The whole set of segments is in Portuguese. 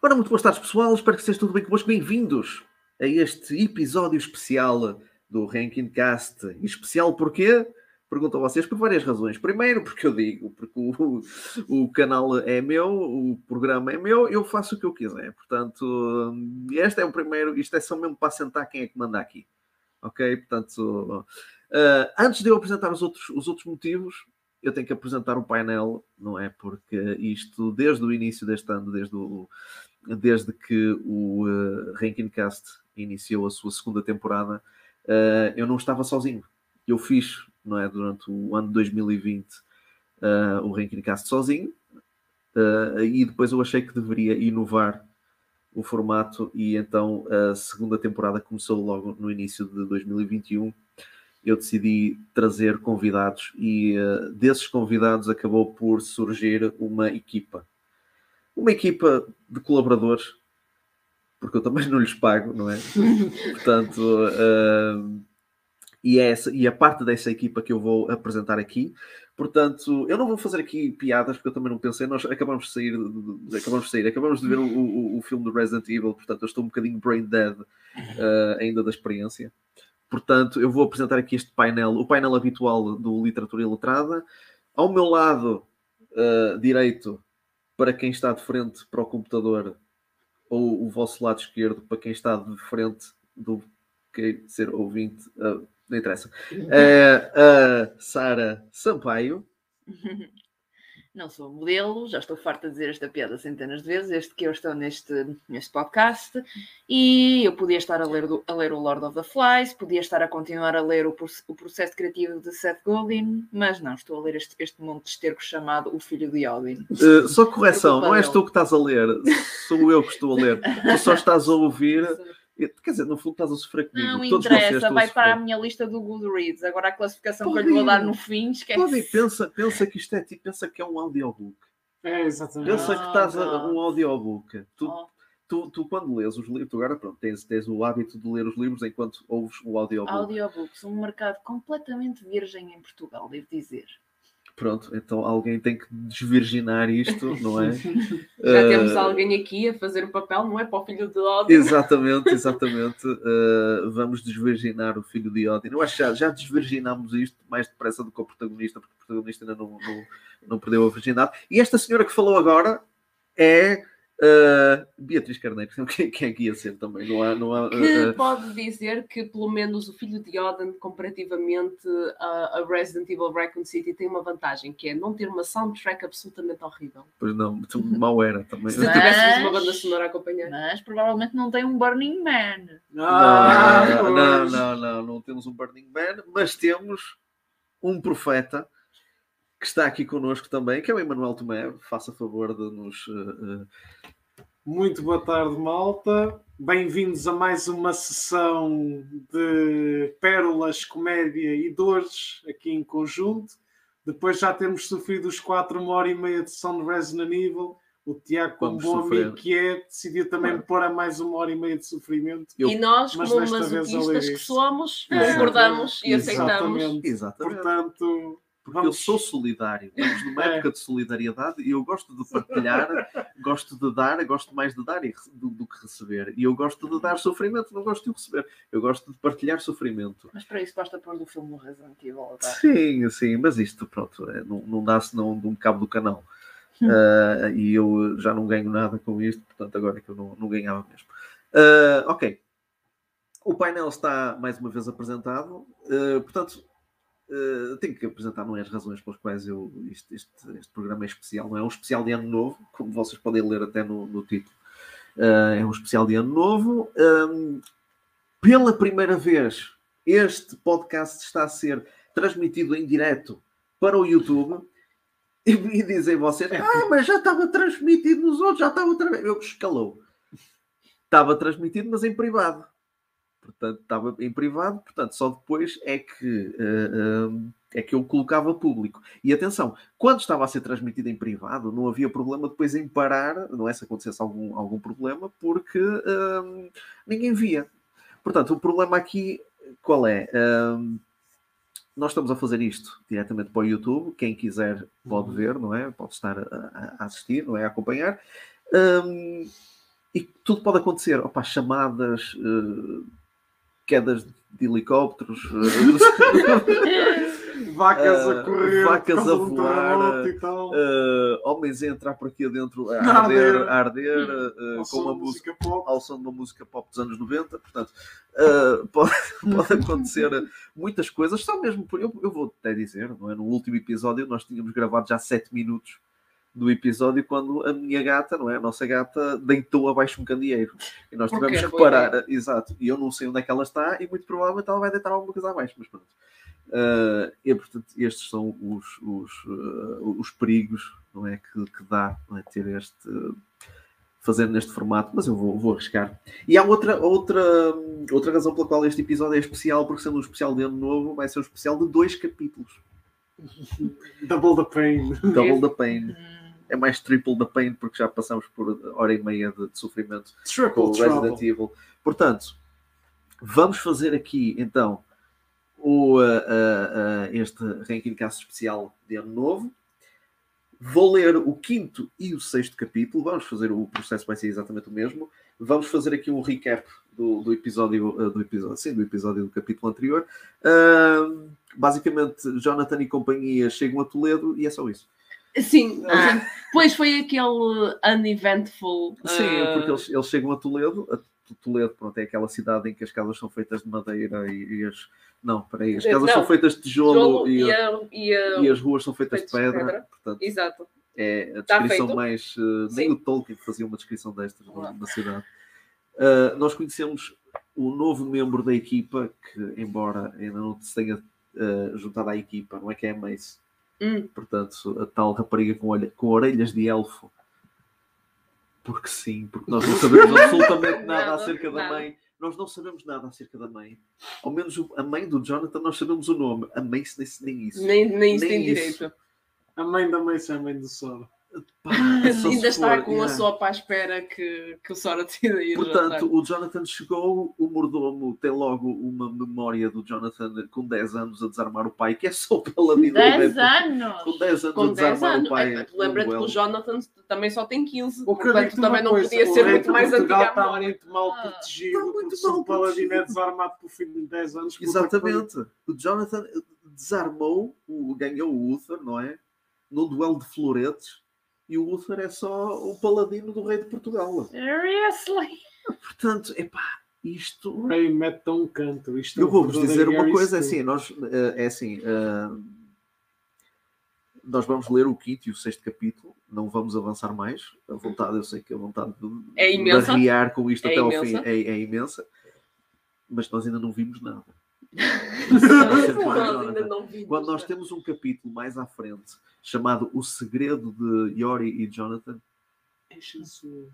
Ora, muito boas tardes, pessoal. Espero que esteja tudo bem convosco. Bem-vindos a este episódio especial do Ranking Cast. Especial porquê? Pergunto a vocês por várias razões. Primeiro, porque eu digo, porque o, o canal é meu, o programa é meu, eu faço o que eu quiser. Portanto, este é o primeiro, isto é só mesmo para sentar quem é que manda aqui. Ok? Portanto, uh, antes de eu apresentar os outros, os outros motivos, eu tenho que apresentar um painel, não é? Porque isto, desde o início deste ano, desde, o, desde que o uh, Ranking Cast iniciou a sua segunda temporada, uh, eu não estava sozinho. Eu fiz, não é? Durante o ano de 2020, uh, o Ranking Cast sozinho, uh, e depois eu achei que deveria inovar o formato, e então a segunda temporada começou logo no início de 2021 eu decidi trazer convidados e uh, desses convidados acabou por surgir uma equipa. Uma equipa de colaboradores, porque eu também não lhes pago, não é? Portanto, uh, e, é essa, e a parte dessa equipa que eu vou apresentar aqui. Portanto, eu não vou fazer aqui piadas, porque eu também não pensei. Nós acabamos de sair, acabamos de sair, acabamos de ver o, o, o, filme do Resident Evil, portanto, eu estou um bocadinho brain dead uh, ainda da experiência. Portanto, eu vou apresentar aqui este painel, o painel habitual do Literatura Iletrada. Ao meu lado uh, direito, para quem está de frente para o computador, ou o vosso lado esquerdo, para quem está de frente do que ser ouvinte, uh, não interessa. É a Sara Sampaio. não sou modelo, já estou farta de dizer esta piada centenas de vezes, este que eu estou neste, neste podcast, e eu podia estar a ler, a ler o Lord of the Flies, podia estar a continuar a ler o, o processo criativo de Seth Godin, mas não, estou a ler este, este monte de esterco chamado O Filho de Odin. Uh, só correção, não és tu que estás a ler, sou eu que estou a ler, tu só estás a ouvir Quer dizer, no fundo estás a sofrer comigo. Não Todos interessa, vai para a minha lista do Goodreads. Agora a classificação Pode que eu lhe vou dar no fim, esquece. Pode pensa, pensa que isto é tipo, pensa que é um audiobook. É, exatamente. Pensa que estás a um audiobook. Tu, oh. tu, tu, quando lês os livros, tu agora pronto, tens, tens o hábito de ler os livros enquanto ouves o audiobook. Audiobooks, um mercado completamente virgem em Portugal, devo dizer. Pronto, então alguém tem que desvirginar isto, não é? Já uh, temos alguém aqui a fazer o papel, não é? Para o filho de Odin. Exatamente, exatamente. Uh, vamos desvirginar o filho de Odin. Eu acho que já, já desvirginámos isto mais depressa do que o protagonista, porque o protagonista ainda não, não, não perdeu a virgindade. E esta senhora que falou agora é Uh, Beatriz Carneiro, quem, quem é que ia ser também? Não há, não há, que uh, pode dizer que, pelo menos, o filho de Odin, comparativamente a, a, Resident Evil Raccoon City, tem uma vantagem, que é não ter uma soundtrack absolutamente horrível. Pois não, mal era também. Se tivéssemos uma banda sonora a acompanhar. Mas provavelmente não tem um Burning Man. Ah, não, não, não, não, não temos um Burning Man, mas temos um profeta que está aqui connosco também, que é o Emanuel Tomé. Faça favor de nos. Uh, uh... Muito boa tarde, malta. Bem-vindos a mais uma sessão de pérolas, comédia e dores aqui em conjunto. Depois já temos sofrido os quatro, uma hora e meia de sessão de Resident Evil. O Tiago, como bom sofrer. amigo que é, decidiu também claro. pôr a mais uma hora e meia de sofrimento. Eu... E nós, como masoquistas que somos, concordamos e aceitamos. Exatamente. Portanto, porque Vamos. eu sou solidário. Estamos numa é. época de solidariedade e eu gosto de partilhar, gosto de dar, gosto mais de dar do, do, que receber. E eu gosto de dar sofrimento, não gosto de receber. Eu gosto de partilhar sofrimento. Mas para isso basta pôr do filme Resident Evil. Tá? Sim, sim, mas isto, pronto, é, não, não dá senão de um cabo do canal. Uh, e eu já não ganho nada com isto, portanto, agora é que eu não, não ganhava mesmo. Uh, ok. O painel está mais uma vez apresentado. Uh, portanto, Uh, tenho que apresentar não é, as razões pelas quais eu, este, este, este, programa é especial. Não é um especial de ano novo, como vocês podem ler até no, no título. Uh, é um especial de ano novo. Um, pela primeira vez, este podcast está a ser transmitido em direto para o YouTube. E, e dizem vocês, ah, mas já estava transmitido nos outros, já estava. Eu escalou. Estava transmitido, mas em privado portanto estava em privado, portanto só depois é que, uh, uh, é que eu colocava público. E atenção, quando estava a ser transmitido em privado, não havia problema depois em parar, não é se acontecesse algum, algum problema, porque uh, ninguém via. Portanto, o problema aqui qual é? nós estamos a fazer isto diretamente para o YouTube, quem quiser pode ver, não é? Pode estar a, a assistir, não é? A acompanhar. Um, e tudo pode acontecer. Opa, chamadas, uh, quedas de helicópteros, uh, Vacas a correr, vacas a voar, uh, homens a entrar por aqui adentro, a arder, a arder uh, com uma música pop. ao som de uma música pop dos anos 90, portanto, uh, pode, pode acontecer muitas coisas, só mesmo por. Eu, eu vou até dizer, não é? No último episódio nós tínhamos gravado já 7 minutos do episódio quando a minha gata, não é? A nossa gata deitou abaixo um candeeiro. E nós Porque tivemos que parar, exato. E eu não sei onde é que ela está e muito provavelmente ela vai deitar alguma coisa abaixo, mas pronto. Uh, e portanto, estes são os, os, uh, os perigos não é, que, que dá é, ter este fazer neste formato, mas eu vou, vou arriscar. E há outra, outra, outra razão pela qual este episódio é especial, porque sendo um especial de ano novo, vai ser um especial de dois capítulos. Double the pain. Double the pain. É mais triple the pain, porque já passamos por hora e meia de, de sofrimento com Triple o Resident trouble. Evil. Portanto, vamos fazer aqui então o, uh, uh, uh, este ranking cast especial de ano novo. Vou ler o quinto e o sexto capítulo. Vamos fazer o processo, vai ser exatamente o mesmo. Vamos fazer aqui um recap do, do episódio, uh, do episódio, sim, do episódio do capítulo anterior. Basicamente, Jonathan e companhia chegam a Toledo e é só isso. Sim, Ah. Pois foi aquele uneventful. Sim, uh, porque eles, eles chegam a Toledo. A Toledo, pronto, é aquela cidade em que as casas são feitas de madeira e, e as. Não, peraí, as casas Não, são feitas de tijolo, tijolo e, e, a, e, a- e as ruas são feitas de feitas de pedra. pedra. Portanto, Exato. é a descrição mais. uh, nem Sim. o Tolkien fazia uma descrição destas na, cidade. Uh, nós conhecemos o novo membro da equipa, que, embora ainda não se tenha uh, juntado à equipa, não é que é a Mace. Hum. Portanto, a tal rapariga com, olha- com orelhas de elfo. Porque sim, porque nós não sabemos absolutamente nada Nada, acerca da nada. mãe. Nós não sabemos nada acerca da mãe. Ao menos a mãe do Jonathan, nós sabemos o nome. A Mace nem, nem isso. Nem, nem isso Nem tem isso. direito. A mãe da mãe é a mãe do Sora. Pá, se Ainda está for, com a sopa à espera que, que o Sora decida ir Portanto, jantar. o Jonathan chegou, o mordomo tem logo uma memória do Jonathan com 10 anos a desarmar o pai, que é só o paladino. 10 né? anos! Com 10 anos a Com 10 desarmar anos. o pai. É, é Lembra-te que o Jonathan também só tem 15. O que eu portanto, também não coisa, podia o ser muito mais Portugal antiga a está muito mal Ah, protegido. está muito mal um paladino é desarmado por filho de 10 anos. que Exatamente. O Jonathan desarmou, o, ganhou o Uther, não é? No duelo de floretes. E o Uther é só o paladino do rei de Portugal. Seriously? Portanto, epá, isto. rei mete um canto. Isto é Eu vou-vos dizer uma coisa, é assim, nós, eh, é assim, eh, nós vamos ler o quinto e o sexto capítulo, não vamos avançar mais, a vontade, eu sei que a vontade de, É imensa. com isto É até ao imensa. fim é, é imensa, mas nós ainda não vimos nada. Ainda não vimos, Quando nós temos um capítulo mais à frente chamado O Segredo de Yori e Jonathan, Jesus.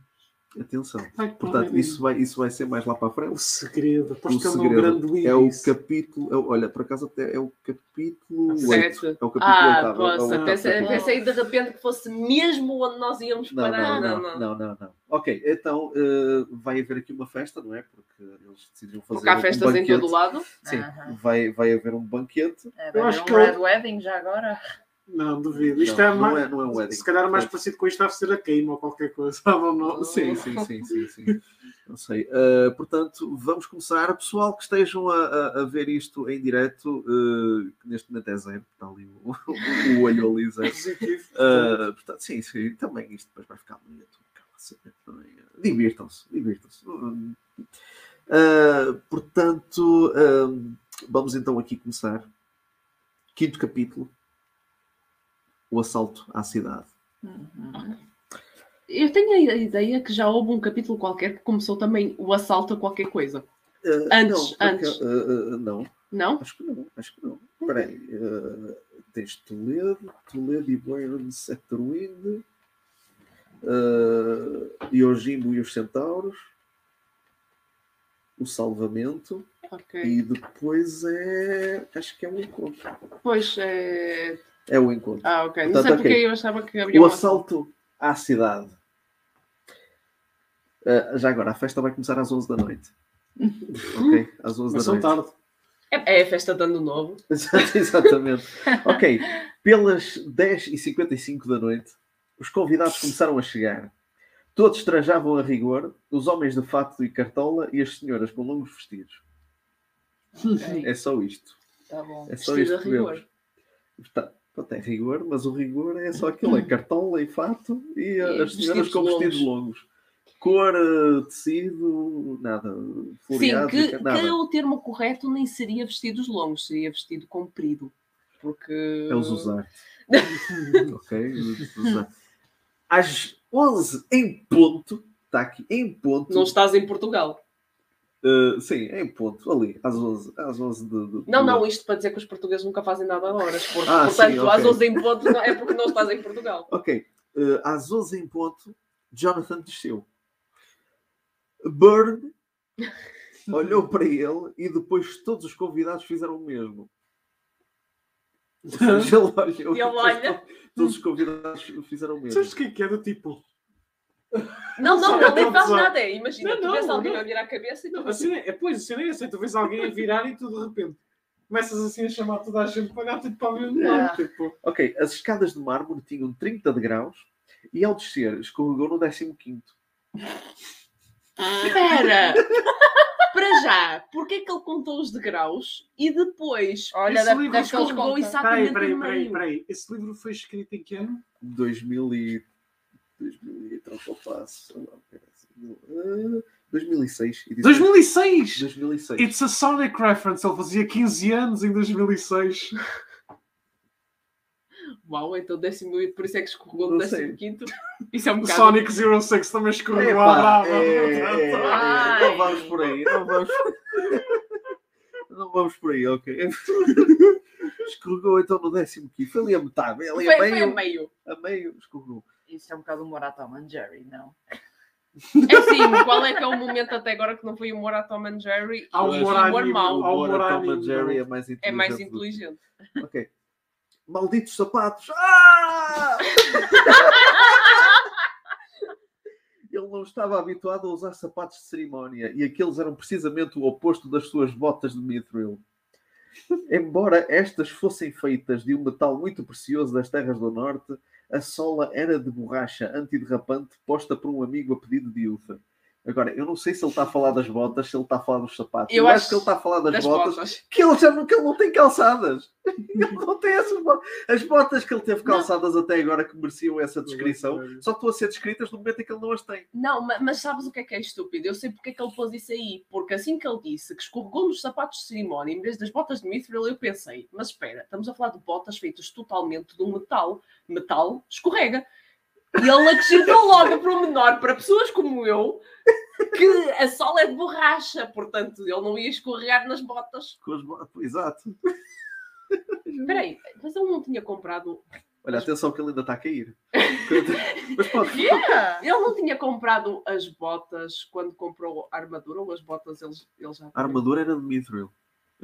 Atenção, Ai, portanto, isso vai, isso vai ser mais lá para a O frente. segredo. O Aposto que é o meu segredo grande livro. é o capítulo, é olha, por acaso até é o capítulo Sete. 8. É o capítulo Ah, oitavo, é o- é o poça, oitavo pensei, capítulo. pensei de repente que fosse mesmo onde nós íamos Não, parar. não, não, não, não, não. Ok, então eh, vai haver aqui uma festa, não é? Porque eles decidiram fazer Porque há um festas em banquete. todo lado. Sim, Aham. vai, vai haver um banquete. É, Eu vai acho haver que um eu- Red Wedding já agora? Não, duvido. Isto não, é não mais. é, não é um wedding. Se calhar mais parecido com isto deve ser a queima ou qualquer coisa. Don't know. Sim, sim, sim, sim, sim. Não sei. Eh, portanto, vamos começar. Pessoal que estejam a, a- a ver isto em direto, que neste momento é zero, está ali o, o olho ali zero. Positivo. Uh, portanto, sim, sim, também isto depois vai ficar bonito. Uh, Divirtam-se, divirtam-se. Uh, uh, portanto, vamos então aqui começar. Quinto capítulo: O assalto à cidade. Uhum. Eu tenho a ideia que já houve um capítulo qualquer que começou também o assalto a qualquer coisa. Uh, Antes, não, antes. porque, uh, uh, não, Não? acho que não, acho que não. Espera aí. uh, tens Toledo, Toledo e Byron Sectorwind, uh, Yojimbo e os Centauros, o Salvamento. Ok. E depois é. Acho que é o encontro. Pois é. É o encontro. Ah, ok. Não Portanto, sei porque ok. eu achava que havia o um assalto à cidade. Ah, já agora, a festa vai começar às 11 da noite. ok? Às 11 Mas da noite. tarde. É, é a festa de ano novo. Exatamente. ok. Pelas 10h55 da noite, os convidados começaram a chegar. Todos trajavam a rigor, os homens de fato e cartola e as senhoras com longos vestidos. Ok, É só isto. tá bom. É só Vestido isto a que rigor. vemos. Está, é rigor, mas o rigor é só aquilo, é cartola e fato e, E as senhoras com vestidos longos. longos. Cor, uh, tecido, nada. Sim, Floreado, que, nada. que o termo correto nem seria vestidos longos, seria vestido comprido. Porque. É os usar. ok? os usar. Às 11 em ponto, está aqui, em ponto. Não estás em Portugal. Uh, sim, em ponto, ali, às 11, às 11 de, de- Não, não, isto para dizer que os portugueses nunca fazem nada a horas. Porque, Ah, portanto, sim, ok. às 11 em ponto é porque não estás em Portugal. Ok, uh, às 11 em ponto, Jonathan desceu. Bird olhou para ele e depois todos os convidados fizeram o mesmo. Ou seja, ele olhou E ele olha. to- Todos os convidados fizeram o mesmo. Sabes o que é que é do tipo? Não, não, Só ele nem para faz nada. É, imagina, Não, tu vês não, alguém não. a virar a cabeça e tu Não, a cena é, é, pois, a cena é essa. Tu vês alguém a virar e tu de repente começas assim a chamar toda a gente para gato e para o mesmo lado. Ah. Tipo, Ok, as escadas de mármore tinham 30 degraus e ao descer escorregou no 15. Espera! Para já, porquê que ele contou os degraus e depois Olha, Esse deve, livro escorregou exatamente Peraí, peraí, peraí, meio? peraí. Esse livro foi escrito em que ano? 2000 e... 2000 e troca o passo. sei lá, pera, uh, 2006. edição. 2006! 2006. It's a Sonic reference. Ele fazia 15 anos em 2006. Uau, então décimo e por isso é que escorregou no décimo quinto. Isso é um bocado. Sonic 06 também escorregou à brava. é, é, é, Ai. não vamos por aí, não vamos. Não vamos por aí, ok. Escorregou então no 15. Foi ali a metade, ali Foi, a foi a meio. meio. A meio, escorregou. Isso é um bocado humor a Tom and Jerry, não? É assim, qual é que é o momento até agora que não foi humor a Tom and Jerry? Há humor humor anime, mau. há O humor a Tom and Jerry não. é mais inteligente. É mais inteligente. Ok. Malditos sapatos. Ah! Ele não estava habituado a usar sapatos de cerimónia e aqueles eram precisamente o oposto das suas botas de mithril. Embora estas fossem feitas de um metal muito precioso das terras do norte, a sola era de borracha antiderrapante posta por um amigo a pedido de Uther. Agora, eu não sei se ele está a falar das botas, se ele está a falar dos sapatos. Eu Eu, acho acho que ele está a falar das, Das botas, botas. que ele já não, que ele não tem calçadas. Ele não tem essas botas. As botas que ele teve calçadas até agora que mereciam essa descrição, só estão a ser descritas no momento em que ele não as tem. Não, ma- mas sabes o que é que é estúpido? Eu sei porque é que ele pôs isso aí. Porque assim que ele disse que escorregou nos sapatos de cerimónia em vez das botas de mithril, eu pensei, mas espera, estamos a falar de botas feitas totalmente de um metal. Metal escorrega. E ele acrescentou logo para o menor, para pessoas como eu, que a sola é de borracha, portanto ele não ia escorregar nas botas. Com as botas. Exato. Espera aí, mas ele não tinha comprado. Olha, atenção que ele ainda está a cair. Mas pode. Yeah. Ele não tinha comprado as botas quando comprou a armadura, ou as botas eles, eles já A armadura era de Mithril.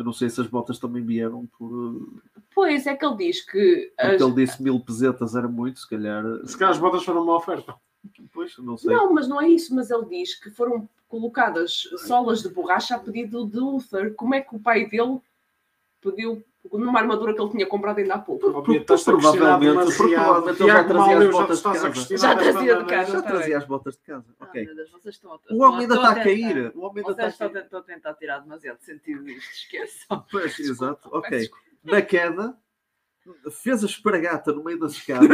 Eu não sei se as botas também vieram por. uh, Pois é que ele diz que as- Porque ele disse mil pesetas era muito, se calhar. Se calhar as botas foram uma oferta. Pois, não sei. Não, mas não é isso, mas ele diz que foram colocadas solas de borracha a pedido de Uther. Como é que o pai dele pediu numa armadura que ele tinha comprado ainda há pouco? Questionar provavelmente- provavelmente ele já trazia as botas estás de casa. Já trazia de casa. Já trazia as botas de casa. Ok. O homem ainda está a cair. O homem ainda está a cair. a- tentar tirar demasiado sentido disto, esqueçam. Pois, exato. Ok. Na queda, fez a esparagata no meio das escadas.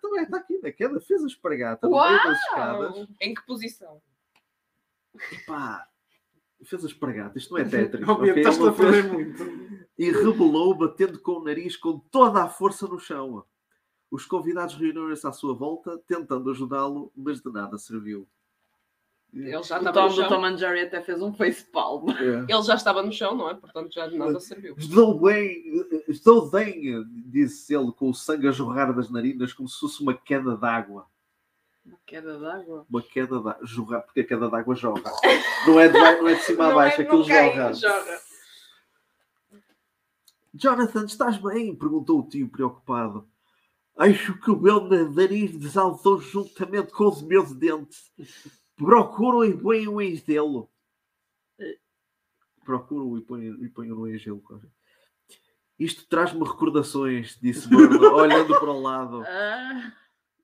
Também está aqui na queda, fez a esparagata no meio das escadas. Em que posição? Pá, fez a esparagata. Isto não é Tetris. Óbvio, ok? estás-te Ele a fez- muito. E rebolou, batendo com o nariz com toda a força no chão. Os convidados reuniram-se à sua volta, tentando ajudá-lo, mas de nada serviu. Ele já O estava Tom do. Tom and Jerry até fez um facepalm. É. Ele já estava no chão, não é? Portanto, já de nada serviu. Estou bem, estou bem, disse ele com o sangue a jorrar das narinas como se fosse uma queda d'água. Uma queda d'água. Uma queda d'água. Jorrar, porque a queda d'água jorra. Não é de, não é de cima a Não baixo, é- aquilo jorra. jorra. Jonathan, estás bem? Perguntou o tio preocupado. Acho que o meu nariz desalçou juntamente com os meus dentes. Procuram e ponham em gelo. Procuram e ponham, e ponham em gelo. cara. Isto traz-me recordações, disse Bruno, olhando para o lado.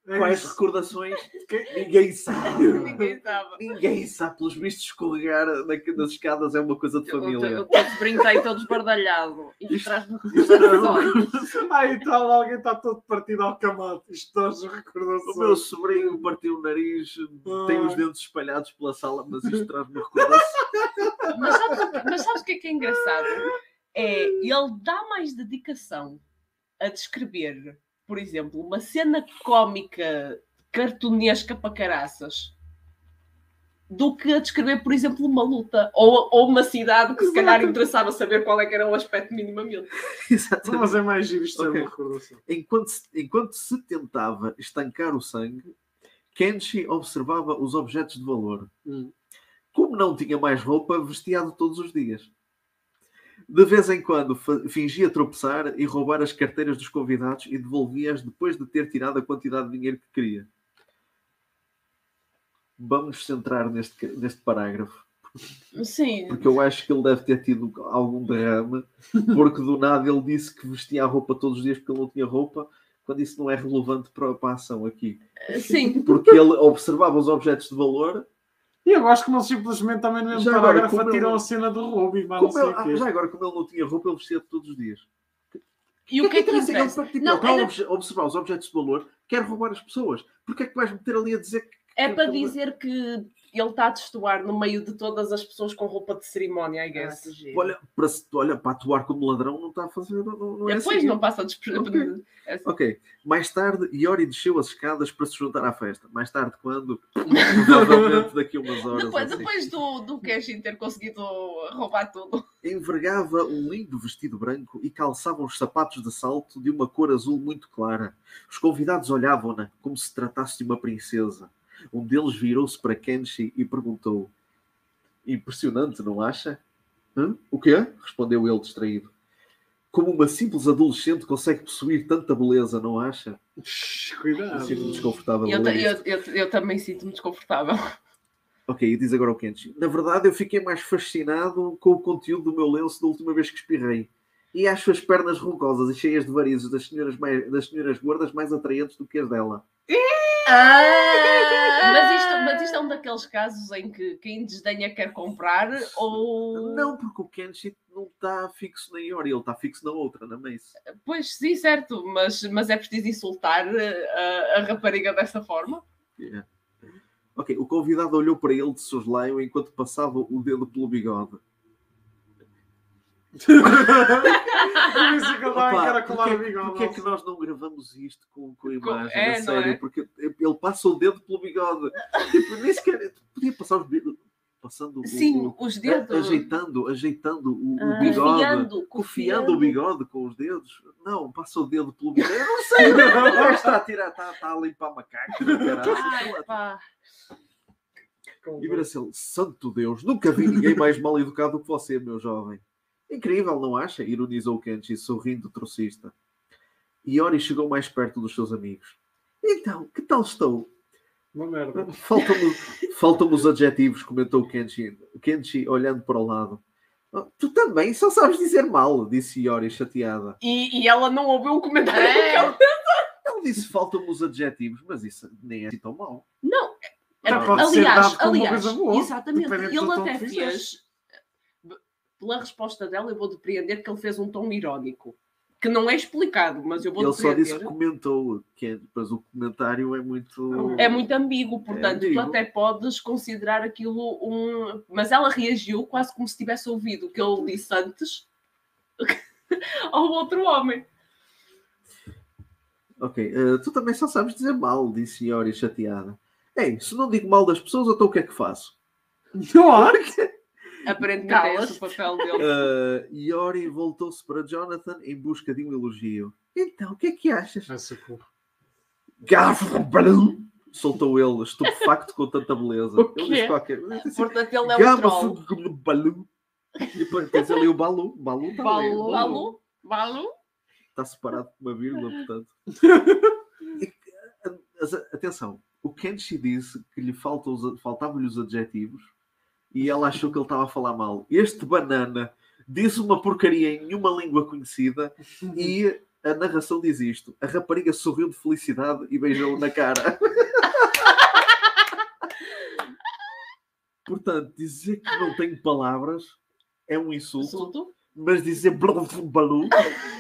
Ah, É Quais isso. recordações? Ninguém sabe. Ninguém sabe. Ninguém sabe. Pelos vistos, escorregar na- nas escadas é uma coisa de família. o teu sobrinho está aí todo esbardalhado. Isto Isto- traz-me recordações. Ah, e tal, alguém está todo partido ao camado. Isto traz O meu recordações. sobrinho partiu o nariz, tem Ah. os dentes espalhados pela sala, mas isto traz-me. Mas sabes, mas sabes o que é que é engraçado? É, ele dá mais dedicação a descrever, por exemplo, uma cena cómica, cartunesca para caraças, do que a descrever, por exemplo, uma luta ou, ou uma cidade que se calhar interessava saber qual é que era o aspecto minimamente. Exatamente. Mas é mais giro isto é uma recordação. Enquanto se, enquanto se tentava estancar o sangue, Kenshi observava os objetos de valor. Hum. Como não tinha mais roupa, vestia-a todos os dias. De vez em quando fingia tropeçar e roubar as carteiras dos convidados e devolvia-as depois de ter tirado a quantidade de dinheiro que queria. Vamos centrar neste, neste parágrafo, Sim, porque eu acho que ele deve ter tido algum derrame, porque do nada ele disse que vestia a roupa todos os dias porque ele não tinha roupa, quando isso não é relevante para, para a ação aqui. sim. Porque ele observava os objetos de valor. E eu gosto como ele simplesmente também no mesmo Já agora, parágrafo como tiram ele- a cena do roubo e não sei ele- o ah, quê. já agora, como ele não tinha roupa, ele vestia todos os dias. E o que é que interessa? Ele, interessa? tipo, Não, ele está a era- obje- observar os objetos de valor, quer roubar as pessoas. Porquê é que vais meter ali a dizer que. É que- para que- dizer que ele está a destoar no meio de todas as pessoas com roupa de cerimónia, I Ah, guess. giro. Olha, para, se- olha, para atuar como ladrão não está a fazer. Não, não é Depois assim. não passa a desperceber. Ok. Mais tarde, Iori desceu as escadas para se juntar à festa. Mais tarde, quando? Provavelmente daqui a umas horas. Depois, assim. depois do, do Cashin ter conseguido roubar tudo. envergava um lindo vestido branco e calçava uns sapatos de salto de uma cor azul muito clara. Os convidados olhavam-na como se tratasse de uma princesa. Um deles virou-se para Kenshi e perguntou: Impressionante, não acha? "Hã? O quê? respondeu ele distraído. Como uma simples adolescente consegue possuir tanta beleza, não acha? Cuidado. Sinto-me desconfortável. Eu, eu, eu, eu também sinto-me desconfortável. Ok, e diz agora o Kenshi. Na verdade, eu fiquei mais fascinado com o conteúdo do meu lenço da última vez que espirrei. E acho as pernas rugosas e cheias de varizes das senhoras, mais, das senhoras gordas mais atraentes do que as dela. Mas isto, mas isto é um daqueles casos em que quem desdenha quer comprar ou. Não, porque o Kenshi não está fixo na Iori, ele está fixo na outra, na Mace. Pois sim, certo, mas, mas é preciso insultar eh, a, a rapariga dessa forma. Yeah. Ok, o convidado olhou para ele de soslaio enquanto passava o dedo pelo bigode. Por isso que ele vai Opa, encaracolar porque, o bigode. porque é que nós não gravamos isto com, com a imagem? é, a não sério, é? porque ele passa o dedo pelo bigode. Tipo, nem sequer podia passar os dedos, passando o- Sim, o, os dedos. ajeitando, ajeitando o, o Ah, bigode, Confiando, confiando o bigode com os dedos. Não, passa o dedo pelo bigode. Eu não sei, o está a tirar, está, está a limpar macacos. caralho. Ai, pá. E santo Deus, nunca vi ninguém mais mal educado que você, meu jovem. Incrível, não acha? Ironizou Kenji, sorrindo trocista. Iori chegou mais perto dos seus amigos. Então, que tal estou? Uma merda. Faltam-me faltam os adjetivos, comentou Kenji, Kenji olhando para o lado. "Oh, tu também só sabes dizer mal, disse Iori, chateada. E, e ela não ouviu um comentário É. que ela- Ele disse faltam-me os adjetivos, mas isso nem é assim tão mal. Não, pode ser aliás, aliás, exatamente. do Ele até fez, pela resposta dela, eu vou depreender que ele fez um tom irónico, que não é explicado, mas eu vou Ele só disse que depreender. comentou, que, mas o comentário é muito. É muito ambíguo, portanto, tu ambíguo. até podes considerar aquilo um. Mas ela reagiu quase como se tivesse ouvido o que ele disse antes ao outro homem. Ok, eh, tu também só sabes dizer mal, disse Iori chateada. Ei, se não digo mal das pessoas, então o que é que faço? Aparentemente é esse o papel dele. Eh, Iori voltou-se para Jonathan em busca de um elogio. Então, o que é que achas? Culpa. Gafbalum! Soltou ele, estupefacto com tanta beleza. O Ele quê? diz qualquer ele disse assim, Portanto, ele é um troll. E depois tens ali o Balu. Balu está Balu. Balu? Balu? Está separado por uma vírgula, portanto. Atenção, o Kenshi disse que lhe falta os- faltavam-lhe os adjetivos e ela achou que ele estava a falar mal. Este banana disse uma porcaria em nenhuma língua conhecida e a narração diz isto. A rapariga sorriu de felicidade e beijou-o na cara. Portanto, dizer que não tenho palavras é um insulto, Assunto? mas dizer balu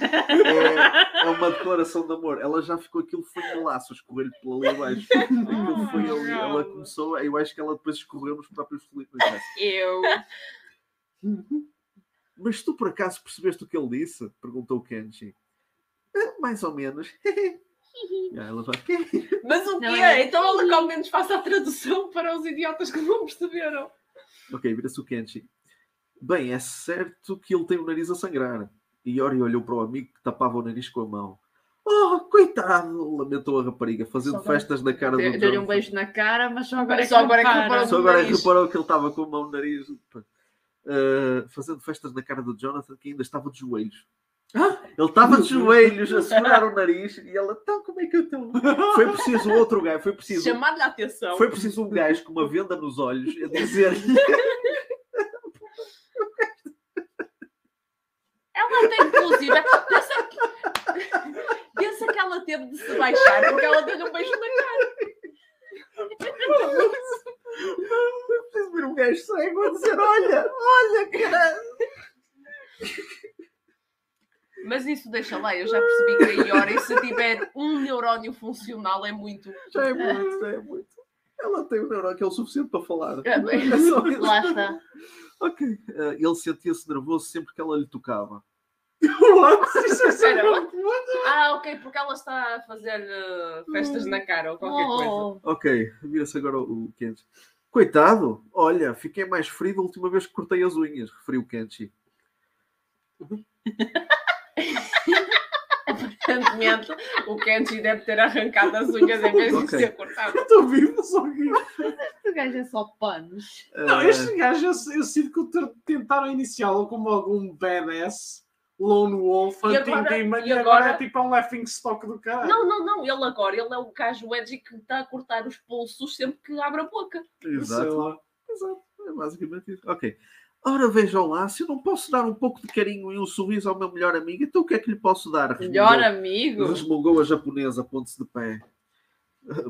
é, é uma declaração de amor. Ela já ficou, aquilo foi em laços, escorrer-lhe por ali abaixo. Aquilo foi ali, ela começou, eu acho que ela depois escorreu nos próprios felitos. Eu. Mas tu por acaso percebeste o que ele disse? Perguntou o Kenshi. "Ah, Mais ou menos. Ela vai. Mas o quê? é- Então ela que ao menos faça a tradução para os idiotas que não perceberam. Ok, vira-se o Kenshi. Bem, é certo que ele tem o nariz a sangrar. E Yori olhou para o amigo que tapava o nariz com a mão. Oh, coitado! Lamentou a rapariga, fazendo agora- festas na cara do Deu- Deu-lhe um beijo na cara, mas só agora é que Só agora é que reparou. Só agora é que reparou que ele estava com a mão no nariz. Uh, fazendo festas na cara do Jonathan, que ainda estava de joelhos. Ele estava de joelhos a segurar o nariz e ela, então como é que eu estou? Foi preciso outro gajo, foi preciso, Chamar-lhe a atenção. foi preciso um gajo com uma venda nos olhos a dizer-lhe Ela tem, inclusive, pensa que, pensa que ela teve de se baixar porque ela deu-lhe um beijo na cara. Foi preciso vir um gajo cego a dizer: Olha, olha, caralho. Mas isso deixa lá, eu já percebi que a Iori, se tiver um neurónio funcional, é muito. Já é muito, já é muito. Ela tem um neurônio que é o suficiente para falar. É bem. É. Lá está. Ok. Uh, ele sentia-se nervoso sempre que ela lhe tocava. Espera, Ah, ok, porque ela está a fazer eh, festas na cara ou qualquer coisa. Oh, Ok, vira-se agora o Kenshi. Coitado, olha, fiquei mais ferido a última vez que cortei as unhas, referiu o Kenshi. Aparentemente, o Kenji deve ter arrancado as unhas em vez de Ok. ser cortado. Estou vivo, só que. o gajo é só panos. Não, Uh, este gajo, eu, eu sinto que tentaram iniciá-lo como algum badass, lone wolf, E agora- anti-demon, e e agora agora- é tipo um laughing stock do caralho. Não, não, não, ele agora, ele é o gajo edgy que está a cortar os pulsos sempre que abre a boca. Exato. Exato. É basicamente isso. Ok. Ora, vejam lá, se eu não posso dar um pouco de carinho e um sorriso ao meu melhor amigo, então o que é que lhe posso dar? Melhor Resmungou- amigo. Resmungou a japonesa, ponte-se de pé.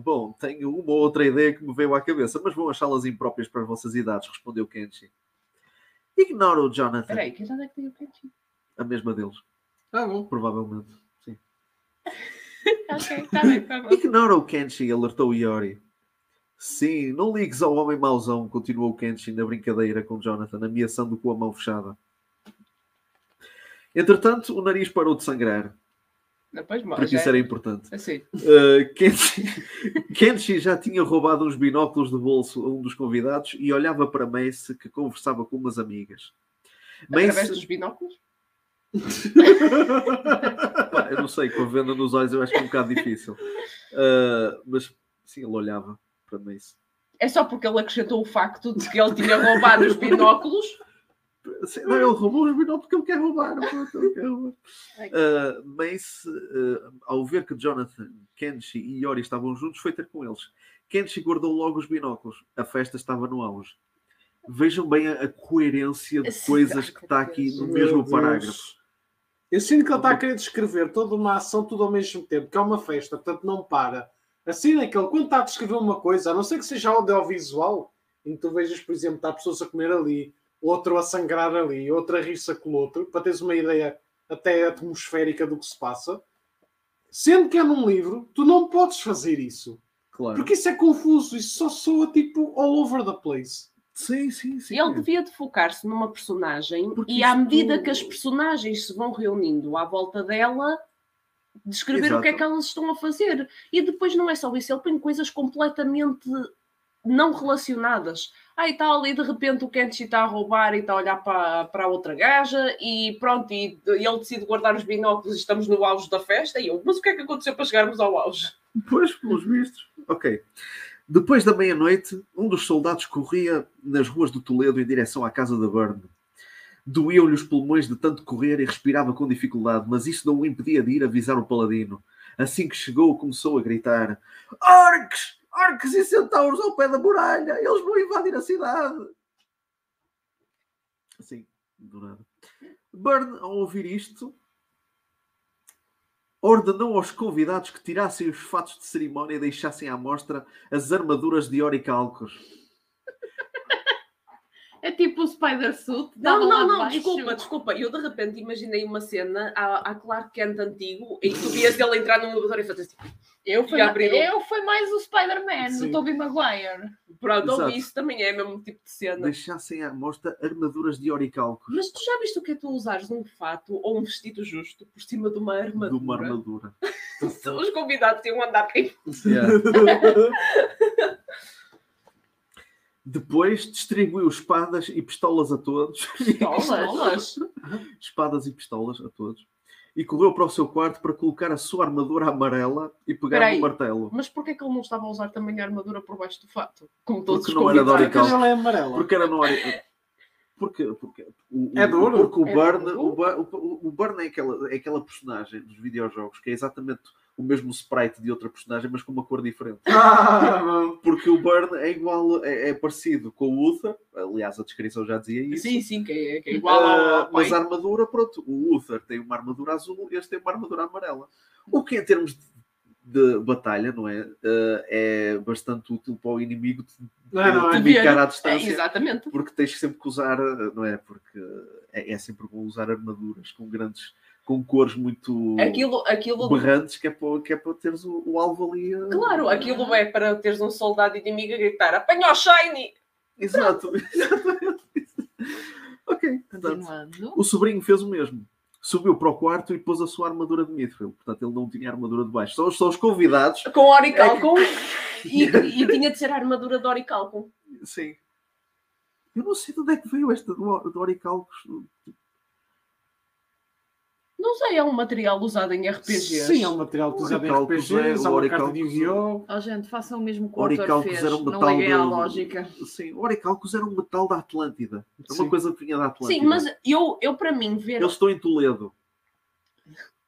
Bom, tenho uma ou outra ideia que me veio à cabeça, mas vão achá-las impróprias para as vossas idades, respondeu Kenshi. Ignora o Jonathan, Espera aí, que idade é que tem o Kenji? A mesma deles, Ah, bom. provavelmente. Sim. Ok, está bem, está bom. Ignora o Kenshi, alertou Iori. Sim, não ligues ao homem mauzão, continuou o Kenshi na brincadeira com Jonathan, ameaçando com a mão fechada. Entretanto, o nariz parou de sangrar, Depois mal, porque isso era importante. Assim. Uh, Kenshi, Kenshi já tinha roubado uns binóculos de bolso a um dos convidados e olhava para Mace, que conversava com umas amigas. Através Mace, dos binóculos? Pá, eu não sei, com a venda nos olhos eu acho que é um bocado difícil. Uh, mas sim, ele olhava para Mace. É só porque ele acrescentou o facto de que ele tinha roubado os binóculos. Sim, Não, ele roubou os binóculos porque ele quer roubar. pronto, ele quer roubar. Uh, Mace, uh, ao ver que Jonathan, Kenshi e Yori estavam juntos, foi ter com eles. Kenshi guardou logo os binóculos. A festa estava no auge. Vejam bem a, a coerência de coisas que está aqui no Meu mesmo Deus. parágrafo. Eu sinto que ele está a querer descrever toda uma ação tudo ao mesmo tempo, que é uma festa, portanto não para. Assim é que ele, quando está a descrever uma coisa, a não ser que seja audiovisual, em que tu vejas, por exemplo, está pessoas a comer ali, outro a sangrar ali, outro a rir-se com o outro, para teres uma ideia até atmosférica do que se passa. Sendo que é num livro, tu não podes fazer isso. Claro. Porque isso é confuso, isso só soa tipo all over the place. Sim, sim, sim. Ele devia de focar-se numa personagem Porque e à medida que as personagens se vão reunindo à volta dela, descrever o que é Exato. que elas estão a fazer. E depois não é só isso, ele põe coisas completamente não relacionadas. Ah, e está ali de repente o Kenshi está a roubar e está a olhar para, para a outra gaja e pronto, e ele decide guardar os binóculos e estamos no auge da festa. E eu, mas o que é que aconteceu para chegarmos ao auge? Pois, pelos vistos. Ok. Depois da meia-noite, um dos soldados corria nas ruas do Toledo em direção à casa da Burn. Doíam-lhe os pulmões de tanto correr e respirava com dificuldade, mas isso não o impedia de ir avisar o paladino. Assim que chegou, começou a gritar: Orcs! Orcs e centauros ao pé da muralha! Eles vão invadir a cidade! Assim, do nada. Burn, ao ouvir isto, ordenou aos convidados que tirassem os fatos de cerimónia e deixassem à mostra as armaduras de oricalcos. É tipo o Spider Suit. Não, não, não, baixo. desculpa, desculpa. Eu de repente imaginei uma cena à, à Clark Kent antigo em que tu vias ele entrar num elevador e fazer assim. Eu fui, E eu fui mais o Spider-Man, do Tobey Maguire. Pronto, Exato. ouvi isso também é o mesmo tipo de cena. Deixassem à mostra armaduras de oricalcos. Mas tu já viste o que é tu usares um fato ou um vestido justo por cima de uma armadura? De uma armadura. Os convidados iam andar em Depois distribuiu espadas e pistolas a todos. pistolas. espadas e pistolas a todos. E correu para o seu quarto para colocar a sua armadura amarela e pegar Peraí. no martelo. Mas porquê que ele não estava a usar também a armadura por baixo do fato? Como todos Porque os não era de convidados. Orical. Ela é amarela. Porque era no porque, porque o, É o- duro? Porque o É Burn, duro? o, Bur- o, o Burn é aquela, é aquela personagem dos videojogos que é exatamente o mesmo sprite de outra personagem, mas com uma cor diferente. Ah. Porque o Burn é igual, é, é parecido com o Uther, aliás, a descrição já dizia isso. Sim, sim, que é, que é igual ao, Ah, ao mas a armadura, pronto, o Uther tem uma armadura azul e este tem uma armadura amarela. O que em termos de, de batalha, não é? Ah, é bastante útil para o inimigo te, Não, não, te é. bicar à É, distância. exatamente. porque tens sempre que usar, não é? Porque é, é sempre bom usar armaduras com grandes, com cores muito Aquilo, aquilo berrantes, que é para, que é para teres o, o alvo ali. a- Claro, aquilo é para teres um soldado inimigo a gritar apanha o Shiny! Exato, exatamente. ok, portanto, Continuando. o sobrinho fez o mesmo. Subiu para o quarto e pôs a sua armadura de Mithril. Portanto, ele não tinha armadura de baixo. Só, só os convidados. Com Oricalcum e, e tinha de ser a armadura de Oricalcum. Sim. Eu não sei de onde é que veio esta do, do Oricalcos. Não sei, é um material usado em RPGs. Sim, é um material utilizado em é- RPGs, há uma Oricalcos- carta de Yu-Gi-Oh! Oh, gente, façam o mesmo que o autor fez. era um Não metal liguem à do- lógica. Sim, o Oricalcos era um metal da Atlântida. É uma Sim. coisa que vinha da Atlântida. Sim, mas eu, eu para mim ver. Eles estão em Toledo.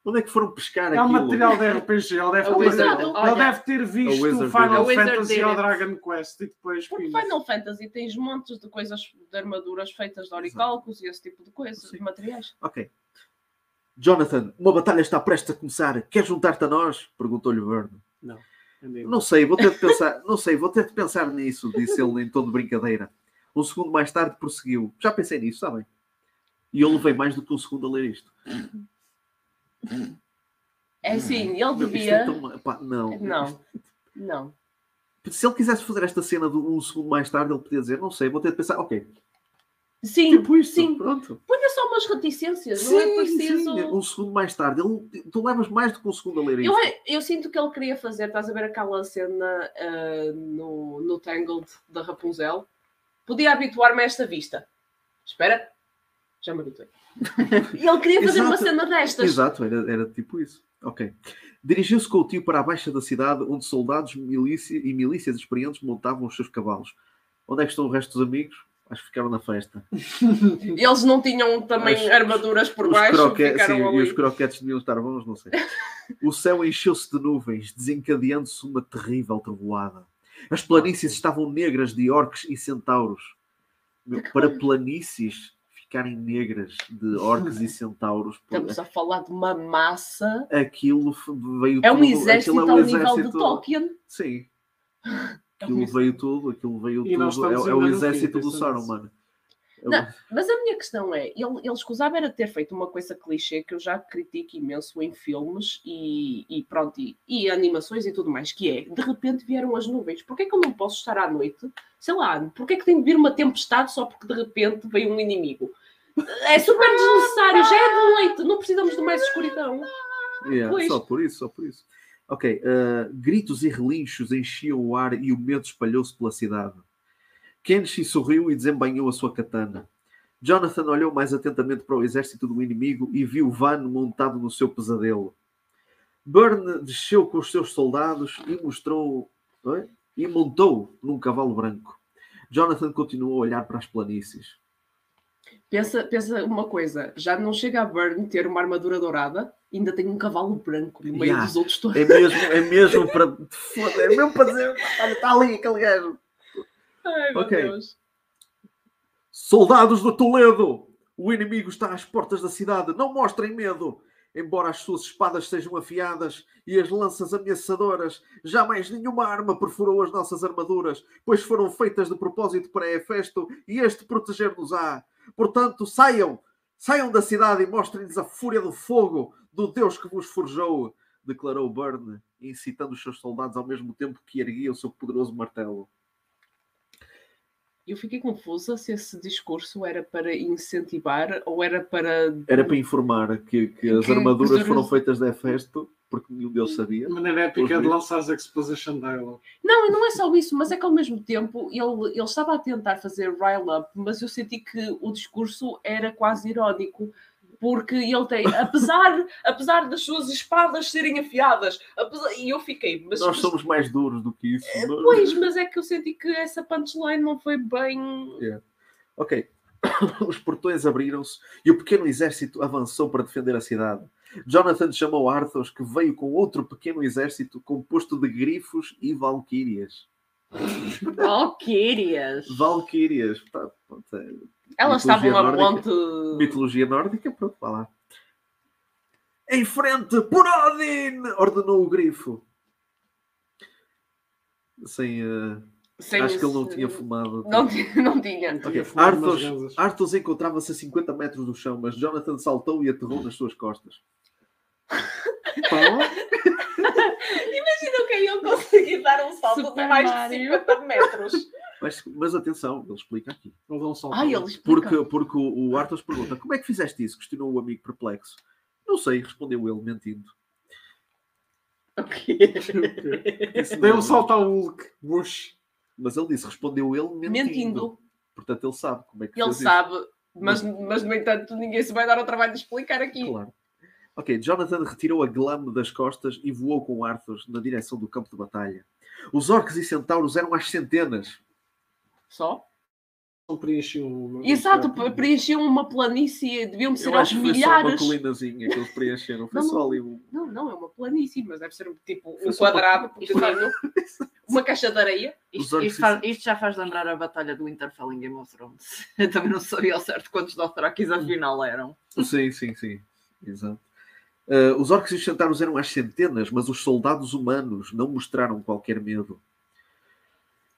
Onde é que foram pescar É um aquilo? material de RPG, ele deve, É ter, Wizard- ele deve ter visto Wizard o Final. Fantasy ou. Dragon Quest e depois Porque. Final Fantasy tens montes de coisas de armaduras feitas de oricalcos e esse tipo de coisas, Sim. de materiais. Ok. Jonathan, uma batalha está prestes a começar. Quer juntar-te a nós? Perguntou-lhe Verne. Não sei, vou ter de pensar, não sei, vou ter de pensar nisso, disse ele em tom de brincadeira. Um segundo mais tarde prosseguiu. Já pensei nisso, está bem. E eu levei mais do que um segundo a ler isto. É assim, ele é devia. tão- pá, não. Não, não. Se ele quisesse fazer esta cena de um segundo mais tarde, ele podia dizer, não sei, vou ter de pensar, ok. Sim, Tipo isto, sim. pronto. Ponha só umas reticências, não é preciso. sim, um segundo mais tarde. Ele, tu levas mais do que um segundo a ler isto. Eu, eu sinto que ele queria fazer, estás a ver aquela cena ah, no, no Tangled da Rapunzel? Podia habituar-me a esta vista. Espera, já me habituei. E ele queria fazer uma cena destas. Exato, era, era tipo isso. Ok. Dirigiu-se com o tio para a baixa da cidade, onde soldados milícia, e milícias experientes montavam os seus cavalos. Onde é que estão o resto dos amigos? Acho que ficaram na festa. Eles não tinham também armaduras por baixo, croque- ficaram sim, ali. e os croquetes deviam estar bons, não sei. O céu encheu-se de nuvens, desencadeando-se uma terrível trovoada. As planícies estavam negras de orques e centauros. Para planícies ficarem negras de orques e centauros, Estamos a falar de uma massa. aquilo veio É um tudo. exército aquilo é um ao nível de exército- Tolkien. Sim, É aquilo exército. veio tudo, aquilo veio E tudo. É, é o exército do nisso. mano. É Não, Mas a minha questão é, ele, ele escusava era ter feito uma coisa clichê que eu já critico imenso em filmes e, e pronto, e, e animações e tudo mais, que é, de repente vieram as nuvens. Porquê que eu não posso estar à noite? Sei lá, porquê que tem de vir uma tempestade só porque de repente veio um inimigo? É super desnecessário, já é de noite, não precisamos de mais escuridão. Yeah, Pois. só por isso, só por isso. Ok, uh, gritos e relinchos enchiam o ar e o medo espalhou-se pela cidade. Kenshi sorriu e desembanhou a sua katana. Jonathan olhou mais atentamente para o exército do inimigo e viu Van montado no seu pesadelo. Burn desceu com os seus soldados e mostrou Oi? e montou num cavalo branco. Jonathan continuou a olhar para as planícies. Pensa, pensa uma coisa, já não chega a Burn ter uma armadura dourada, ainda tem um cavalo branco no meio Yeah. dos outros todos. É mesmo, é mesmo para foda, é mesmo para dizer, olha, está ali aquele gajo. Ai, meu Ok. Deus. Soldados do Toledo! O inimigo está às portas da cidade. Não mostrem medo. Embora as suas espadas sejam afiadas e as lanças ameaçadoras, jamais nenhuma arma perfurou as nossas armaduras, pois foram feitas de propósito para Hefesto e este proteger-nos-á. Portanto, saiam, saiam da cidade e mostrem-lhes a fúria do fogo do Deus que vos forjou, declarou Burn, incitando os seus soldados ao mesmo tempo que erguia o seu poderoso martelo. Eu fiquei confusa se esse discurso era para incentivar ou era para. Era para informar que, que as Que- armaduras que- foram feitas de Hefesto, porque nenhum deles sabia. De maneira épica de lançar as Exposition Dialogue. Não, e não é só isso, mas é que ao mesmo tempo ele, ele estava a tentar fazer rile up, mas eu senti que o discurso era quase irónico. Porque ele tem, apesar, apesar das suas espadas serem afiadas, apesar- e eu fiquei, mas, Nós somos mais duros do que isso. mas- Pois, mas é que eu senti que essa punchline não foi bem. Ok. Os portões abriram-se e o pequeno exército avançou para defender a cidade. Jonathan chamou Arthos, que veio com outro pequeno exército composto de grifos e valquírias. Valquírias. Pronto, é Elas Mitologia estavam a ponte. mitologia nórdica, pronto, vá lá. Em frente, por Odin! Ordenou o grifo. Sem. eh, sem acho que ele não tinha fumado. Não, tinha- não tinha. Ok, Tinha fumado umas Arthos, ganzas. Arthos encontrava-se a 50 metros do chão, mas Jonathan saltou e aterrou nas suas costas. Imagina que eu consegui dar um salto Super de mais Mario. de 50 metros. Mas, mas atenção, ele explica aqui. Dá um salto. Ai, ele explica. Porque, porque o, o Arthos pergunta: como é que fizeste isso? Questionou o amigo perplexo. Não sei, respondeu ele, mentindo. Ok. Dei um salto ao Hulk. Bush. Mas ele disse: respondeu ele mentindo. Mentindo. Portanto, ele sabe como é que Ele sabe, mas, mas no entanto ninguém se vai dar ao trabalho de explicar aqui. Claro. Ok, Jonathan retirou a glame das costas e voou com Arthos na direção do campo de batalha. Os orcs e centauros eram às centenas. Só? Não preenchi um. Exato, preenchiam uma planície, deviam ser aos que foi só uma milhares. colinazinha que eles preencheram. Foi Não, só não. ali um. Não, não, é uma planície, mas deve ser um tipo Foi um uma- quadrado Isto pequenino, uma caixa de areia. Isto, isto faz- isto já faz lembrar a batalha do Winterfell em Game of Thrones. Eu também não sabia ao certo quantos Dothrakis afinal eram. Sim, sim, sim. Exato. Uh, os orcs e os centauros eram às centenas, mas os soldados humanos não mostraram qualquer medo.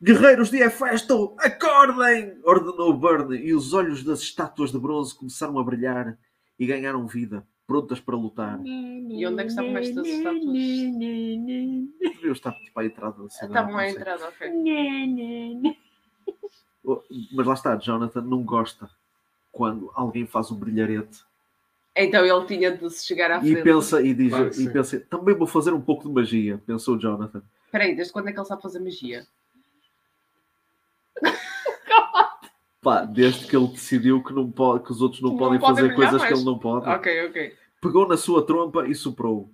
Guerreiros de Hefesto, acordem! ordenou Burn, e os olhos das estátuas de bronze começaram a brilhar e ganharam vida, prontas para lutar. E onde é que estavam estas estátuas? Deviam estar tipo à entrada da cidade. Estavam à entrada, ok. Oh, Mas lá está, Jonathan não gosta quando alguém faz um brilharete Então ele tinha de se chegar à e frente. pensa e diz Claro e pensa, também vou fazer um pouco de magia, pensou Jonathan. Espera aí, desde quando é que ele sabe fazer magia? Pá, desde que ele decidiu que, não pode, que os outros não, Não podem fazer coisas que mais. ele não pode, Ok, ok. pegou na sua trompa e soprou.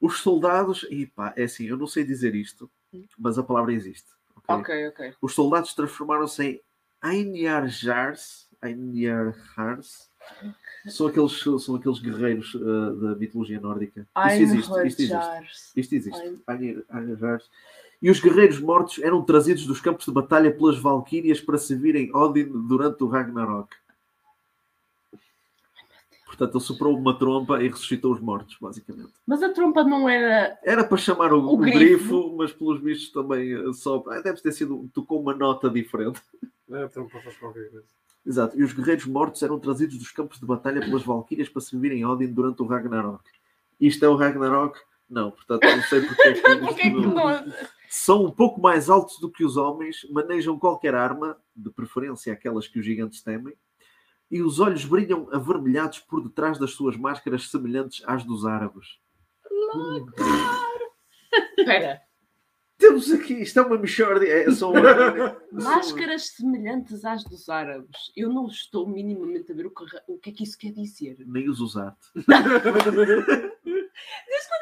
Os soldados, e pá, é assim, eu não sei dizer isto, mas a palavra existe. ok? Ok, ok. Os soldados transformaram-se em Ainarjars. Ainarjars. São aqueles, são aqueles guerreiros uh, da mitologia nórdica. Isto existe, isto existe. Jars. Isto existe. Ainir- Ainarjars. E os guerreiros mortos eram trazidos dos campos de batalha pelas valquírias para servirem Odin durante o Ragnarok. Portanto, ele soprou uma trompa e ressuscitou os mortos, basicamente. Mas a trompa não era. Era para chamar o, O o grifo. grifo. mas pelos bichos também uh, só. ah, Deve ter sido. Tocou uma nota diferente. É, então para fazer qualquer coisa. Exato. E os guerreiros mortos eram trazidos dos campos de batalha pelas valquírias para servirem Odin durante o Ragnarok. Isto é o Ragnarok? Não, portanto, não sei porque é que. isto Porquê que não. São um pouco mais altos do que os homens, manejam qualquer arma, de preferência aquelas que os gigantes temem, e os olhos brilham avermelhados por detrás das suas máscaras semelhantes às dos árabes. Espera. Temos aqui, isto é uma mixórdia. É, são, Máscaras semelhantes às dos árabes. Eu não estou minimamente a ver o que, o que é que isso quer dizer. Nem os usar. Desde quando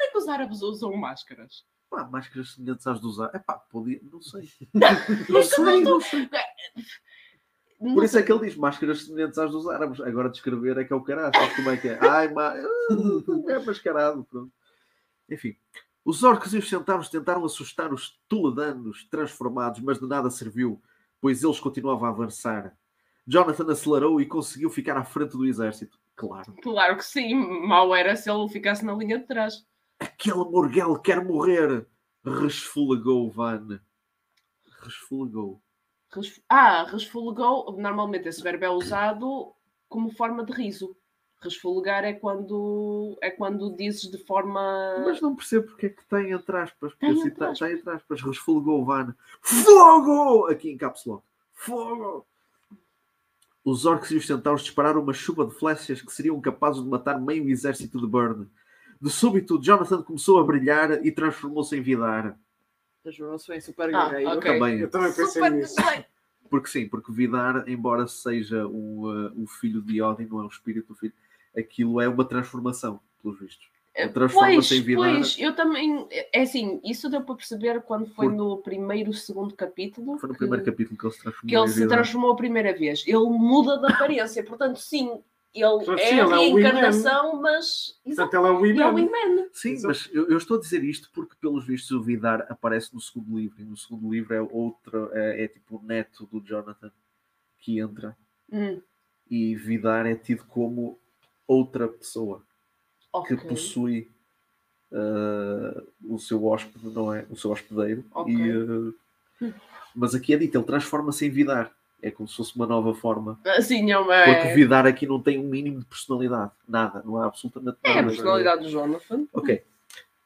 é que os árabes usam máscaras? Pá, máscaras semelhantes às dos árabes. Epá, podia, não sei. É Não sei, não sei. Não Por isso sei. é que ele diz máscaras semelhantes às dos árabes. Agora descrever é que é o caraças. Como é que é? Ai, ma... é mascarado. Pronto. Enfim. Os orcs e os centauros tentaram assustar os toledanos transformados, mas de nada serviu, pois eles continuavam a avançar. Jonathan acelerou e conseguiu ficar à frente do exército. Claro. Claro que sim. Mal era se ele ficasse na linha de trás. Aquele Morgel quer morrer! Resfolagou Van. Resfolagou. Resf- Ah, resfolegou. Normalmente esse verbo é usado como forma de riso. Resfolegar é quando é quando dizes de forma. Mas não percebo porque é que tem entre aspas. Porque Tem assim entre está entre aspas. Resfolagou Van. Fogo! Aqui em caps lock. Fogo! Os orcs e os centauros dispararam uma chuva de flechas que seriam capazes de matar meio exército de Burn. De súbito, Jonathan começou a brilhar e transformou-se em Vidar. Transformou-se em super Ah, guerreiro. ok. Também. Eu também pensei Super nisso. Porque sim, porque Vidar, embora seja um, uh, um filho de Odin, não é um espírito do filho, aquilo é uma transformação, pelos vistos. Eh, transforma-se em Vidar. pois, eu também. É assim, isso deu para perceber quando foi Por- no primeiro, segundo capítulo. Foi no que- primeiro capítulo que ele se transformou que ele em se transformou a primeira vez. Ele muda de aparência, portanto, sim, ele é sim, a ele é o reencarnação, mas. Exato, Portanto, ele é o ele é o. Sim, Exato. mas eu, eu estou a dizer isto porque, pelos vistos, o Vidar aparece no segundo livro. E no segundo livro é outra, é, é tipo o neto do Jonathan que entra. Hum, E Vidar é tido como outra pessoa que ok. possui uh, o seu hóspede, não é? O seu hospedeiro. Ok. E, uh, mas aqui é dito, ele transforma-se em Vidar. É como se fosse uma nova forma. Assim, é uma. Porque É, Vidar aqui não tem um mínimo de personalidade. Nada. Não há absolutamente é nada. a personalidade do Jonathan. Ok.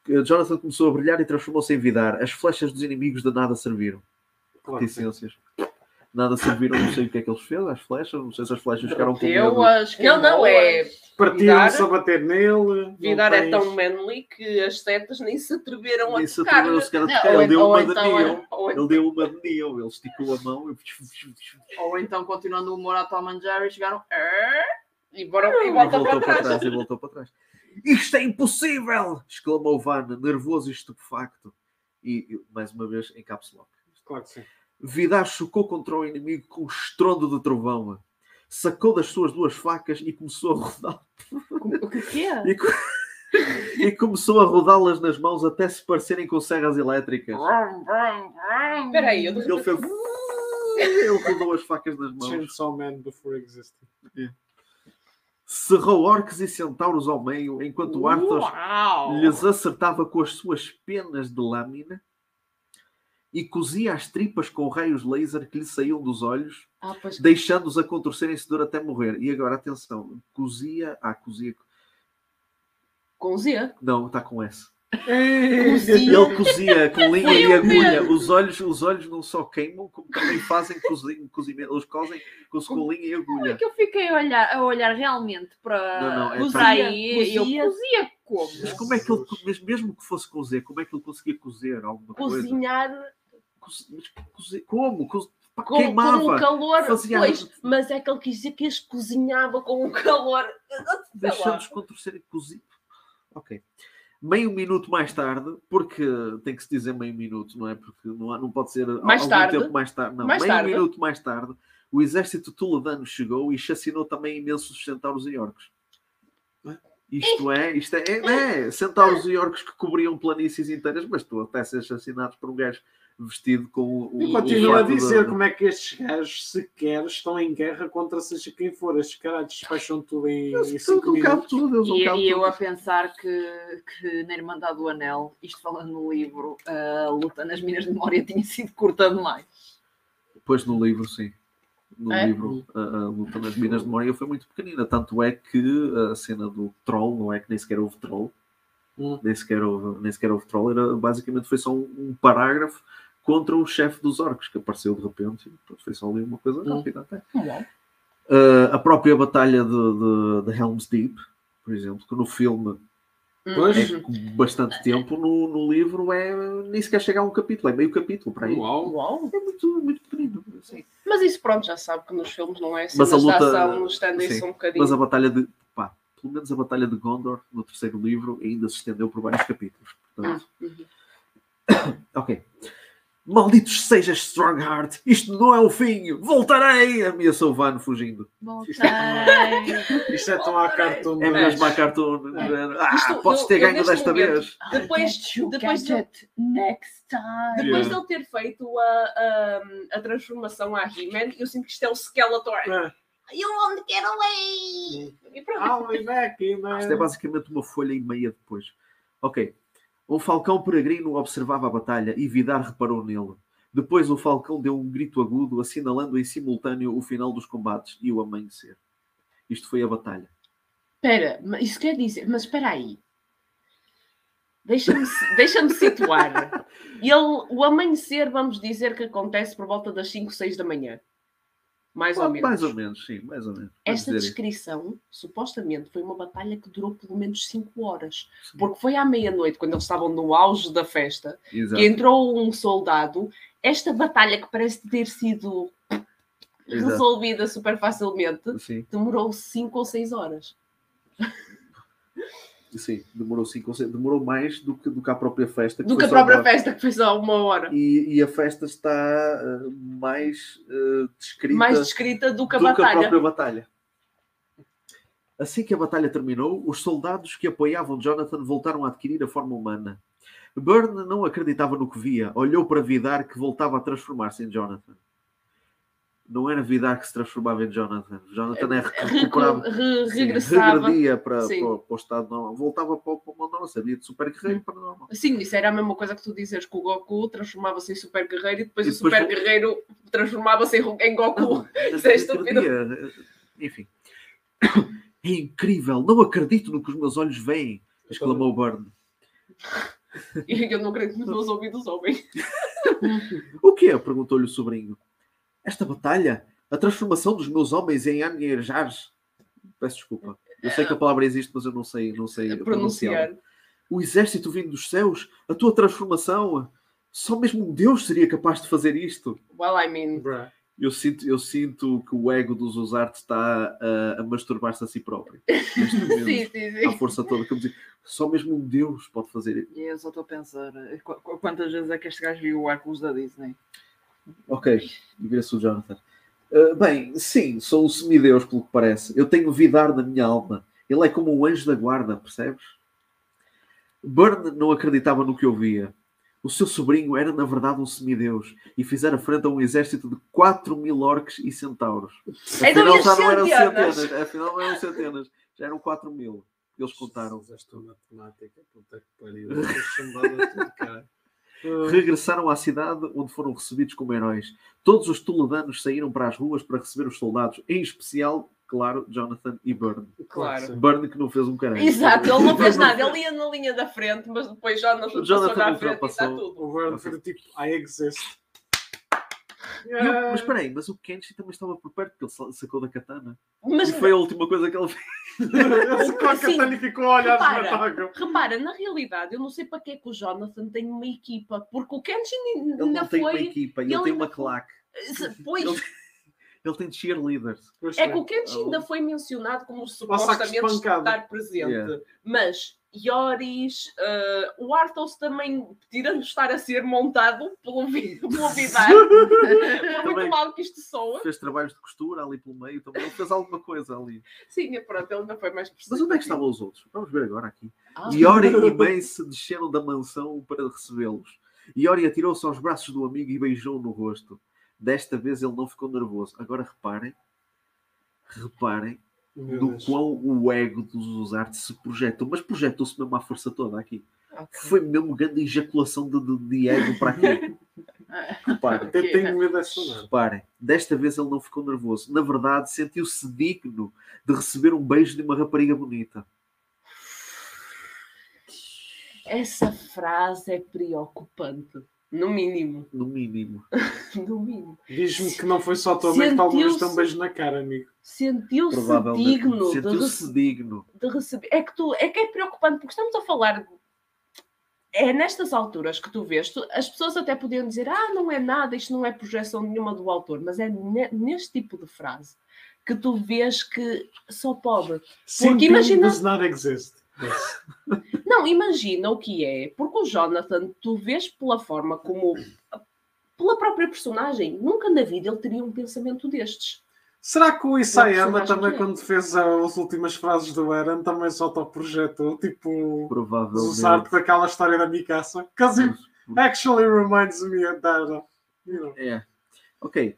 Uh, Jonathan começou a brilhar e transformou-se em Vidar. As flechas dos inimigos de nada serviram. Claro que sim. Nada serviram, não sei o que é que eles fez, as flechas, não sei se as flechas ficaram com Eu medo. acho que Ele não é. Partiram-se a bater nele. Vidar é tão manly que as setas nem se atreveram Nem a se tocar. atreveram sequer a Não, tocar. ou Ele deu ou uma de então Neo. é- ou Ele deu uma de Neo. Ele esticou a mão. Ou então, continuando o humor a Tom and Jerry, chegaram. E, bora, e E voltou para trás. e voltou para trás. Isto é impossível! exclamou Van, nervoso e estupefacto. E, e, mais uma vez, em caps lock. Claro que sim. Vidar chocou contra o inimigo com um estrondo de trovão. Sacou das suas duas facas e começou a rodar. O que é? E, co- e começou a rodá-las nas mãos até se parecerem com serras elétricas. Espera aí, eu Ele fez. Ele rodou as facas nas mãos. Chainsaw Man before existing. Cerrou orques e centauros ao meio, enquanto Arthur lhes acertava com as suas penas de lâmina e cozia as tripas com raios laser que lhe saíam dos olhos, Ah, deixando-os a contorcerem-se dor até morrer. E agora, atenção, cozia... Ah, cozia... com Z. Não, está com S. Cozia. Ele cozia com linha Foi e agulha. Os olhos, os olhos não só queimam, como também fazem cozi- cozimento. Eles cozem com, com linha e É agulha. que eu fiquei a olhar, a olhar realmente para, Não, não, é para- aí e eu Cozia. cozia como? Mas como é que ele, mesmo- mesmo que fosse cozer, como é que ele conseguia cozer alguma coisa? Cozinhar mas cozer- como? Coze- pá, com, com um Queimava. calor. fazia- Pois, mas é que ele quis dizer que as cozinhava com um calor. Sei lá. Deixando-os contorcerem cozido. Ok. Meio minuto mais tarde, porque tem que se dizer meio minuto, não é? Porque não, há- não pode ser Mais algum tarde. tempo mais tarde. Não, Mais meio tarde. minuto mais tarde, o exército tuledano chegou e chacinou também imensos centauros e orcos. Isto é, isto é, é, é, centauros e orcos que cobriam planícies inteiras, mas estou até a ser assassinados por um gajo vestido com o. E o continuo a da- dizer como é que estes gajos sequer estão em guerra contra seja quem for. Estes caras despacham tudo em Eles 5 não cabem tudo, eles não E, cabem e eu tudo. a pensar que, que na Irmandade do Anel, isto falando no livro, a luta nas Minas de Moria tinha sido curta demais. Pois no livro, sim. No É? livro, a, a luta nas Minas de Moria foi muito pequenina. Tanto é que a cena do troll, não é que nem sequer houve troll, Hum. nem, sequer houve, nem sequer houve troll, era, basicamente foi só um, um parágrafo contra o chefe dos orcs que apareceu de repente. e, Foi só ali uma coisa Hum. rápida até. Uau. Uh, a própria batalha de, de, de Helm's Deep, por exemplo, que no filme Pois. é com bastante tempo, no, no livro é nem sequer chega a um capítulo, é meio capítulo para aí. Uau. Uau. É muito, muito pequenino. assim. Mas isso pronto, já sabe que nos filmes não é Mas cenas a luta- ação, sim. um bocadinho. Mas a batalha de. Pá, pelo menos a batalha de Gondor, no terceiro livro, ainda se estendeu por vários capítulos. Portanto, Uhum. ok. Malditos sejas Strongheart! Isto não é o fim! Voltarei! Ameaçou Van fugindo. Voltei. Isto é tão à cartoon. É mas- mesmo a cartoon. Ah, Isto, podes eu- ter eu ganho desta momento- vez. Depois, depois, de, next time. depois Yeah. de ele ter feito a, a, a transformação à He-Man, eu sinto que isto é o Skeletor. É. You won't get away! E pronto. I'll be back Isto é there. basicamente uma folha e meia depois. Ok. Um falcão peregrino observava a batalha e Vidar reparou nele. Depois o falcão deu um grito agudo, assinalando em simultâneo o final dos combates e o amanhecer. Isto foi a batalha. Espera, isso quer dizer, mas espera aí. Deixa-me deixa situar. Ele, o amanhecer, vamos dizer que acontece por volta das 5, 6 da manhã. Mais ou menos. Mais ou menos, sim, mais ou menos. Esta dizer isso. descrição, supostamente, foi uma batalha que durou pelo menos 5 horas. Sim. Porque foi à meia-noite, quando eles estavam no auge da festa, Exato. que entrou um soldado. Esta batalha, que parece ter sido Exato. resolvida super facilmente, Sim, demorou 5 ou 6 horas. Sim, demorou cinco, demorou mais do que, do que a própria festa. Do que a própria uma- festa, que foi só uma hora. E, e a festa está eh, mais eh, descrita Mais descrita do que a do que a batalha. própria batalha. Assim que a batalha terminou, os soldados que apoiavam Jonathan voltaram a adquirir a forma humana. Byrne não acreditava no que via, olhou para Vidar que voltava a transformar-se em Jonathan. Não era Vidar que se transformava em Jonathan. Jonathan é Recu- recuperava, re- sim, regredia para, para, para o estado normal, voltava para, o- para o mundo normal, sabia de super guerreiro para o normal. Sim, isso era a mesma coisa que tu dizes que o Goku transformava-se em Super Guerreiro e depois E o depois Super vo- Guerreiro transformava-se em, em Goku. Não, Isso é estúpido. Enfim. É incrível, não acredito no que os meus olhos veem, exclamou Byrne. E eu não acredito nos meus ouvidos ouvem. O quê? perguntou-lhe o sobrinho. Esta batalha? A transformação dos meus homens em Anierjars? Peço desculpa. Eu sei que a palavra existe, mas eu não sei, não sei pronunciá-la. Pronunciar. O exército vindo dos céus? A tua transformação? Só mesmo um Deus seria capaz de fazer isto? Well, I mean, Bruh. Eu sinto, eu sinto que o ego dos Usart está a, a masturbar-se a si próprio. Neste momento. sim, sim, A sim. força toda. Como dizer, só mesmo um Deus pode fazer isso. E eu só estou a pensar eh, qu- qu- quantas vezes é que este gajo viu o óculos da Disney. Ok, e vira-se o Jonathan. Uh, bem, sim, sou um semideus, pelo que parece. Eu tenho Vidar na minha alma. Ele é como um anjo da guarda, percebes? Burn não acreditava no que ouvia. O seu sobrinho era, na verdade, um semideus e fizera frente a um exército de 4 mil orcs e centauros. Então, Afinal, já não eram centenas? centenas. Afinal, não eram centenas. Já eram 4 mil. Eles contaram. Esta matemática, puta que pariu. Esta chambada tudo, cara. Ah, regressaram à cidade onde foram recebidos como heróis. Todos os toledanos saíram para as ruas para receber os soldados, em especial, claro, Jonathan e Byrne. Claro. Byrne que não fez um caralho. Exato, ele não fez nada. Ele ia na linha da frente, mas depois já não O passou Jonathan na frente e está tudo. O Vern foi tipo, I exist. E o- Mas espera aí, mas o Kenshi também estava por perto, porque ele sa- sacou da katana. Mas E foi a última coisa que ele fez. Ele ficou a katana e ficou a olhar Repara. repara, na realidade, eu não sei para que é que o Jonathan tem uma equipa, porque o Kenshin Ele ainda não tem uma foi. equipa, ele ele tem uma foi- claque. Pois, Ele, ele tem cheerleaders. É foi. que o Kenshin ainda foi mencionado como supostamente estar presente. Yeah. Mas Yoris, eh, o Arthos também, tirando estar a ser montado pelo, Vi- pelo Vidar, por Também. muito mal que isto soa, Fez trabalhos de costura ali pelo meio também. Ele fez alguma coisa ali. sim, é pronto, ele ainda foi mais Mas preciso. onde é que estavam os outros? Vamos ver agora aqui. Ah, Iori e Mace desceram da mansão para recebê-los. Iori atirou-se aos braços do amigo e beijou-o no rosto. Desta vez ele não ficou nervoso. Agora reparem, reparem Meu do Deus. quão o ego dos Usarte se projetou. Mas projetou-se mesmo à força toda aqui. ok. Foi mesmo grande ejaculação de, de, de ego para aqui. Reparem, Até tenho medo dessa reparem. Desta vez ele não ficou nervoso. Na verdade, sentiu-se digno de receber um beijo de uma rapariga bonita. Essa frase é preocupante, no mínimo. No mínimo. No mínimo. Diz-me que não foi só a tua mãe que talvez deu um beijo na cara, amigo. Sentiu-se digno de, Sentiu-se digno. de receber. É que, tu, é que é preocupante, porque estamos a falar. É nestas alturas que tu vês, tu- as pessoas até podiam dizer: ah, não é nada, isto não é projeção nenhuma do autor, mas é ne- neste tipo de frase que tu vês que só pode. Porque imagina- does not exist. Não, imagina o que é, porque o Jonathan, tu vês pela forma como. pela própria personagem, nunca na vida ele teria um pensamento destes. Será que o Isayama personagem também, é. quando fez as últimas frases do Eren, também se autoprojetou? Tipo, usar com aquela história da Mikasa? Because it actually reminds me of that. You know. É. Ok.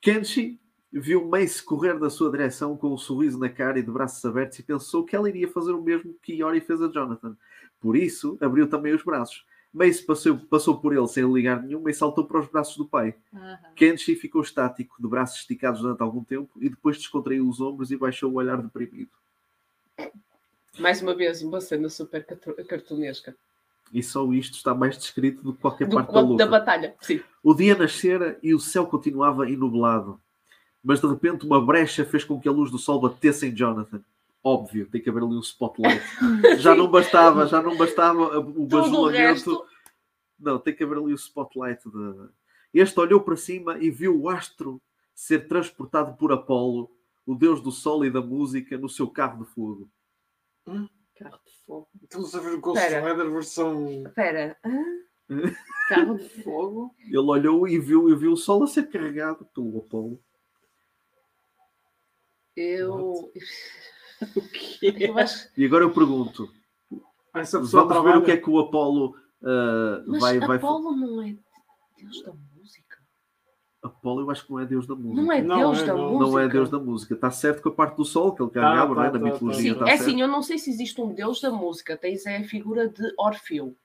Kenshi viu Mace correr na sua direção com um sorriso na cara e de braços abertos e pensou que ela iria fazer o mesmo que Iori fez a Jonathan. Por isso, abriu também os braços. Mace passou, passou por ele sem ligar nenhuma e saltou para os braços do pai. Aham. Kenshi ficou estático, de braços esticados durante algum tempo, e depois descontraiu os ombros e baixou o olhar deprimido. Mais uma vez, uma cena super cartunesca. E só isto está mais descrito do que qualquer Do parte da luta. da batalha. Sim. O dia nascera e o céu continuava enublado. Mas de repente uma brecha fez com que a luz do sol batesse em Jonathan. Óbvio, tem que haver ali um spotlight. Já não bastava, já não bastava o bajulamento. Não, tem que haver ali o spotlight. De... Este olhou para cima e viu o astro ser transportado por Apolo, o deus do sol e da música, no seu carro de fogo. Carro de fogo. Estamos a ver o Ghost. Rider versão. Espera. Carro de fogo? Ele olhou e viu, e viu o sol a ser carregado pelo Apolo. Eu. O quê? Eu acho. E agora eu pergunto: Essa pessoa vamos ver o que é que o Apolo ah, Mas vai, vai Apolo não é Deus da música. Apolo eu acho que não é deus da música. Não é Não Deus é, da não. música. Não é deus da música. Está certo com a parte do sol que ele carregava, tá, não é? Na tá, mitologia. Sim, está é certo. assim, eu não sei se existe um deus da música. Tens é a figura de Orfeu.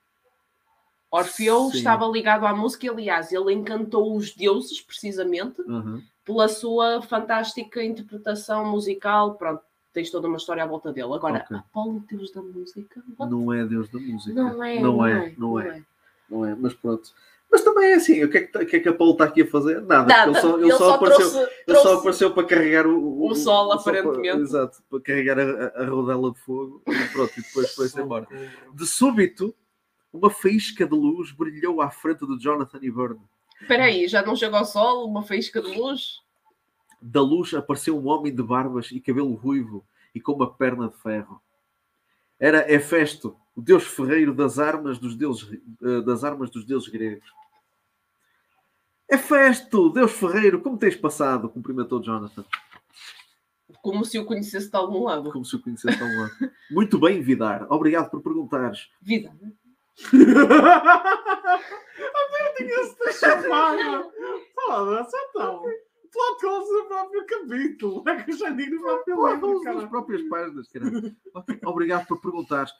Orfeu Sim. estava ligado à música e, aliás, ele encantou os deuses, precisamente, Uhum. pela sua fantástica interpretação musical. Pronto, tens toda uma história à volta dele. Agora, Ok. Apolo, deus da música? What? Não é deus da música. Não é, Não não é, é, não é. Não é, mas pronto. Mas também é assim, o que é que, o que, é que Apolo está aqui a fazer? Nada. Nada, Ele só, ele só apareceu, trouxe, ele só apareceu para carregar o, o sol, só para- aparentemente. exato, para carregar a, a- a rodela de fogo e pronto, e depois foi-se embora. De súbito, uma faísca de luz brilhou à frente de Jonathan e Verne. Espera aí, já não chega ao sol? Uma faísca de luz? Da luz apareceu um homem de barbas e cabelo ruivo e com uma perna de ferro. Era Hefesto, o deus ferreiro das armas dos deuses, eh, das armas dos deuses gregos. Hefesto, deus ferreiro, como tens passado? Cumprimentou Jonathan, Como se o conhecesse de algum lado. como se o conhecesse tão lá. Muito bem, Vidar. Obrigado por perguntares. Vida. Até tinha-se de chamar. Foda-se, então. Plot holes no próprio capítulo. É que eu já digo no próprio livro, nas cara. próprias páginas, caralho. Obrigado por perguntares.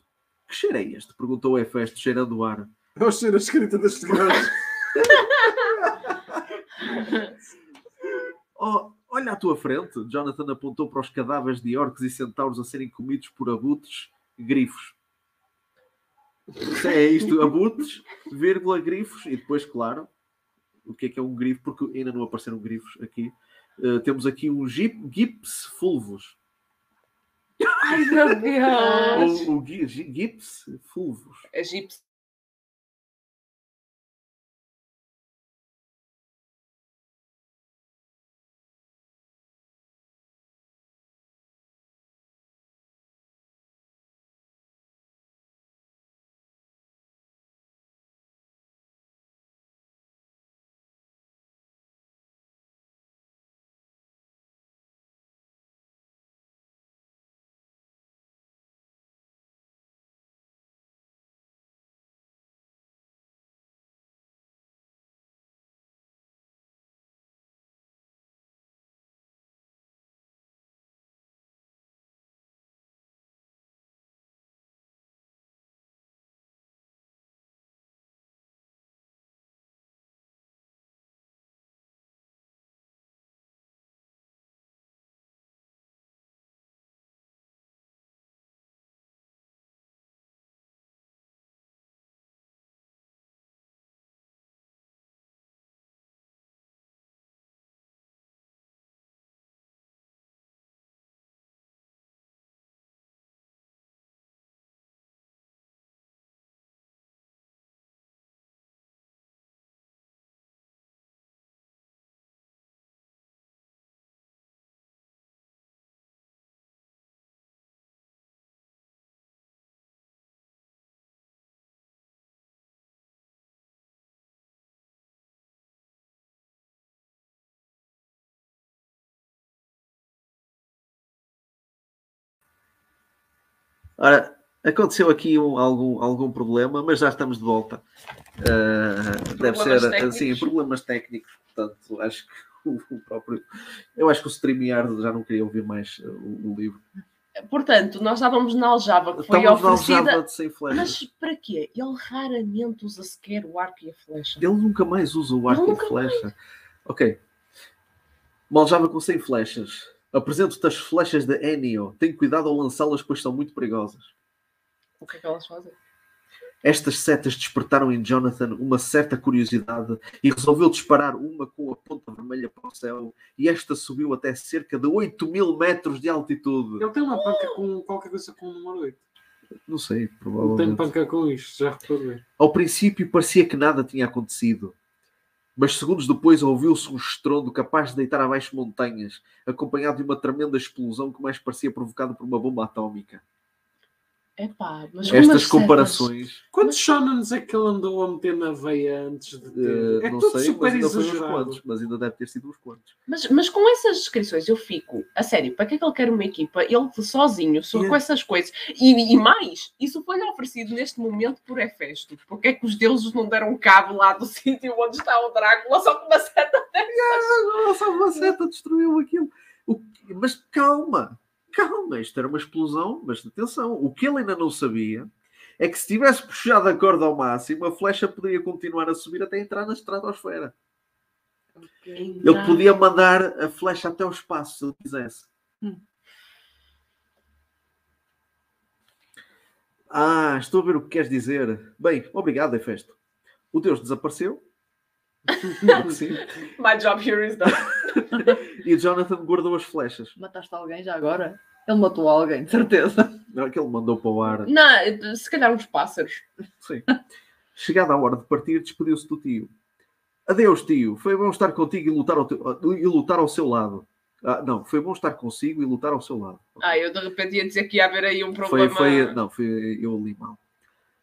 Que cheiro é este? Perguntou Hefesto, cheirando o ar. É o cheiro a escrita deste gajo. Oh, olha à tua frente. Jonathan apontou para os cadáveres de orcs e centauros a serem comidos por abutres grifos. É isto, abutres, vírgula, grifos, e depois, claro, o que é que é um grifo, porque ainda não apareceram grifos aqui. Uh, temos aqui um gip, gips fulvus. Ai meu Deus! Ou o gi- gi- gips Ora, aconteceu aqui um- algum, algum problema, mas já estamos de volta. Uh, deve ser técnicos. assim, problemas técnicos. Portanto, acho que o, o próprio. Eu acho que o StreamYard já não queria ouvir mais uh, o, o livro. Portanto, nós estávamos na aljava que foi Estávamos oferecida. aljava de sem. Mas para quê? Ele raramente usa sequer o arco e a flecha. Ele nunca mais usa o arco Nunca e flecha. Ok. Uma aljava com 100 flechas. Apresento-te as flechas da Enio. Tenho cuidado ao lançá-las, pois são muito perigosas. O que é que elas fazem? Estas setas despertaram em Jonathan uma certa curiosidade e resolveu disparar uma com a ponta vermelha para o céu e esta subiu até cerca de 8 mil metros de altitude. Ele tem uma panca com qualquer coisa com o número 8. Não sei, Ele tem provavelmente. panca com isto, já reparei. Ao princípio parecia que nada tinha acontecido, mas segundos depois ouviu-se um estrondo capaz de deitar abaixo montanhas, acompanhado de uma tremenda explosão que mais parecia provocada por uma bomba atómica. Epá, mas Estas comparações, Quantos shonens é que ele andou a meter na veia antes de ter? eh, é não tudo sei, super mas exagerado. quantos, mas ainda deve ter sido uns quantos. Mas, mas com essas descrições eu fico, a sério, para que é que ele quer uma equipa? Ele sozinho, só Yeah. com essas coisas. E, e mais, isso foi-lhe oferecido neste momento por Hefesto. Porque é que os deuses não deram cabo lá do sítio onde está o Drácula só com uma seta Nossa, a maceta destruiu aquilo. O Mas calma, calma, isto era uma explosão, mas atenção, o que ele ainda não sabia é que se tivesse puxado a corda ao máximo, a flecha poderia continuar a subir até entrar na estratosfera. Ele podia mandar a flecha até o espaço se ele quisesse. Hum. Ah, estou a ver o que queres dizer. Bem, obrigado, Hefesto. O Deus desapareceu. Sim. My job here is done. E Jonathan guardou as flechas. Mataste alguém já agora? Ele matou alguém, de certeza. Não é que ele mandou para o ar. Não, se calhar uns pássaros. Sim. Chegada a hora de partir, despediu-se do tio. Adeus, tio. Foi bom estar contigo e lutar ao, teu- e lutar ao seu lado. Ah, não, foi bom estar consigo e lutar ao seu lado. Ah, eu de repente ia dizer que ia haver aí um Foi, problema. foi, não, foi eu ali mal.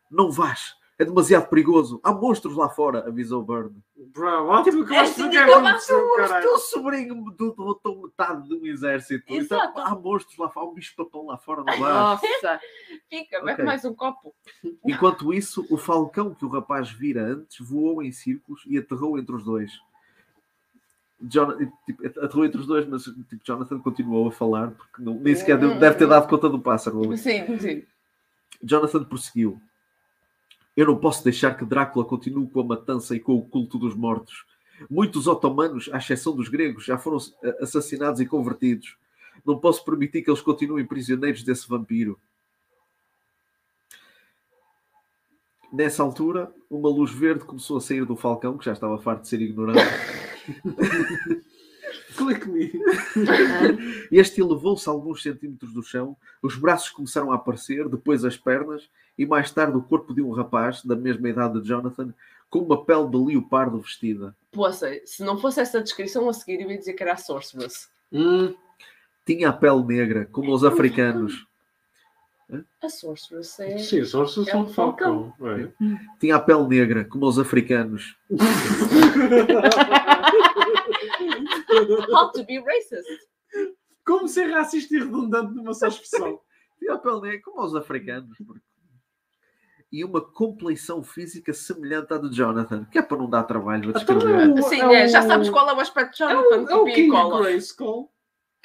Não vás. É demasiado perigoso. Há monstros lá fora, avisou Burn. Bro, ó, tu acabaste é de assim ver que o que aconteceu, O teu sobrinho do- botou metade de um exército. Então, Exato. há monstros lá fora. Há um bicho papão lá fora. Não vás. Nossa. Fica, bebe mais um copo. Enquanto isso, o falcão que o rapaz vira antes voou em círculos e aterrou entre os dois. Jon- tipo, aterrou entre os dois, mas tipo, Jonathan continuou a falar porque não- nem sequer deve ter dado conta do pássaro. Sim, sim. Jonathan prosseguiu. Eu não posso deixar que Drácula continue com a matança e com o culto dos mortos. Muitos otomanos, à exceção dos gregos, já foram eh, assassinados e convertidos. Não posso permitir que eles continuem prisioneiros desse vampiro. Nessa altura, uma luz verde começou a sair do falcão, que já estava farto de ser ignorado. Click me. Este elevou-se alguns centímetros do chão, os braços começaram a aparecer, depois as pernas, e mais tarde o corpo de um rapaz, da mesma idade de Jonathan, com uma pele de leopardo vestida. Poxa, se não fosse essa descrição a seguir, eu ia dizer que era a Sorceress. Hum, Tinha a pele negra, como os africanos. A Sorceress é. sim, só se É são um falcão. falcão. É. Tinha a pele negra, como os africanos. How to be racist. Como ser racista e redundante numa só expressão? Tinha a pele negra, como os africanos. E uma compleição física semelhante à de Jonathan, que é para não dar trabalho a Então descrever. é Sim, é é, já sabes qual é o aspecto de É Jonathan, o, é o e King. Grayskull,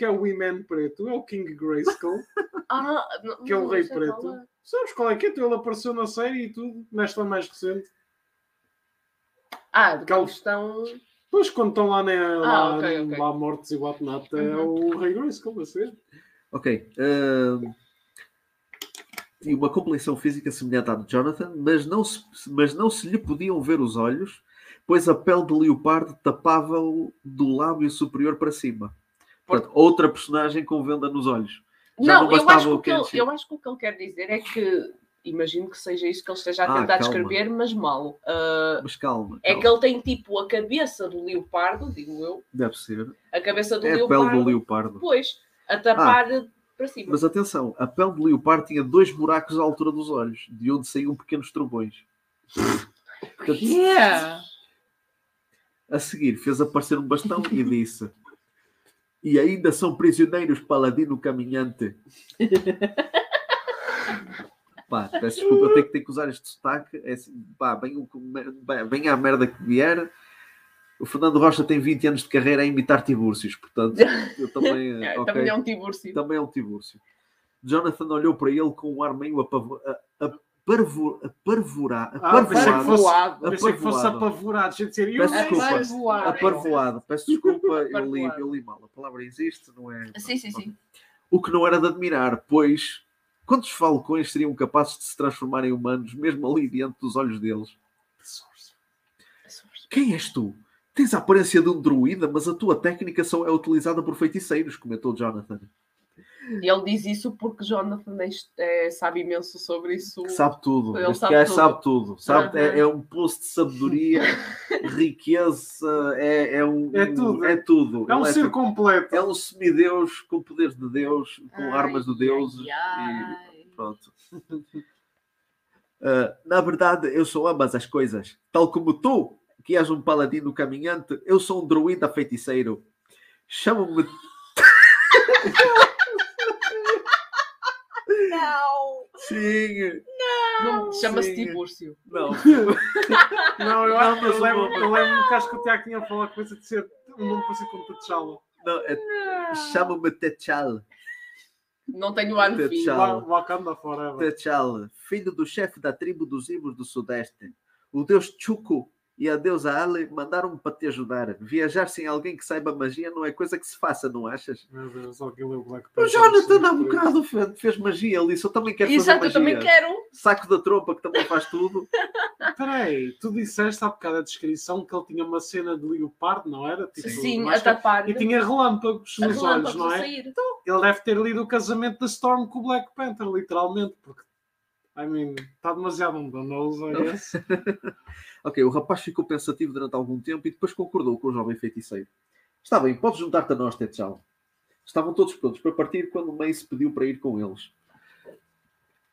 que é o He-Man preto. É o King Grayskull, Ah, não- que é o Rei sei Preto. qual é. Sabes qual é que é? Ele apareceu na série e tudo, nesta mais recente. Ah, de Que é o- questão. Pois, quando estão lá, né, lá, ok, ok. lá mortos e whatnot, é Uhum. o Rei Grayskull a ser. Ok. ahm, tinha uma compleição física semelhante à de Jonathan, mas não, se, mas não se lhe podiam ver os olhos, pois a pele de leopardo tapava-o do lábio superior para cima. Outra personagem com venda nos olhos. Já Não, não eu, bastava acho que o o que ele, eu acho que o que ele quer dizer é que. Imagino que seja isso que ele esteja a Ah, tentar calma. descrever, mas mal. Ah, Mas calma. é calma. que ele tem tipo a cabeça do leopardo, digo eu, Deve ser. a cabeça do É a leopardo, pele do leopardo. depois a tapar para cima. Mas atenção, a pele de leopardo tinha dois buracos à altura dos olhos, de onde saíam pequenos trovões. Portanto, Yeah. A seguir, fez aparecer um bastão e disse: E ainda são prisioneiros paladino caminhante. Pá, peço desculpa, eu tenho que, tenho que usar este sotaque. É assim, pá, bem, o bem, à merda que vier. O Fernando Rocha tem 20 anos de carreira a imitar Tibúrcios, portanto, eu também, É, ok, Também é um Tibúrcio. também é um Tibúrcio. Jonathan olhou para ele com um ar meio apavo- a- a- parvo- a parvorar, Ah, pensei que aparvoado. fosse, Voado. pensei que fosse Aparvoado. apavorado. Deixa dizer, eu Peço desculpa. Aparvoado. Peço desculpa, eu li, Aparvoado. eu li mal. A palavra existe, não é? Sim, sim, sim. O que não era de admirar, pois quantos falcões seriam capazes de se transformar em humanos, mesmo ali diante dos olhos deles? Quem és tu? Tens a aparência de um druida, mas a tua técnica só é utilizada por feiticeiros, comentou Jonathan. E ele diz isso porque Jonathan é- é- sabe imenso sobre isso. Que sabe tudo. Ele este sabe gajo tudo. sabe tudo. Sabe? É, Aham. é um poço de sabedoria, riqueza, é, é um. É tudo. É tudo. É um Ele ser tipo- completo. É um semideus com poderes de Deus, com Ai, armas de Deus. ai, e-. Pronto. Ah, na verdade, eu sou ambas as coisas. Tal como tu, que és um paladino caminhante, eu sou um druida feiticeiro. Chamo-me. Não! Sim! Não, Chama-se Sim. Tibúrcio. Não. Não, eu, acho- mas eu lembro, eu lembro que acho que o Tiago tinha falado coisa de ser um nome parecido com T'Challa. não é- Chamo-me Techal. Não tenho ar no fim. Tchau. Wa- Wakanda Forever. Techal, filho do chefe da tribo dos Ibos do Sudeste. O deus Chuku e a deusa Ale mandaram-me para te ajudar. Viajar sem alguém que saiba magia não é coisa que se faça, não achas? Meu Deus, alguém leu Black O Panther. Jonathan há Sim, bocado fe- fez magia, ele disse: Eu também quero Exato, fazer eu também magia. quero. Saco da tropa que também faz tudo. Peraí, tu disseste há bocado a descrição que ele tinha uma cena de leopardo, não era? Tipo, Sim, a tapar. E tinha relâmpagos nos olhos, não a é? sair. Ele deve ter lido o casamento da Storm com o Black Panther, literalmente, porque I mean, está demasiado um danoso, é esse. Ok, o rapaz ficou pensativo durante algum tempo e depois concordou com o jovem feiticeiro. Está bem, podes juntar-te a nós, Tetchal. Estavam todos prontos para partir quando Mace pediu para ir com eles.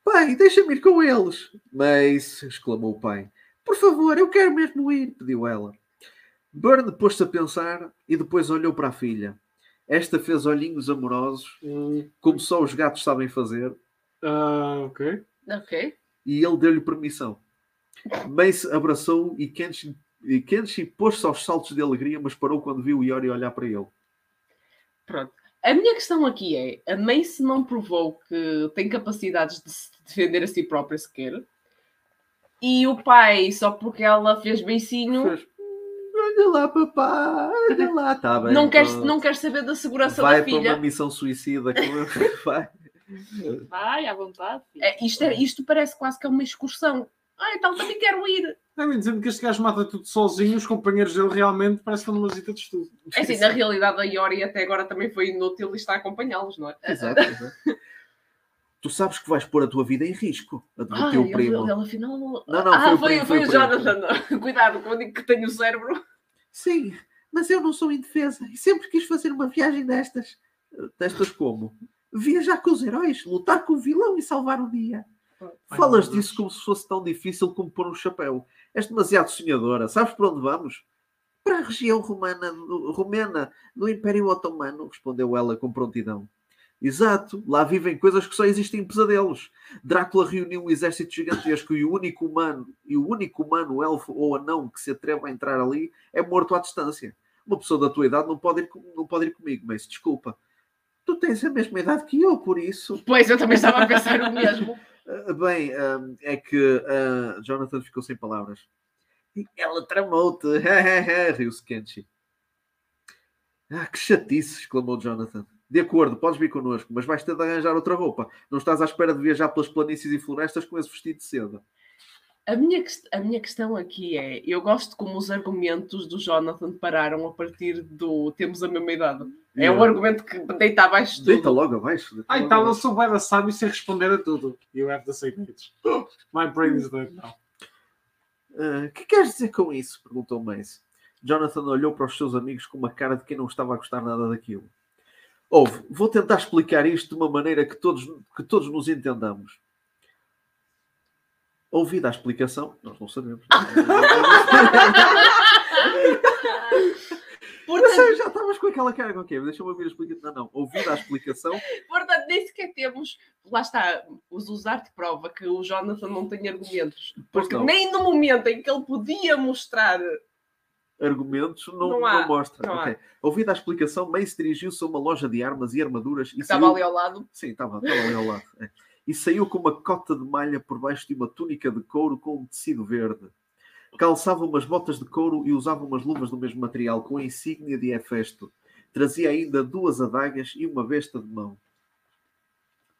Pai, deixa-me ir com eles. Mace, exclamou o pai. Por favor, eu quero mesmo ir, pediu ela. Burn pôs-se a pensar e depois olhou para a filha. Esta fez olhinhos amorosos, Hum, como só os gatos sabem fazer, ah, ok. Ok. e ele deu-lhe permissão. Mace abraçou e Kenshi, e Kenshi pôs-se aos saltos de alegria, mas parou quando viu Iori olhar para ele. Pronto. A minha questão aqui é: a Mace não provou que tem capacidades de se defender a si própria sequer. E o pai, só porque ela fez beicinho, Fez, Olha lá, papai, olha lá. Tá bem, não, quer, pronto. não quer saber da segurança Vai da para uma filha. missão suicida. Vai. Vai, à vontade. É, isto, é- isto parece quase que é uma excursão. Ah, então também quero ir. Devem dizendo que este gajo mata tudo sozinho, os companheiros dele realmente parecem que estão numa visita de estudo. É assim, na realidade, a Yori até agora também foi inútil e está a acompanhá-los, não é? Exato, exato. Tu sabes que vais pôr a tua vida em risco, Ah, advertiu o ele, primo. ele, afinal. Não, não, ah, foi o foi, primo, foi o o. Jonathan. Cuidado, quando eu digo que tenho o cérebro. Sim, mas eu não sou indefesa e sempre quis fazer uma viagem destas. Destas como? Viajar com os heróis, lutar com o vilão e salvar o dia. Ai, Falas disso como se fosse tão difícil como pôr um chapéu. És demasiado sonhadora. Sabes para onde vamos? Para a região romana, do- romena do Império Otomano, respondeu ela com prontidão. Exato, lá vivem coisas que só existem em pesadelos. Drácula reuniu um exército gigantesco e o único humano, e o único humano, elfo ou anão que se atreve a entrar ali é morto à distância. Uma pessoa da tua idade não pode ir, não pode ir comigo, mas desculpa. Tu tens a mesma idade que eu, por isso. Pois, eu também estava a pensar o mesmo. Ah, Bem, ah, é que ah, Jonathan ficou sem palavras. E Ela tramou-te. Riu-se Kenshi. Ah, que chatice! exclamou Jonathan. De acordo, podes vir connosco, mas vais ter de arranjar outra roupa. Não estás à espera de viajar pelas planícies e florestas com esse vestido de seda. A minha, a minha questão aqui é: eu gosto como os argumentos do Jonathan pararam a partir do temos a mesma idade. É um argumento que deita abaixo de Deita tudo. logo abaixo. deita Ah, então eu sou bem sábio sem responder a tudo. You have the same age. My brain is dead now. Ah, que queres dizer com isso? perguntou Mace. Jonathan olhou para os seus amigos com uma cara de quem não estava a gostar nada daquilo. Ouve, vou tentar explicar isto de uma maneira que todos, que todos nos entendamos. Ouvida a explicação, nós não sabemos. Eu Portanto, sei, já estavas com aquela cara. Ok, deixa-me ouvir a explicação. Não, não. Ouvida a explicação, portanto, nem sequer temos. Lá está, os usar de prova que o Jonathan não tem argumentos. Porque não. nem no momento em que ele podia mostrar argumentos, não, Não não, há, mostra. não há. Ok. Ouvida a explicação, Mace dirigiu-se a uma loja de armas e armaduras e Estava saiu... ali ao lado. Sim, estava, estava ali ao lado. é. E saiu com uma cota de malha por baixo de uma túnica de couro com um tecido verde. Calçava umas botas de couro e usava umas luvas do mesmo material, com a insígnia de Hefesto. Trazia ainda duas adagas e uma besta de mão.